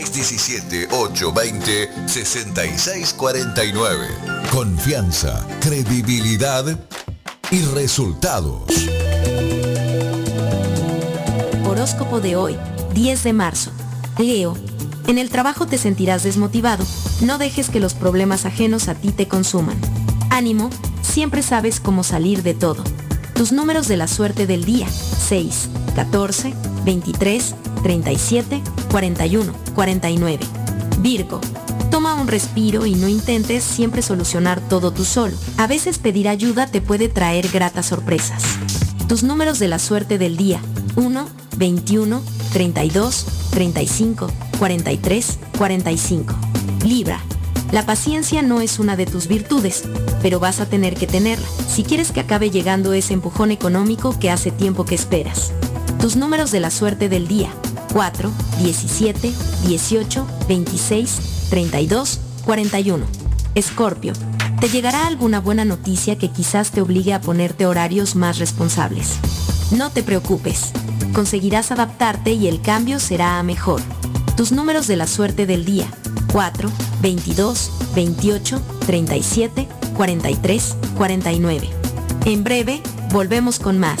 617-820-6649. Confianza, credibilidad y resultados. Horóscopo de hoy, 10 de marzo. Leo, en el trabajo te sentirás desmotivado. No dejes que los problemas ajenos a ti te consuman. Ánimo, siempre sabes cómo salir de todo. Tus números de la suerte del día, 6, 14, 23, 37, 41, 49. Virgo. Toma un respiro y no intentes siempre solucionar todo tú solo. A veces pedir ayuda te puede traer gratas sorpresas. Tus números de la suerte del día. 1, 21, 32, 35, 43, 45. Libra. La paciencia no es una de tus virtudes, pero vas a tener que tenerla si quieres que acabe llegando ese empujón económico que hace tiempo que esperas. Tus números de la suerte del día. 4, 17, 18, 26, 32, 41. Escorpio. Te llegará alguna buena noticia que quizás te obligue a ponerte horarios más responsables. No te preocupes. Conseguirás adaptarte y el cambio será a mejor. Tus números de la suerte del día. 4, 22, 28, 37, 43, 49. En breve, volvemos con más.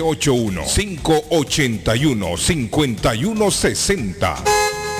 781-581-5160.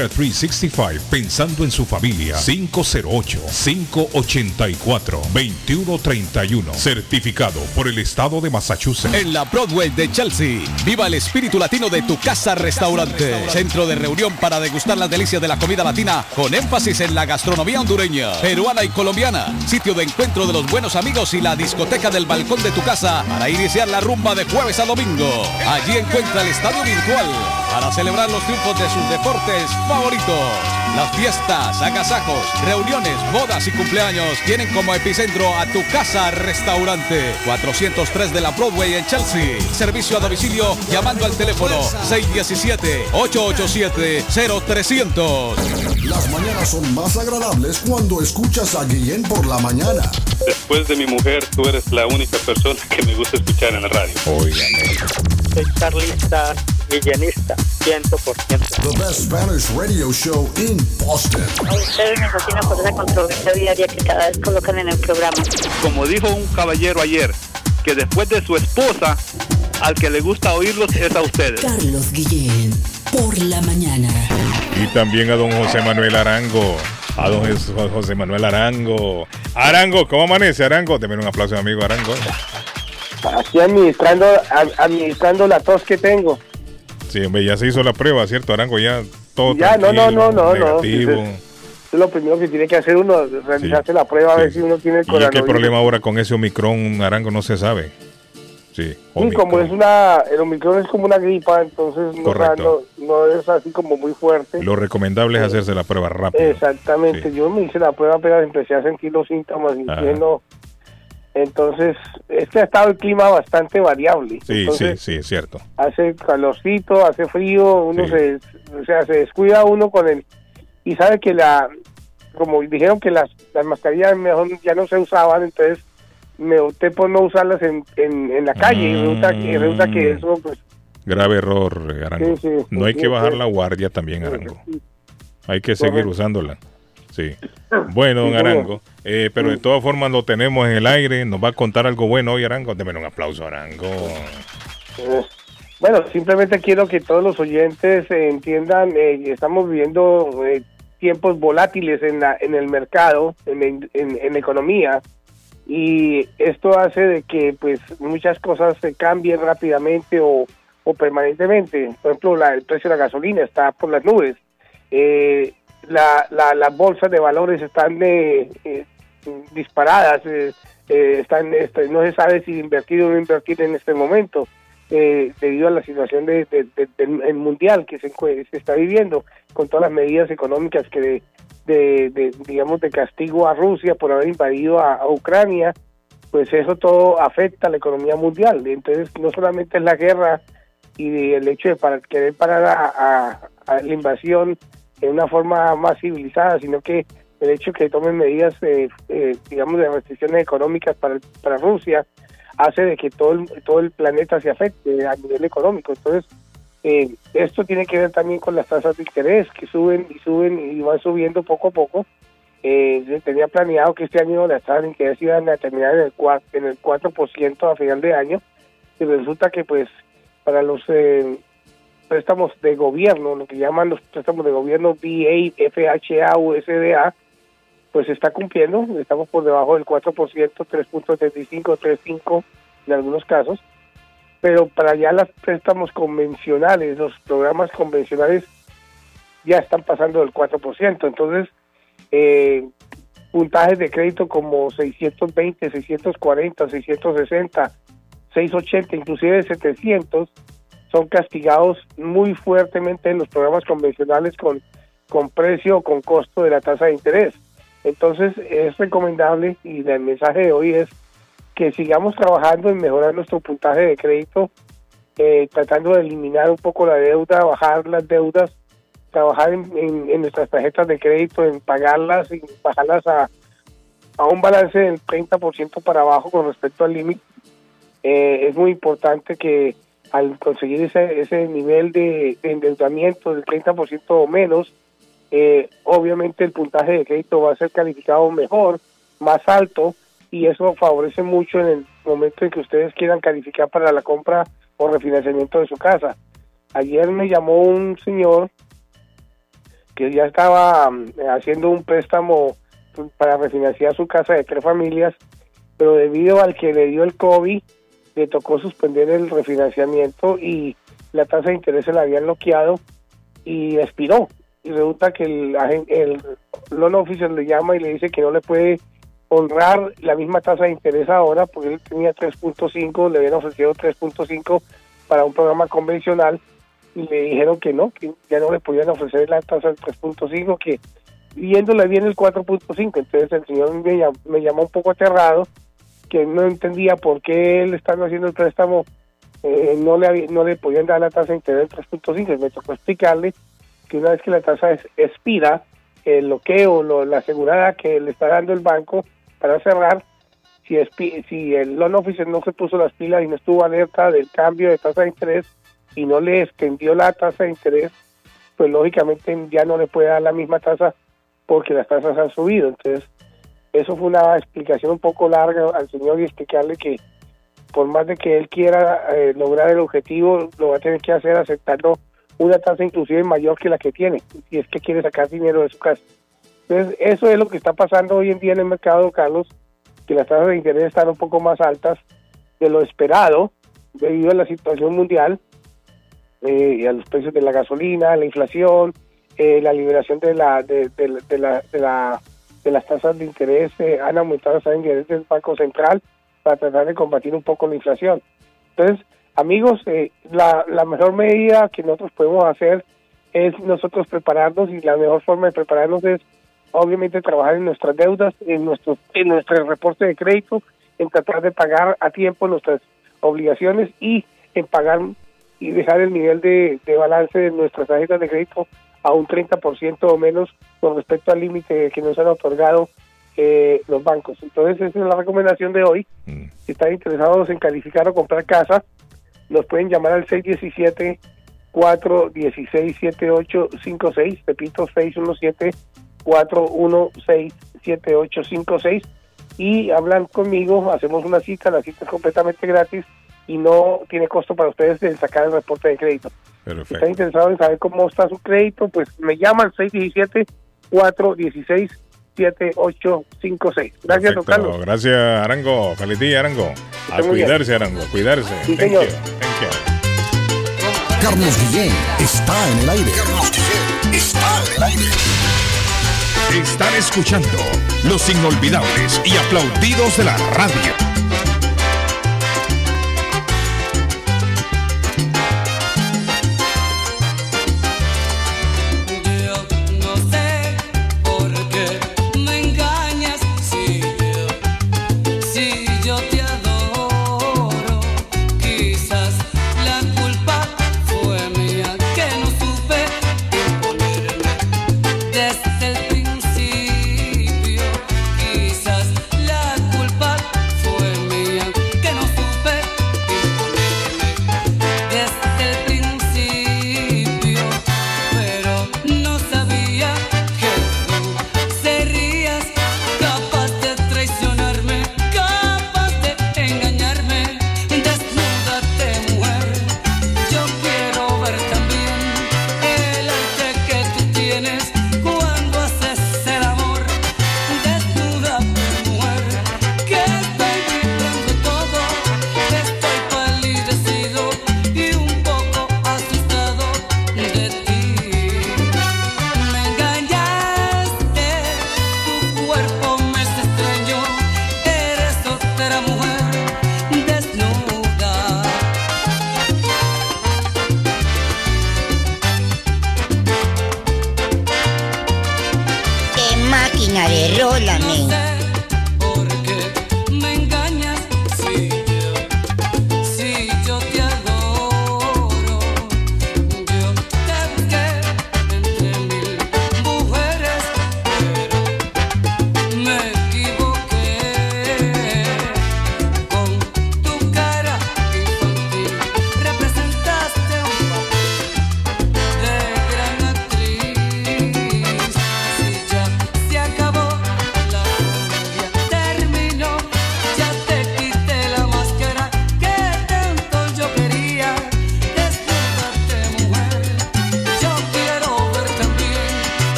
Care 365, pensando en su familia. 508-584-2131. Certificado por el Estado de Massachusetts. En la Broadway de Chelsea, viva el espíritu latino de tu casa restaurante. Centro de reunión para degustar las delicias de la comida latina con énfasis en la gastronomía hondureña, peruana y colombiana. Sitio de encuentro de los buenos amigos y la discoteca del balcón de tu casa para iniciar la rumba de jueves a domingo. Allí encuentra el estadio virtual para celebrar los triunfos de sus deportes favoritos. Las fiestas, agasajos, reuniones, bodas y cumpleaños tienen como epicentro a tu casa restaurante 403 de la Broadway en Chelsea. Servicio a domicilio llamando al teléfono 617-887-0300. Las mañanas son más agradables cuando escuchas a Guillén por la mañana. Después de mi mujer, tú eres la única persona que me gusta escuchar en la radio. Soy carlista, villanista, 100%. The best Spanish radio show in Boston. A ustedes me fascina por esa controversia diaria que cada vez colocan en el programa. Como dijo un caballero ayer, que después de su esposa, al que le gusta oírlos es a ustedes. Carlos Guillén, por la mañana. Y también a don José Manuel Arango. A don José Manuel Arango. Arango, ¿cómo amanece Arango? Deme un aplauso, amigo Arango. Aquí administrando, administrando la tos que tengo. Sí, hombre, ya se hizo la prueba, ¿cierto? Arango ya todo Ya, no, no, no, no, no. negativo. Entonces, Es lo primero que tiene que hacer uno, realizarse la prueba a ver si uno tiene el ¿Y es que el coronavirus. problema ahora con ese Omicron, Arango, no se sabe? Sí, Sí, como es una, el Omicron es como una gripa, entonces no, no, no es así como muy fuerte. lo recomendable es hacerse la prueba rápido. Exactamente, yo me hice la prueba apenas empecé a sentir los síntomas y no. Entonces, este ha estado el clima bastante variable. Sí, Entonces, sí, sí, es cierto. hace calorcito, hace frío, uno se, o sea, se descuida uno con el y sabe que la, como dijeron que las, las mascarillas mejor ya no se usaban, entonces me opté por no usarlas en, en, en la calle y resulta que, resulta que eso pues Grave error, Arango. Sí, sí, no hay sí, que bajar sí. la guardia también, Arango. Hay que seguir usándola. Sí. Bueno, don. Arango. eh, pero de todas formas lo tenemos en el aire. Nos va a contar algo bueno hoy, Arango. Deme un aplauso, Arango. Eh, Bueno, simplemente quiero que todos los oyentes eh, entiendan, eh, estamos viviendo eh, tiempos volátiles en, la, en el mercado, en, en- economía, y esto hace de que pues muchas cosas se cambien rápidamente o, o permanentemente. Por ejemplo, la- el precio de la gasolina está por las nubes. Eh, la, la- las bolsas de valores están eh, eh, disparadas, eh, eh, están, este, no se sabe si invertir o no invertir en este momento. debido a la situación de, de- de- del mundial que se, se está viviendo, con todas las medidas económicas que de, digamos, de castigo a Rusia por haber invadido a, Ucrania, pues eso todo afecta a la economía mundial. Entonces, no solamente es la guerra y el hecho de para, querer parar a la invasión en una forma más civilizada, sino que el hecho que tomen medidas, eh, eh, digamos, de restricciones económicas para, para Rusia, hace de que todo el, todo el planeta se afecte a nivel económico. Entonces, eh, esto tiene que ver también con las tasas de interés que suben y suben y van subiendo poco a poco. Eh, tenía planeado que este año las tasas de interés iban a terminar en el, cua- en el 4% a final de año y resulta que pues para los eh, préstamos de gobierno, lo que llaman los préstamos de gobierno BA, FHA o SDA, pues está cumpliendo, estamos por debajo del 4%, 3.75, 3.5 en algunos casos, pero para ya los préstamos convencionales, los programas convencionales ya están pasando del 4%, entonces eh, puntajes de crédito como 620, 640, 660, 680, inclusive 700 son castigados muy fuertemente en los programas convencionales con, con precio o con costo de la tasa de interés. Entonces es recomendable y el mensaje de hoy es que sigamos trabajando en mejorar nuestro puntaje de crédito, eh, tratando de eliminar un poco la deuda, bajar las deudas, trabajar en, en- nuestras tarjetas de crédito, en pagarlas y bajarlas a, a un balance del 30% para abajo con respecto al límite. Eh, es muy importante que al conseguir ese, ese nivel de, de endeudamiento del 30% o menos, eh, obviamente el puntaje de crédito va a ser calificado mejor, más alto, y eso favorece mucho en el momento en que ustedes quieran calificar para la compra o refinanciamiento de su casa. Ayer me llamó un señor que ya estaba mm, haciendo un préstamo para refinanciar su casa de tres familias, pero debido al que le dio el COVID, le tocó suspender el refinanciamiento y la tasa de interés se la habían bloqueado y expiró. Y resulta que el, el loan officer le llama y le dice que no le puede honrar la misma tasa de interés ahora porque él tenía 3.5, le habían ofrecido 3.5 para un programa convencional y le dijeron que no, que ya no le podían ofrecer la tasa del 3.5, que viéndole bien el 4.5. Entonces el señor me llam- me llamó un poco aterrado, que no entendía por qué él estando haciendo el préstamo eh, no le no le podían dar la tasa de interés del 3.5. Me tocó explicarle que una vez que la tasa es- expira, el bloqueo, lo- la asegurada que le está dando el banco para cerrar, si, expi- si el loan officer no se puso las pilas y no estuvo alerta del cambio de tasa de interés y no le extendió la tasa de interés, pues lógicamente ya no le puede dar la misma tasa porque las tasas han subido. Entonces, eso fue una explicación un poco larga al señor y explicarle que por más de que él quiera eh, lograr el objetivo, lo va a tener que hacer aceptando una tasa inclusive mayor que la que tiene, si es que quiere sacar dinero de su casa. Entonces, eso es lo que está pasando hoy en día en el mercado, Carlos, que las tasas de interés están un poco más altas de lo esperado debido a la situación mundial eh, y a los precios de la gasolina, la inflación, eh, la liberación de la de, de- la, de, la- de las tasas de interés, eh, han aumentado las tasas de interés del Banco Central para tratar de combatir un poco la inflación. Entonces, amigos, eh, la, mejor medida que nosotros podemos hacer es nosotros prepararnos y la mejor forma de prepararnos es obviamente trabajar en nuestras deudas, en nuestro, en nuestro reporte de crédito, en tratar de pagar a tiempo nuestras obligaciones y en pagar y dejar el nivel de, de balance de nuestras tarjetas de crédito a un 30% o menos con respecto al límite que nos han otorgado eh, los bancos. Entonces, esa es la recomendación de hoy. Si están interesados en calificar o comprar casa, nos pueden llamar al 617 416 7856 repito 617 416 7856 y hablan conmigo, hacemos una cita, la cita es completamente gratis y no tiene costo para ustedes el sacar el reporte de crédito. Si Perfecto. están interesados en saber cómo está su crédito, pues me llaman 617-416-7856. Gracias, don Perfecto. Carlos. Gracias, Arango. Feliz día, Arango. A bien. cuidarse, Arango. Cuidarse. Sí, Thank señor. you. Thank you. Carlos Guillén está en el aire. Carlos Guillén está en el aire. Están escuchando los inolvidables y aplaudidos de la radio.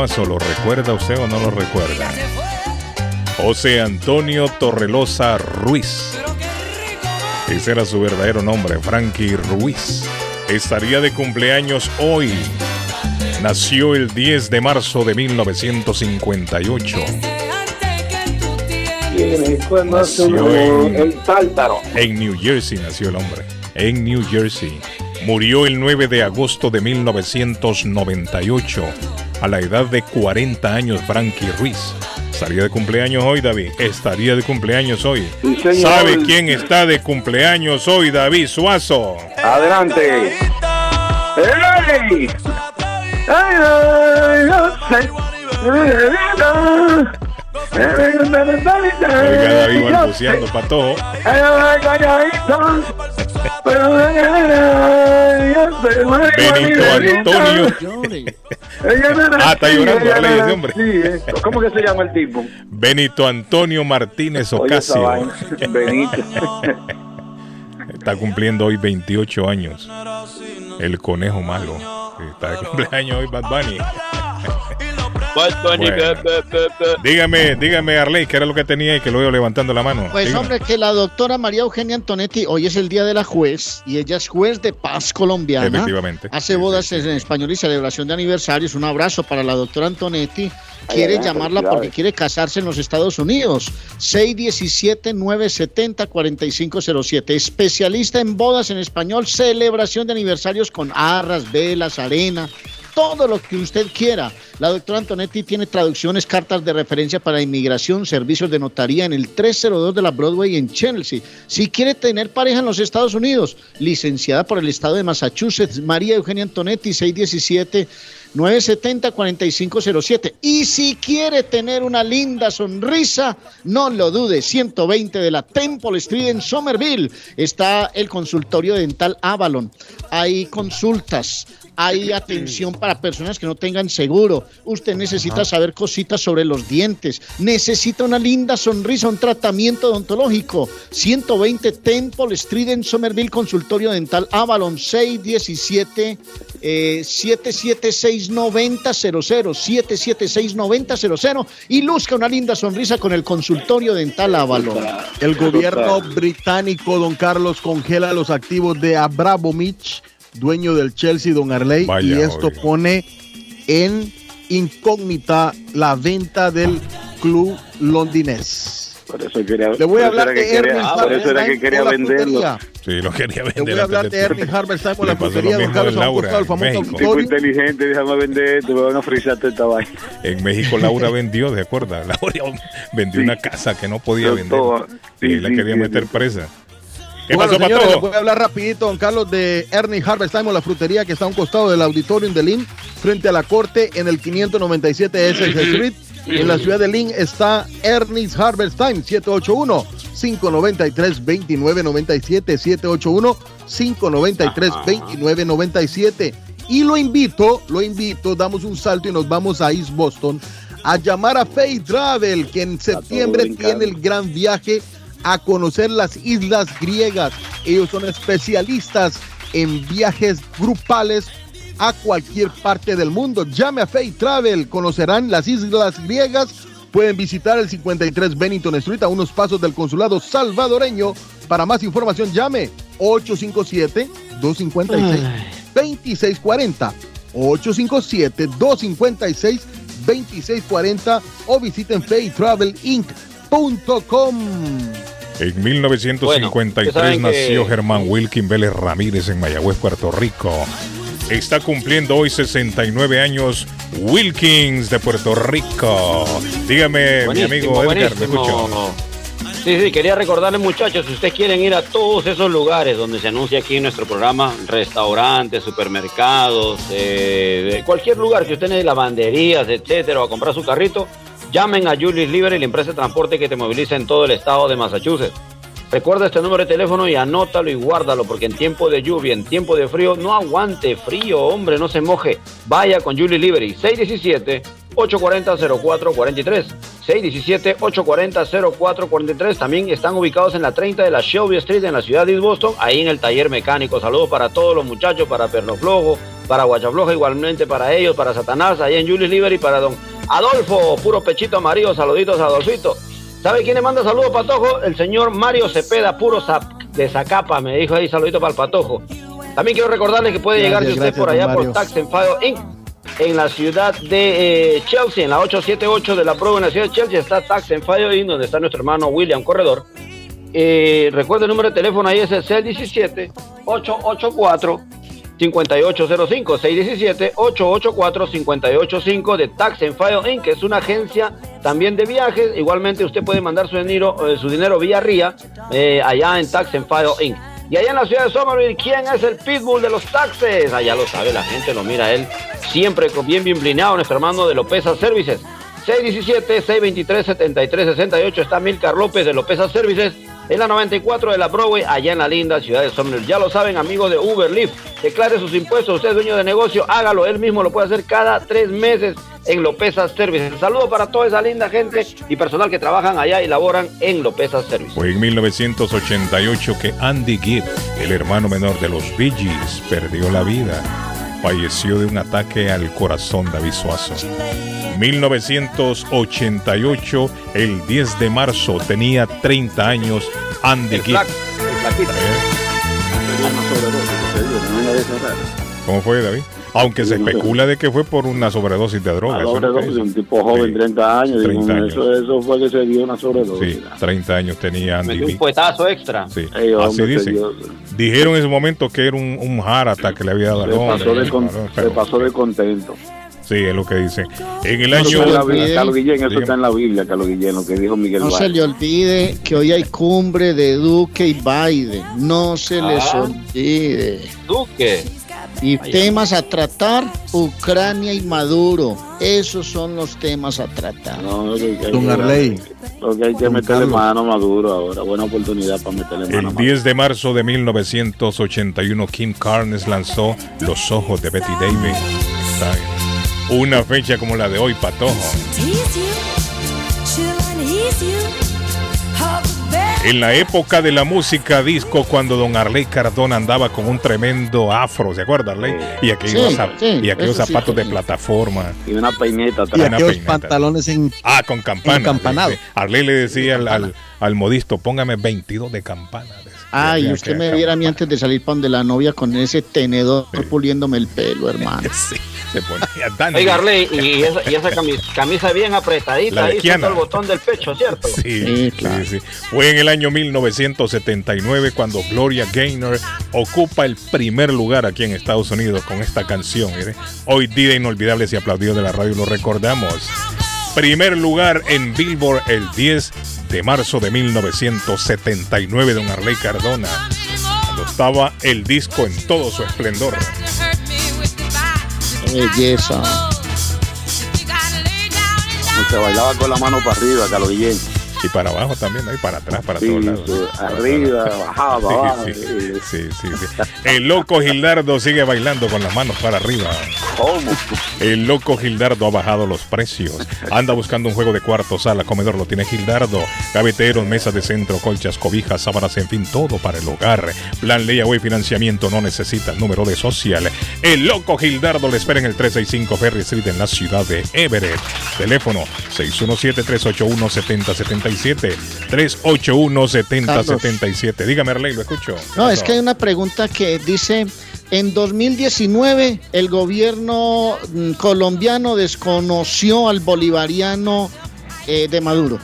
¿Lo recuerda usted o no lo recuerda? José Antonio Torrelosa Ruiz. Ese era su verdadero nombre, Frankie Ruiz. Estaría de cumpleaños hoy. Nació el 10 de marzo de 1958. Nació en, el tártaro. en New Jersey nació el hombre. En New Jersey. Murió el 9 de agosto de 1998. A la edad de 40 años, Frankie Ruiz. Estaría de cumpleaños hoy, David. Estaría de cumpleaños hoy. ¿Sabe quién está de cumpleaños hoy, David Suazo? Adelante. David balbuceando, patojo. Benito Antonio. Ah, está llorando, Arley, ese hombre. Sí, eh. ¿Cómo que se llama el tipo? Benito Antonio Martínez Oye, Ocasio. vaina. Benito. Está cumpliendo hoy 28 años. El conejo malo. Está de cumpleaños hoy Bad Bunny. Bueno. Dígame, dígame Arley, ¿qué era lo que tenía y que lo veo levantando la mano? Pues Dígame. hombre, que la doctora María Eugenia Antonetti, hoy es el día de la juez y ella es juez de paz colombiana. Efectivamente. Hace bodas en español y celebración de aniversarios. Un abrazo para la doctora Antonetti. Quiere Ay, llamarla porque quiere casarse en los Estados Unidos. 617-970-4507. Especialista en bodas en español, celebración de aniversarios con arras, velas, arena. Todo lo que usted quiera. La doctora Antonetti tiene traducciones, cartas de referencia para inmigración, servicios de notaría en el 302 de la Broadway en Chelsea. Si quiere tener pareja en los Estados Unidos, licenciada por el estado de Massachusetts, María Eugenia Antonetti, 617 970-4507. Y si quiere tener una linda sonrisa, no lo dude, 120 de la Temple Street en Somerville está el consultorio dental Avalon. Hay consultas, hay atención para personas que no tengan seguro. Usted necesita saber cositas sobre los dientes, necesita una linda sonrisa, un tratamiento odontológico. 120 Temple Street en Somerville, consultorio dental Avalon 617 eh, 776-9000, 776-9000 y luzca una linda sonrisa con el consultorio dental Avalon. El gobierno británico, don Carlos, congela los activos de Abramovich, dueño del Chelsea, don Arley, Vaya, y esto oiga. pone en incógnita la venta del club londinés. Por eso quería, Le voy a hablar de quería- Erwin Por eso era que quería con la venderlo. Sí, lo quería Le vender. voy a hablar de Erwin Harberstein con Le la frutería, don Carlos, Laura del en famoso México. Tipo inteligente, déjame vender esto, me van a frisarte esta vaina. En México Laura vendió, ¿de acuerdo? Laura vendió una casa que no podía Pero vender. todo- y sí, la sí, quería sí, meter sí. presa. ¿Qué Bueno, pasó, señores, Patojo? les voy a hablar rapidito, don Carlos, de Ernie Harvestheim o la frutería que está a un costado del Auditorium de Lynn, frente a la corte en el 597 Essex Street. En la ciudad de Lynn está Ernest Harvestheim, 781-593-2997, 781-593-2997. Y lo invito, lo invito, damos un salto y nos vamos a East Boston a llamar a Faith Travel, que en septiembre tiene el gran viaje a conocer las islas griegas. Ellos son especialistas en viajes grupales a cualquier parte del mundo. Llame a Faith Travel, conocerán las islas griegas. Pueden visitar el 53 Bennington Street a unos pasos del consulado salvadoreño. Para más información llame 857-256-2640. 857-256-2640 o visiten En 1953 Bueno, ustedes saben nació que- Germán Wilkin Vélez Ramírez en Mayagüez, Puerto Rico. Está cumpliendo hoy 69 años Wilkins de Puerto Rico. Dígame, mi amigo Edgar, ¿me escuchó? Sí, sí, quería recordarles muchachos, si ustedes quieren ir a todos esos lugares donde se anuncia aquí en nuestro programa, restaurantes, supermercados, eh, cualquier lugar que usted necesite, lavanderías, etcétera, o a comprar su carrito, llamen a Julius Libre, la empresa de transporte que te moviliza en todo el estado de Massachusetts. Recuerda este número de teléfono y anótalo y guárdalo, porque en tiempo de lluvia, en tiempo de frío, no aguante frío, hombre, no se moje. Vaya con Julie Liberty, 617-840-0443. 617-840-0443. También están ubicados en la 30 de la Shelby Street en la ciudad de East Boston, ahí en el taller mecánico. Saludos para todos los muchachos, para Pernoflojo, para Guachafloja, igualmente para ellos, para Satanás, ahí en Julius Liver y para don Adolfo, puro pechito amarillo, saluditos a Adolfito. ¿Sabe quién le manda saludos, Patojo? El señor Mario Cepeda, puro zap- de Zacapa, me dijo ahí saludito para el Patojo. También quiero recordarle que puede Gracias, llegar si usted por allá por. Tax and File Inc. En la ciudad de eh, Chelsea, en la 878 de la prueba en la ciudad de Chelsea, está Tax and File Inc., donde está nuestro hermano William Corredor. Eh, recuerda el número de teléfono ahí es el 617-884-5805. 617-884-5805 de Tax and File Inc., que es una agencia también de viajes. Igualmente usted puede mandar su dinero, eh, su dinero vía RIA eh, allá en Tax and File Inc. Y allá en la ciudad de Somerville, ¿quién es el pitbull de los taxes? Allá lo sabe, la gente lo mira él siempre bien bien blineado, nuestro hermano de Lopeza Services. 617-623-7368 está Milcar López de Lopeza Services en la 94 de la Broadway, allá en la linda ciudad de Somerville. Ya lo saben, amigos de Uber Lyft, declare sus impuestos. Usted es dueño de negocio, hágalo. Él mismo lo puede hacer cada tres meses en Lopeza Services. Saludo para toda esa linda gente y personal que trabajan allá y laboran en Lopeza Services. Fue en 1988 que Andy Gibb, el hermano menor de los Bee Gees, perdió la vida. Falleció de un ataque al corazón David Suazo. 1988, el 10 de marzo, tenía 30 años Andy Gibb. ¿Cómo fue, David? Aunque se especula de que fue por una sobredosis de drogas. Sobredosis, un tipo joven, 30 años. 30 digo, años. Eso, eso fue que se dio una sobredosis. Sí, 30 años tenía Andy Metió un Gibb. puetazo extra. Sí, Ey, hombre, así dio- Dijeron en ese momento que era un, un heart attack que le había dado al Se hombre. pasó, de con- Claro, se pero- pasó de contento. Sí, es lo que dicen. En el No año. se le olvide. Carlos Guillén, eso está en la Biblia, Carlos Guillén, lo que dijo Miguel No se le olvide que hoy hay cumbre de Duque y Biden. No se les Ah. olvide. Duque. Y temas a tratar, Ucrania y Maduro. Esos son los temas a tratar. No, lo que- Don Arley. Lo que hay que Don meterle Carlos. mano a Maduro ahora. Buena oportunidad para meterle mano a El Maduro. 10 de marzo de 1981, Kim Carnes lanzó Los Ojos de Betty Davis. Una fecha como la de hoy, Patojo. En la época de la música disco, cuando don Arley Cardona andaba con un tremendo afro, ¿se acuerda, Arley? Y aquellos, Sí, zap- sí, y aquellos eso sí, zapatos de plataforma. Y una peineta Y atrás. Una aquellos peineta. pantalones en Ah, con campana. Arley le decía al, al, al modisto, póngame 22 de campana. Ay, Ya, usted me viera a mí antes de salir para donde la novia con ese tenedor puliéndome el pelo, hermano. Sí, se ponía Dandy. Oiga, Arley, y esa, y esa camisa, camisa bien apretadita, ahí suelta el botón del pecho, ¿cierto? Sí, Sí, claro. sí, sí. Fue en el año 1979 cuando Gloria Gaynor ocupa el primer lugar aquí en Estados Unidos con esta canción. mire. Hoy día inolvidable y aplaudido de la radio, lo recordamos. Primer lugar en Billboard el 10 de marzo de 1979, don Arley Cardona. Cuando estaba el disco en todo su esplendor. Qué belleza. Se bailaba con la mano para arriba, Carlos Guillén. Y para abajo también, ¿no? y para atrás, para Sí, todos lados. arriba, bajaba, Sí, abajo. sí, sí, sí, sí. El loco Gildardo sigue bailando con las manos para arriba. ¿Cómo? El loco Gildardo ha bajado los precios. Anda buscando un juego de cuarto, sala, comedor, lo tiene Gildardo. Gaveteros, mesas de centro, colchas, cobijas, sábanas, en fin, todo para el hogar. Plan Layaway Financiamiento no necesita número de social. El loco Gildardo le espera en el 365 Ferry Street en la ciudad de Everett. Teléfono 617-381-7077. 381-7077. Dígame, Arley, lo escucho. No, es que hay una pregunta que dice, en 2019 el gobierno mm, colombiano desconoció al bolivariano eh, de Maduro.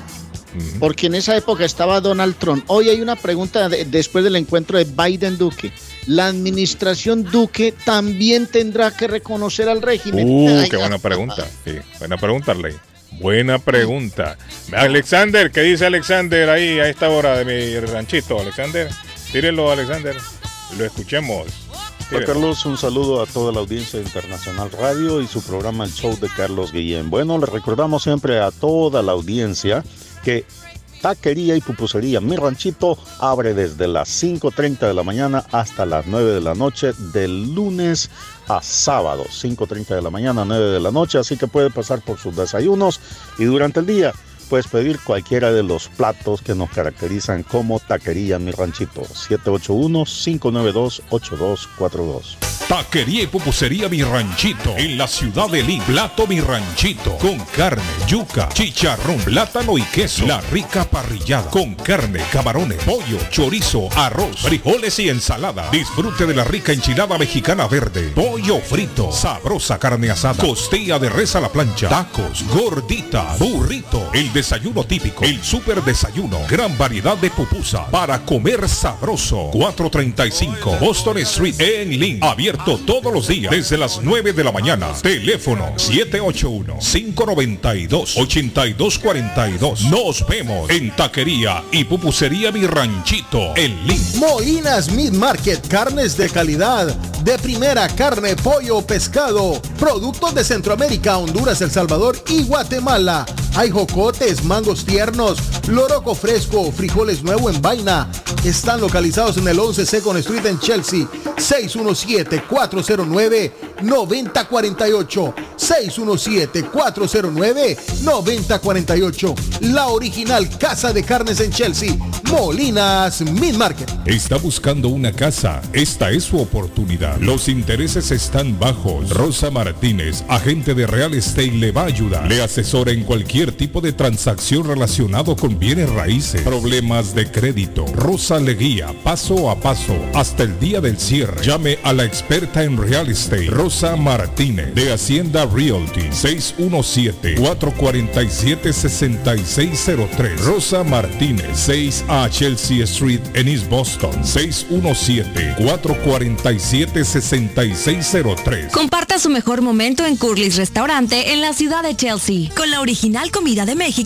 Porque en esa época estaba Donald Trump. Hoy hay una pregunta de- después del encuentro de Biden-Duque. La administración Duque también tendrá que reconocer al régimen. Uh, qué buena pregunta. Sí, buena pregunta, Arley. Buena pregunta. Alexander, ¿qué dice Alexander ahí a esta hora de mi ranchito? Alexander, tírelo, Alexander. Lo escuchemos. Tírelo. Carlos, un saludo a toda la audiencia de Internacional Radio y su programa El Show de Carlos Guillén. Bueno, le recordamos siempre a toda la audiencia que Taquería y Pupusería Mi Ranchito abre desde las 5.30 de la mañana hasta las 9 de la noche, del lunes a sábado, 5.30 de la mañana, 9 de la noche, así que puede pasar por sus desayunos y durante el día puedes pedir cualquiera de los platos que nos caracterizan como Taquería Mi Ranchito, 781-592-8242. Taquería y pupusería Mi Ranchito en la ciudad de Lima. Plato Mi Ranchito con carne, yuca, chicharrón, plátano y queso. La rica parrillada con carne, camarones, pollo, chorizo, arroz, frijoles y ensalada. Disfrute de la rica enchilada mexicana verde, pollo frito, sabrosa carne asada, costilla de res a la plancha, tacos, gordita, burrito, el desayuno típico, el super desayuno, gran variedad de pupusa para comer sabroso. 435 Boston Street en Lynn. Abierto todos los días desde las 9 de la mañana. Teléfono 781-592-8242. Nos vemos en Taquería y Pupusería Mi Ranchito en Lynn. Moinas Meat Market, carnes de calidad, de primera carne, pollo, pescado, productos de Centroamérica, Honduras, El Salvador y Guatemala. Hay mangos tiernos, loroco fresco, frijoles nuevo en vaina. Están localizados en el 11 Second Street en Chelsea. 617-409-9048. 617-409-9048. La original Casa de Carnes en Chelsea. Molinas Meat Market. Está buscando una casa. Esta es su oportunidad. Los intereses están bajos. Rosa Martínez, agente de Real Estate, le va a ayudar. Le asesora en cualquier tipo de transacción relacionado con bienes raíces, problemas de crédito. Rosa le guía paso a paso hasta el día del cierre. Llame a la experta en Real Estate, Rosa Martínez, de Hacienda Realty, 617-447-6603. Rosa Martínez, 6 a Chelsea Street en East Boston, 617-447-6603. Comparta su mejor momento en Curly's Restaurante en la ciudad de Chelsea, con la original comida de México,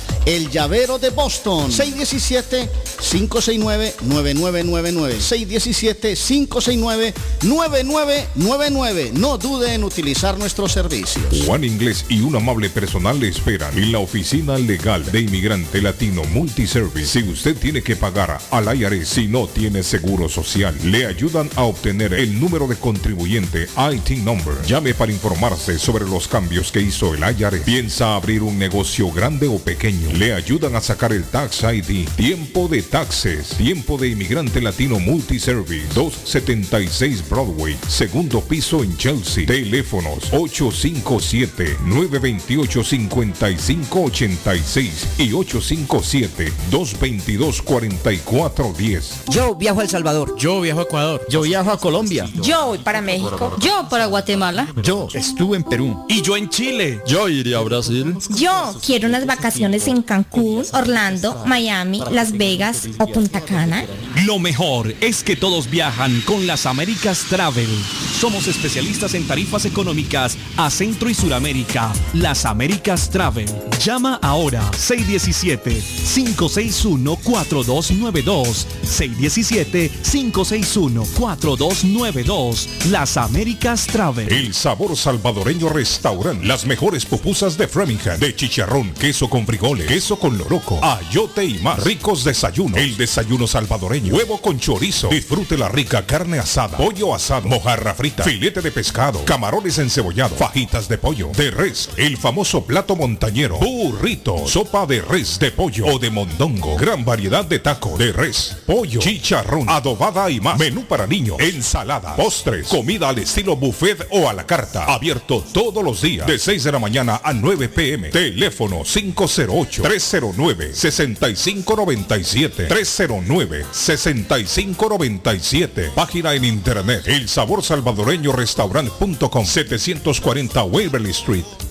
el llavero de Boston. 617-569-9999. 617-569-9999. No dude en utilizar nuestros servicios. Juan Inglés y un amable personal le esperan en la oficina legal de inmigrante latino Multiservice. Si usted tiene que pagar al IRS si no tiene seguro social, le ayudan a obtener el número de contribuyente IT number. Llame para informarse sobre los cambios que hizo el IRS. Piensa abrir un negocio grande o pequeño le ayudan a sacar el Tax ID. Tiempo de taxes. Tiempo de inmigrante latino multiservice. 276 Broadway. Segundo piso en Chelsea. Teléfonos 857-928-5586 y 857-222-4410. Yo viajo a El Salvador. Yo viajo a Ecuador. Yo viajo a Colombia. Yo voy para México. Yo para Guatemala. Yo estuve en Perú. Y yo en Chile. Yo iría a Brasil. Yo quiero unas vacaciones en Cancún, Orlando, Miami, Las Vegas, o Punta Cana? Lo mejor es que todos viajan con las Américas Travel. Somos especialistas en tarifas económicas a Centro y Suramérica. Las Américas Travel. Llama ahora 617-561-4292. 617-561-4292. Las Américas Travel. El sabor salvadoreño restaurante. Las mejores pupusas de Framingham. De chicharrón, queso con frijoles, queso con loroco, ayote y más. Ricos desayunos. El desayuno salvadoreño. Huevo con chorizo. Disfrute la rica carne asada. Pollo asado. Mojarra frita. Filete de pescado. Camarones encebollados. Fajitas de pollo. De res. El famoso plato montañero. Burrito. Sopa de res, de pollo o de mondongo. Gran variedad de taco. De res. Pollo. Chicharrón. Adobada y más. Menú para niños. Ensalada. Postres. Comida al estilo buffet o a la carta. Abierto todos los días. De 6 de la mañana a 9 pm. Teléfono 508-309-6597. 309-6597. Página en internet. El sabor salvadoreño restaurant.com 740 Waverly Street.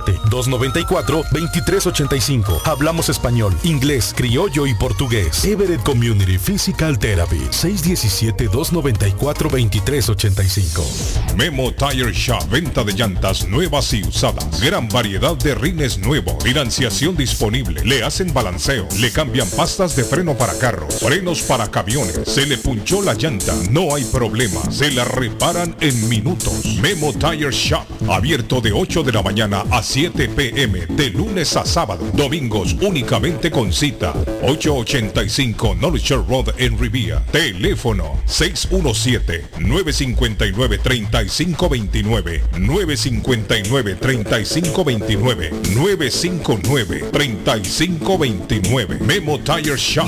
294-2385. Hablamos español, inglés, criollo y portugués. Everett Community Physical Therapy. 617-294-2385. Memo Tire Shop. Venta de llantas nuevas y usadas. Gran variedad de rines nuevos. Financiación disponible. Le hacen balanceo. Le cambian pastas de freno para carros. Frenos para camiones. Se le punchó la llanta. No hay problema. Se la reparan en minutos. Memo Tire Shop. Abierto de 8 de la mañana a 7 pm de lunes a sábado. Domingos únicamente con cita. 885 Knowledge Road en Rivia. Teléfono 617-959-3529. 959-3529. 959-3529. Memo Tire Shop.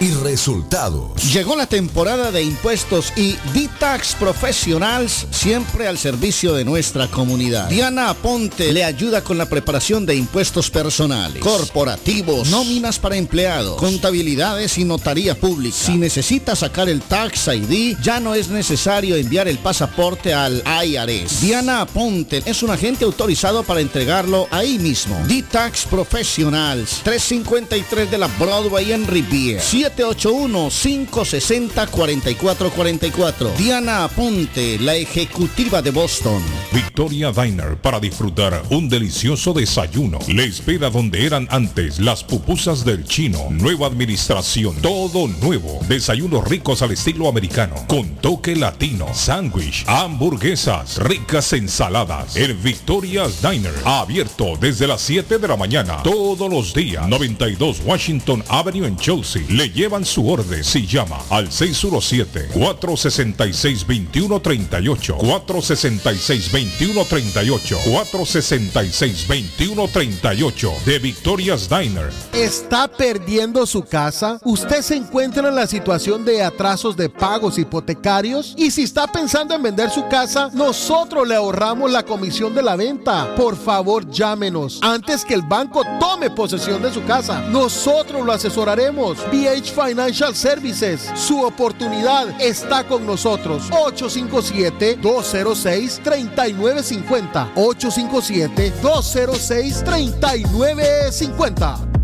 y resultados. Llegó la temporada de impuestos y D-Tax Professionals siempre al servicio de nuestra comunidad. Diana Aponte le ayuda con la preparación de impuestos personales, corporativos, nóminas para empleados, contabilidades y notaría pública. Si necesita sacar el Tax ID, ya no es necesario enviar el pasaporte al IRS. Diana Aponte es un agente autorizado para entregarlo ahí mismo. D-Tax Professionals, 353 de la Broadway en Riviera. 781-560-4444. Diana Aponte, la ejecutiva de Boston. Victoria Diner para disfrutar un delicioso desayuno. Le espera donde eran antes las pupusas del chino. Nueva administración, todo nuevo. Desayunos ricos al estilo americano, con toque latino. Sándwich, hamburguesas, ricas ensaladas. El Victoria's Diner, abierto desde las 7 de la mañana, todos los días. 92 Washington Avenue en Chelsea. Llevan su orden si llama al 617-466-2138. 466-2138. 466-2138 de Victoria's Diner. ¿Está perdiendo su casa? ¿Usted se encuentra en la situación de atrasos de pagos hipotecarios? Y si está pensando en vender su casa, nosotros le ahorramos la comisión de la venta. Por favor, llámenos antes que el banco tome posesión de su casa. Nosotros lo asesoraremos. Financial Services. Su oportunidad está con nosotros. 857-206-3950. 857-206-3950.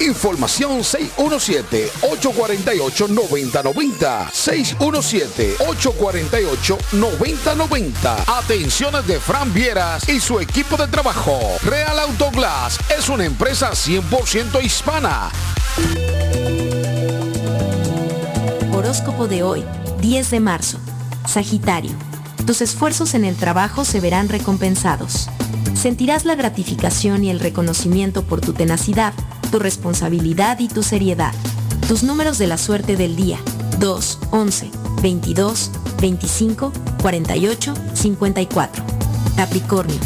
Información 617-848-9090. 617-848-9090. Atenciones de Fran Vieras y su equipo de trabajo. Real Autoglass es una empresa 100% hispana. Horóscopo de hoy, 10 de marzo. Sagitario. Tus esfuerzos en el trabajo se verán recompensados. Sentirás la gratificación y el reconocimiento por tu tenacidad tu responsabilidad y tu seriedad. Tus números de la suerte del día. 2, 11, 22, 25, 48, 54. Capricornio.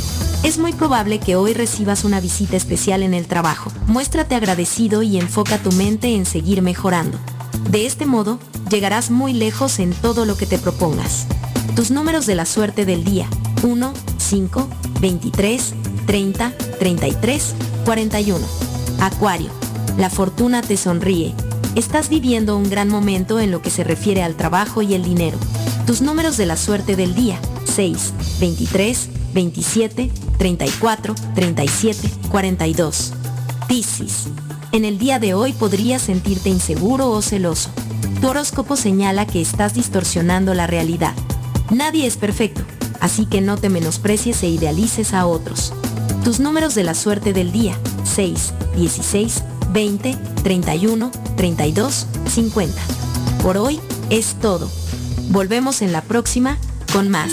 Es muy probable que hoy recibas una visita especial en el trabajo. Muéstrate agradecido y enfoca tu mente en seguir mejorando. De este modo, llegarás muy lejos en todo lo que te propongas. Tus números de la suerte del día. 1, 5, 23, 30, 33, 41. Acuario, la fortuna te sonríe. Estás viviendo un gran momento en lo que se refiere al trabajo y el dinero. Tus números de la suerte del día, 6, 23, 27, 34, 37, 42. Piscis, en el día de hoy podrías sentirte inseguro o celoso. Tu horóscopo señala que estás distorsionando la realidad. Nadie es perfecto, así que no te menosprecies e idealices a otros. Tus números de la suerte del día, 6, 16, 20, 31, 32, 50. Por hoy es todo. Volvemos en la próxima con más.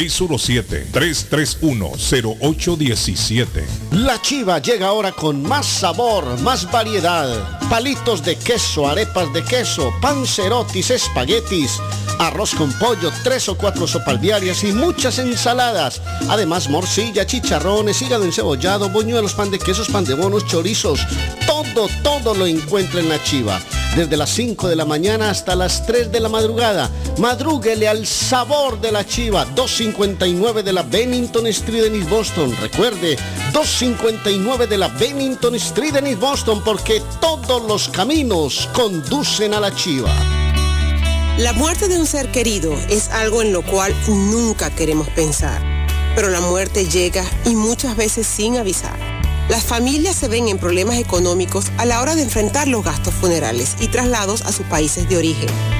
617-331-0817. La chiva llega ahora con más sabor, más variedad. Palitos de queso, arepas de queso, pancerotis, espaguetis, arroz con pollo, tres o cuatro sopalviarias y muchas ensaladas. Además, morcilla, chicharrones, hígado encebollado, boñuelos, pan de quesos, pan de bonos, chorizos. Todo, todo lo encuentra en la chiva. Desde las 5 de la mañana hasta las 3 de la madrugada. Madrúguele al sabor de la chiva. 259 de la Bennington Street en East Boston. Recuerde, 259 de la Bennington Street en East Boston porque todos los caminos conducen a la chiva. La muerte de un ser querido es algo en lo cual nunca queremos pensar, pero la muerte llega y muchas veces sin avisar. Las familias se ven en problemas económicos a la hora de enfrentar los gastos funerales y traslados a sus países de origen.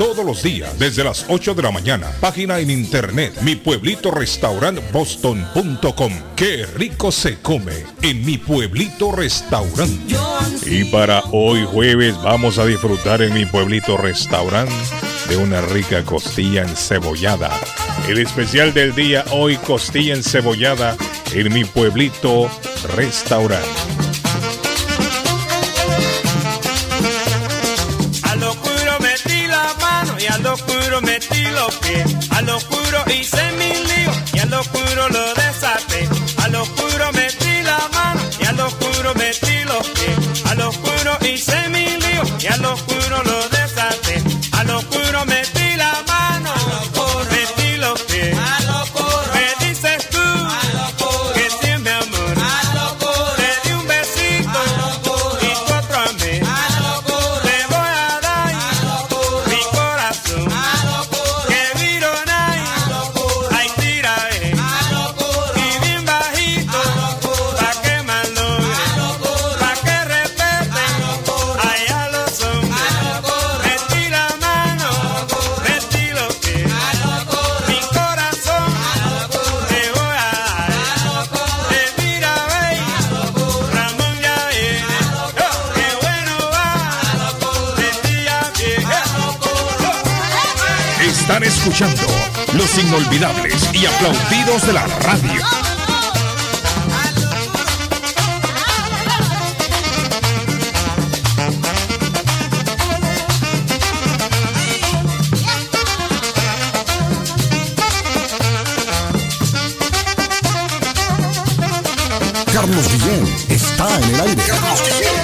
todos los días desde las 8 de la mañana. Página en internet, mi pueblito boston.com. Qué rico se come en mi pueblito restaurante. Y para hoy jueves vamos a disfrutar en mi pueblito restaurante de una rica costilla encebollada. El especial del día hoy costilla encebollada en mi pueblito restaurante. A lo oscuro hice mi lío y a lo oscuro lo desaté. A lo oscuro metí la mano y a lo oscuro metí los inolvidables y aplaudidos de la radio. Carlos Guillén está en el aire.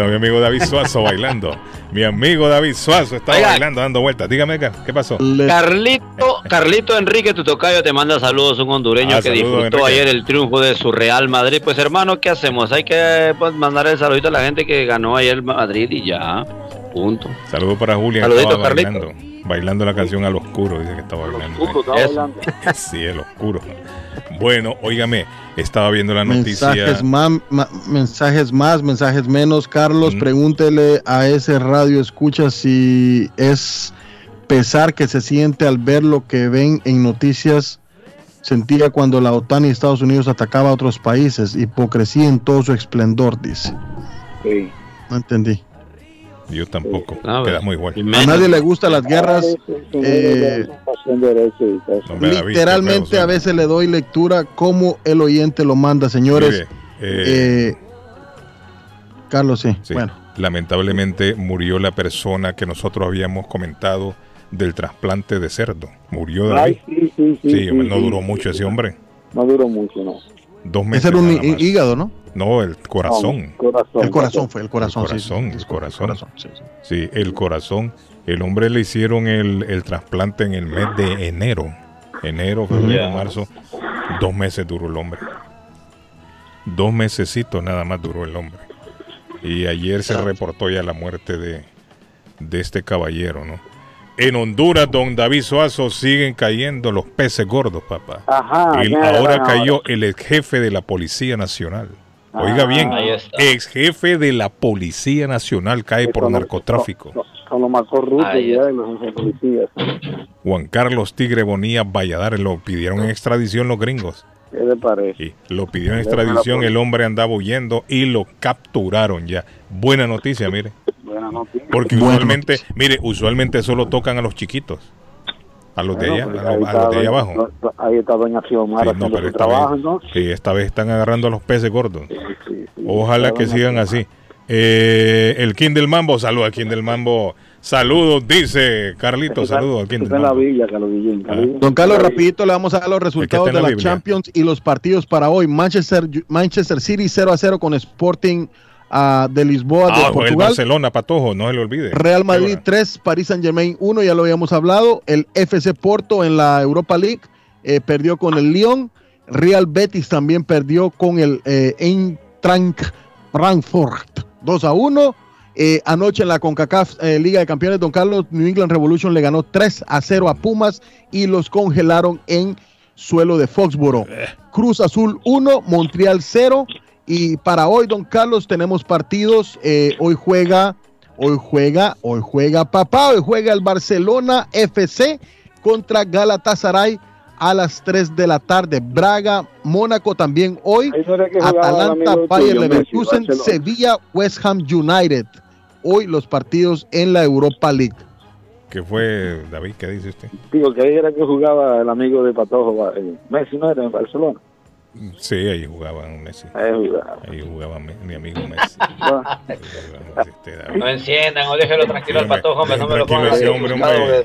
Está mi amigo David Suazo bailando. Mi amigo David Suazo está Oiga. bailando, dando vueltas. Dígame, ¿qué qué pasó? Carlito, Carlito Enrique Tutocayo te manda saludos, un hondureño Ah, que saludos, disfrutó Enrique. ayer el triunfo de su Real Madrid. Pues hermano, ¿qué hacemos? Hay que pues, mandar el saludito a la gente que ganó ayer el Madrid y ya, punto. Saludos para Julia, estaba Carlito. bailando. Bailando la canción Al Oscuro, dice que estaba bailando. Eso. Sí, el oscuro. Bueno, óigame, estaba viendo la noticia. Mensajes más, ma- mensajes más, mensajes menos. Carlos, pregúntele a ese radio escucha si es pesar que se siente al ver lo que ven en noticias. Sentía cuando la OTAN y Estados Unidos atacaba a otros países. Hipocresía en todo su esplendor, dice. No entendí. Yo tampoco. Ah, Quedamos igual. A nadie le gustan las guerras. eh, literalmente a veces le doy lectura como el oyente lo manda, señores. Eh, Eh, Carlos, sí. Sí. Bueno, Lamentablemente murió la persona que nosotros habíamos comentado del trasplante de cerdo. Murió David. Ay, sí, sí, sí. Sí, no duró mucho sí. ese hombre. No duró mucho, no. Dos meses. Ese era un nada más. hí- hígado, ¿no? No, el corazón. Corazón. El corazón fue, el corazón. El sí, corazón, sí, el corazón. corazón, sí, sí. Sí, el corazón. El hombre le hicieron el, el trasplante en el mes de enero. Enero, febrero, marzo. Dos meses duró el hombre. Dos mesecitos nada más duró el hombre. Y ayer se reportó ya la muerte de, de este caballero, ¿no? En Honduras, don David Suazo, siguen cayendo los peces gordos, papá. Ajá. El- ahora cayó el ex jefe de la Policía Nacional. Oiga Ah, bien, está. ex jefe de la Policía Nacional cae por Son narcotráfico. Son, son los más corruptos ya de los policías. Juan Carlos Tigre Bonilla Valladares lo pidieron en extradición los gringos. ¿Qué le parece? Sí, lo pidió en extradición, el hombre andaba huyendo y lo capturaron ya. Buena noticia, mire. Buena noticia. Porque Buena usualmente, mire, usualmente solo tocan a los chiquitos. A los de allá, pues a los, a está los de allá abajo. Ahí está doña Xiomara Sí, no, haciendo pero su esta trabajo, vez, ¿no? sí, esta vez están agarrando a los peces gordos. Sí, sí, sí. Ojalá que sigan Xiomara. así. Eh, el King del Mambo, saludos al King del Mambo. Saludos, dice Carlito, Está- saludos del Está en la. Biblia, Carlos Guillén. Guillén. Don Carlos, Está rapidito le vamos a dar los resultados está de la. Champions y los partidos para hoy. Manchester, Manchester City 0 a 0 con Sporting ah, de Lisboa de Ah, el Portugal. Barcelona, Patojo, no se le olvide. Real Madrid Qué bueno. 3, Paris Saint Germain 1, ya lo habíamos hablado. El FC Porto en la Europa League eh, perdió con el Lyon. Real Betis también perdió con el eh, Eintracht Frankfurt 2 a 1. Eh, anoche en la CONCACAF eh, Liga de Campeones, Don Carlos, New England Revolution le ganó 3 a 0 a Pumas y los congelaron en suelo de Foxboro. Cruz Azul 1, Montreal 0. Y para hoy, Don Carlos, tenemos partidos. Eh, hoy juega, hoy juega, hoy juega papá, hoy juega el Barcelona FC contra Galatasaray a las 3 de la tarde. Braga, Mónaco también hoy. Atalanta, Bayer Messi, Leverkusen. Sevilla, West Ham United. Hoy los partidos en la Europa League. ¿Qué fue, David? ¿Qué dice usted? Digo que ahí era que jugaba el amigo de Patojo, eh, Messi no era en Barcelona. Sí, ahí jugaba Messi. Ahí jugaba. Ahí jugaba mi, mi amigo Messi. Este. No enciendan o déjelo tranquilo al patojo, hombre, no me lo tranquilo pongan ese hombre, hombre.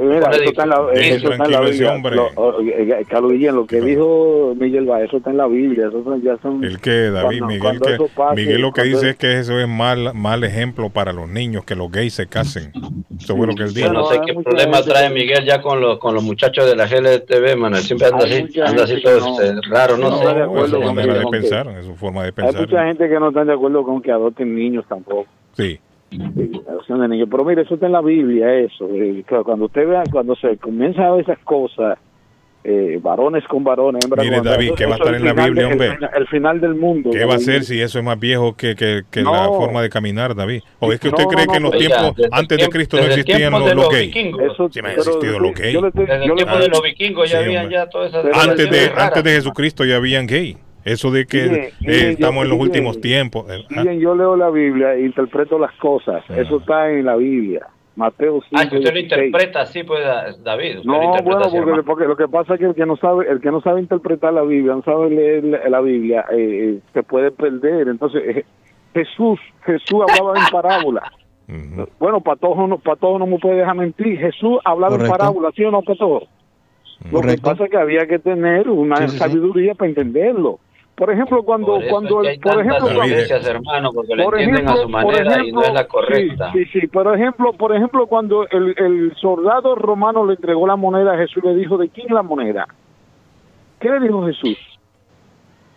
Mira, eso está en la, difícil. eso está en la Tranquilo ese Biblia. hombre. Lo- Carlos Guillén, lo que dijo Miguel Baez, eso está en la Biblia. Eso son- ya son, El que, David, Cuando- Miguel, cuando que, pase, Miguel lo que dice es que eso es mal, mal ejemplo para los niños, que los gays se casen. Eso fue lo que él Yo dijo. no sé qué problema trae que- Miguel ya con los, con los muchachos de la GLTV, Manuel. Siempre anda así, anda así todo que este, raro, no, no sé. es su con manera de pensar, es su forma de Hay pensar. mucha gente que no está de acuerdo con que adopten niños tampoco. Sí, Sí, adopción de niños. Pero mire, eso está en la Biblia, eso. claro, Cuando usted vea, cuando se comienza a ver esas cosas, eh, varones con varones, hembras Mire, con David, eso- ¿qué va a estar es en la Biblia, de- hombre? El, final- el final del mundo. ¿Qué va a hacer si eso es más viejo que, que, que la No. forma de caminar, David? ¿O es que usted No, cree no, que en los Oiga, tiempos antes de Cristo no existían los, los gays? Eso, Sí me existido los gays. yo le estoy- Desde el tiempo de los vikingos ya Sí, habían ya todas esas... Antes de, raras. antes de Jesucristo ya habían gay. Eso de que Mire, eh, mire, estamos yo- en los mire, últimos tiempos. eh, ah, Bien, yo leo la Biblia e interpreto las cosas. Ah. Eso está en la Biblia. Mateo 5. Ah, que usted lo 16. interpreta así, pues, David. Usted lo No, interpreta bueno, porque, porque lo que pasa es que el que no sabe, el que no sabe interpretar la Biblia, no sabe leer la, la Biblia, eh, eh, se puede perder. Entonces, eh, Jesús, Jesús hablaba en parábola. ujú. Bueno, Patojo no, Patojo no me puede dejar mentir. Jesús hablaba Correcto. en parábola, ¿sí o no, Patojo? Lo que Correcto. pasa es que había que tener una Sí, sí, sí. sabiduría para entenderlo. Por ejemplo, cuando, Por cuando, el- por ejemplo, cuando, hermano, porque por entienden a su ejemplo, por manera y no es la ejemplo, correcta. Sí, sí, sí. Por ejemplo, por ejemplo, cuando el, el soldado romano le entregó la moneda a Jesús, le dijo, ¿de quién es la moneda? ¿Qué le dijo Jesús?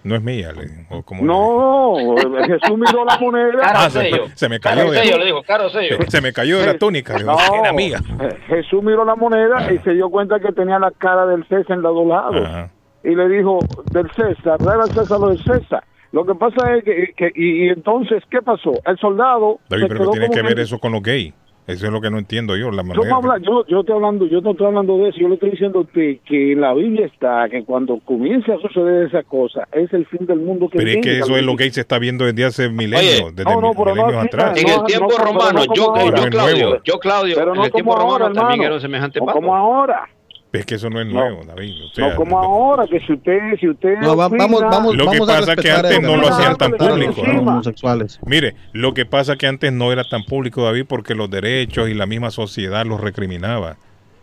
No es mía. le o como No, Jesús miró la moneda. Ah, se, se me cayó Caro de, sello, le digo, caro sello. se me cayó de la túnica. le No, Era mía. eh, Jesús miró la moneda y se dio cuenta que tenía la cara del César en los dos lados. Ajá. Y le dijo, del César, dale al César lo del César. Lo que pasa es que, que- y, y entonces, ¿qué pasó? El soldado... David, pero quedó ¿qué tiene que ver que- eso con los gays? Eso es lo que no entiendo yo. La Yo, manera. no habla- yo, yo estoy hablando, yo no estoy hablando de eso, yo le estoy diciendo a usted que en la Biblia está que cuando comience a suceder esa cosa es el fin del mundo que Pero es que eso es lo que se está viendo desde hace milenios, desde no, no, mi- pero no milenios atrás. En el tiempo romano, no yo, yo, Claudio, yo, Pero en no el tiempo ahora, romano también hermano. era un semejante como ahora. Es que eso no es No. nuevo, David. O sea, no como ahora, que si usted, si usted No, va- vamos, vamos, Lo que vamos pasa es que antes no lo hacían tan público. ¿no? homosexuales. Mire, lo que pasa es que antes no era tan público, David, porque los derechos y la misma sociedad los recriminaba.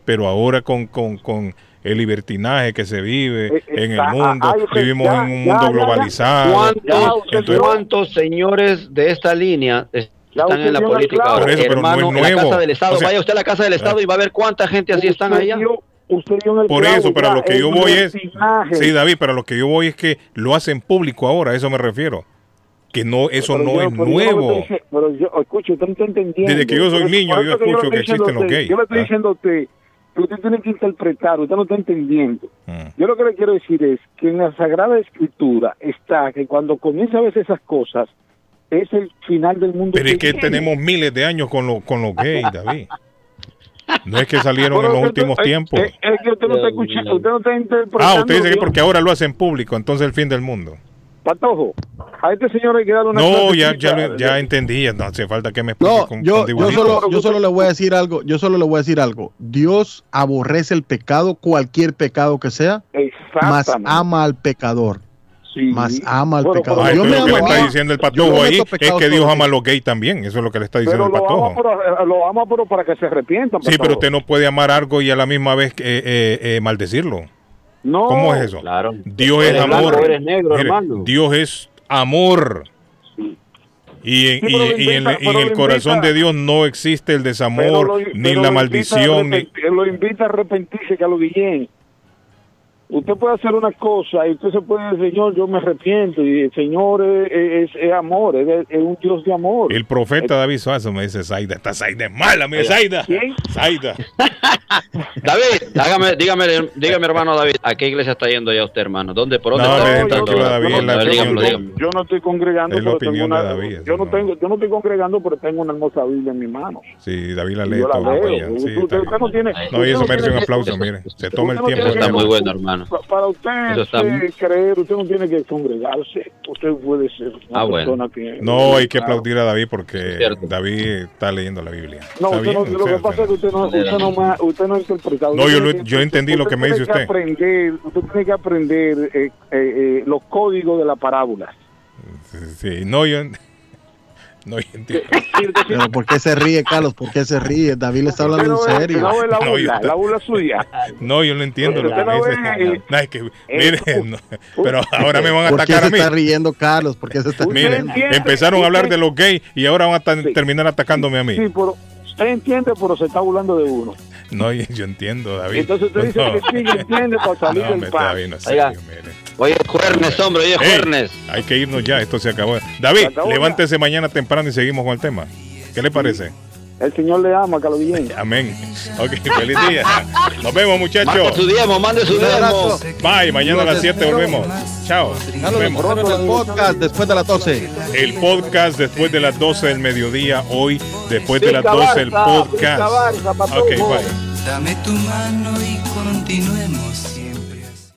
Pero ahora con, con, con el libertinaje que se vive Eh, en el está- mundo. ah, ah, Vivimos ya, en un mundo ya, ya. globalizado. ¿Cuántos, Entonces- cuántos señores de esta línea están en la política ahora? Por eso, pero no Hermano, es en la nuevo. casa del Estado. O sea- Vaya usted a la casa del Estado y va a ver cuánta gente así están allá. dio- usted dio en el Por eso, pero lo que yo voy es. Sí, David, pero lo que yo voy es que lo hacen público ahora, a eso me refiero. Que no, eso Pero no yo- es nuevo. Pero yo, escuche, usted no está entendiendo. Desde que yo soy niño, yo escucho que existen los gays. Yo le estoy Ah. diciendo a usted que usted tiene que interpretar, usted no está entendiendo. Mm. Yo lo que le quiero decir es que en la Sagrada Escritura está que cuando comienza a ver esas cosas, es el final del mundo. Pero es que viene. tenemos miles de años con, lo, con los gays, David. No es que salieron en los usted- últimos eh, tiempos. eh, Es que usted no está escuchando, usted no está interpretando. Ah, usted dice que porque ahora lo hacen público, entonces el fin del mundo. Patojo, a este señor hay que darle una No, ya, ya, ya entendí, no hace falta que me explique No, con, yo, con yo solo, yo solo le voy a decir algo, yo solo le voy a decir algo. Dios aborrece el pecado, cualquier pecado que sea, más ama al pecador. Más ama al Bueno, pecador. Yo pero me lo que le está a- diciendo el patojo ahí es que Dios ama a los gays también. Eso es lo que le está diciendo Pero el lo ama, patojo. pero, eh, lo ama, pero para que se arrepientan. Sí, pero usted no puede amar algo y a la misma vez eh, eh, eh, maldecirlo. No. ¿Cómo es eso? Claro. Dios es blanco, amor. eres negro, hermano. Dios es amor. Y en, Sí, y- pero lo y en- invita- y en pero el lo corazón invita- de Dios no existe el Pero desamor, lo- ni pero la lo invita a maldición, ni, arrepentir- Lo invita a arrepentirse, Carlos Guillén. Usted puede hacer una cosa y usted se puede decir, Señor, yo me arrepiento. Y el Señor es, es- es amor, es, es un Dios de amor. El profeta David Suazo me dice, Zaida, esta Zaida es mala, mi Zaida. ¿Quién? Zaida. David, hágame, dígame, dígame, hermano David, ¿a qué iglesia está yendo ya usted, hermano? ¿Dónde? ¿Por dónde No, está? David, dígamelo, dígamelo. Yo no estoy congregando, Es la pero tengo una, David, yo no tengo, yo no estoy congregando, pero tengo una hermosa Biblia en mi mano. Sí, David la lee yo la leo. sí, Usted- está usted bien. no tiene- No, y eso merece un aplauso, mire. Se toma el tiempo. que- muy bueno, hermano. Pa- Para usted Eso está eh, creer, usted no tiene que congregarse. Usted puede ser una Ah, bueno. persona que... No, hay que aplaudir a David porque David está leyendo la Biblia. No, Está usted bien, no, lo que pasa es que usted no, usted no, ma- usted no ha interpretado. No, Usted yo lo- tiene que- yo entendí lo que me dice usted. aprender, usted tiene que aprender eh, eh, eh, los códigos de la parábola. Sí, no, yo, no, yo entiendo. Pero ¿por qué se ríe, Carlos? ¿Por qué se ríe? David le está hablando en no serio. no la No, burla, la burla suya. No, yo no entiendo lo que me lo dice. ve, No, es que, eh, miren, no, pero ahora me van a ¿Por qué atacar se a mí. está riendo, Carlos? ¿Por qué se está Miren, riendo? empezaron a hablar de los gays y ahora van a terminar atacándome a mí. Sí, pero usted entiende, pero se está burlando de uno. No, yo yo entiendo, David. Entonces usted dice No. que sí, que entiende para salir No, del me pan. está bien, Oiga. Oye, Juernes, hombre, oye, Juernes. hay que irnos ya, esto se acabó. David, acabó ya. levántese mañana temprano y seguimos con el tema. ¿Qué le parece? El Señor le ama, Carlos Guillén. Amén. Ok, feliz día. Nos vemos, muchachos. Mande su diezmo, mande su diezmo. Bye, mañana a las 7 volvemos. Chao. Nos vemos. el podcast después de las 12. El podcast después de las 12 del mediodía, hoy después de las Pica 12 el podcast. Ok, bye. Dame tu mano y continuemos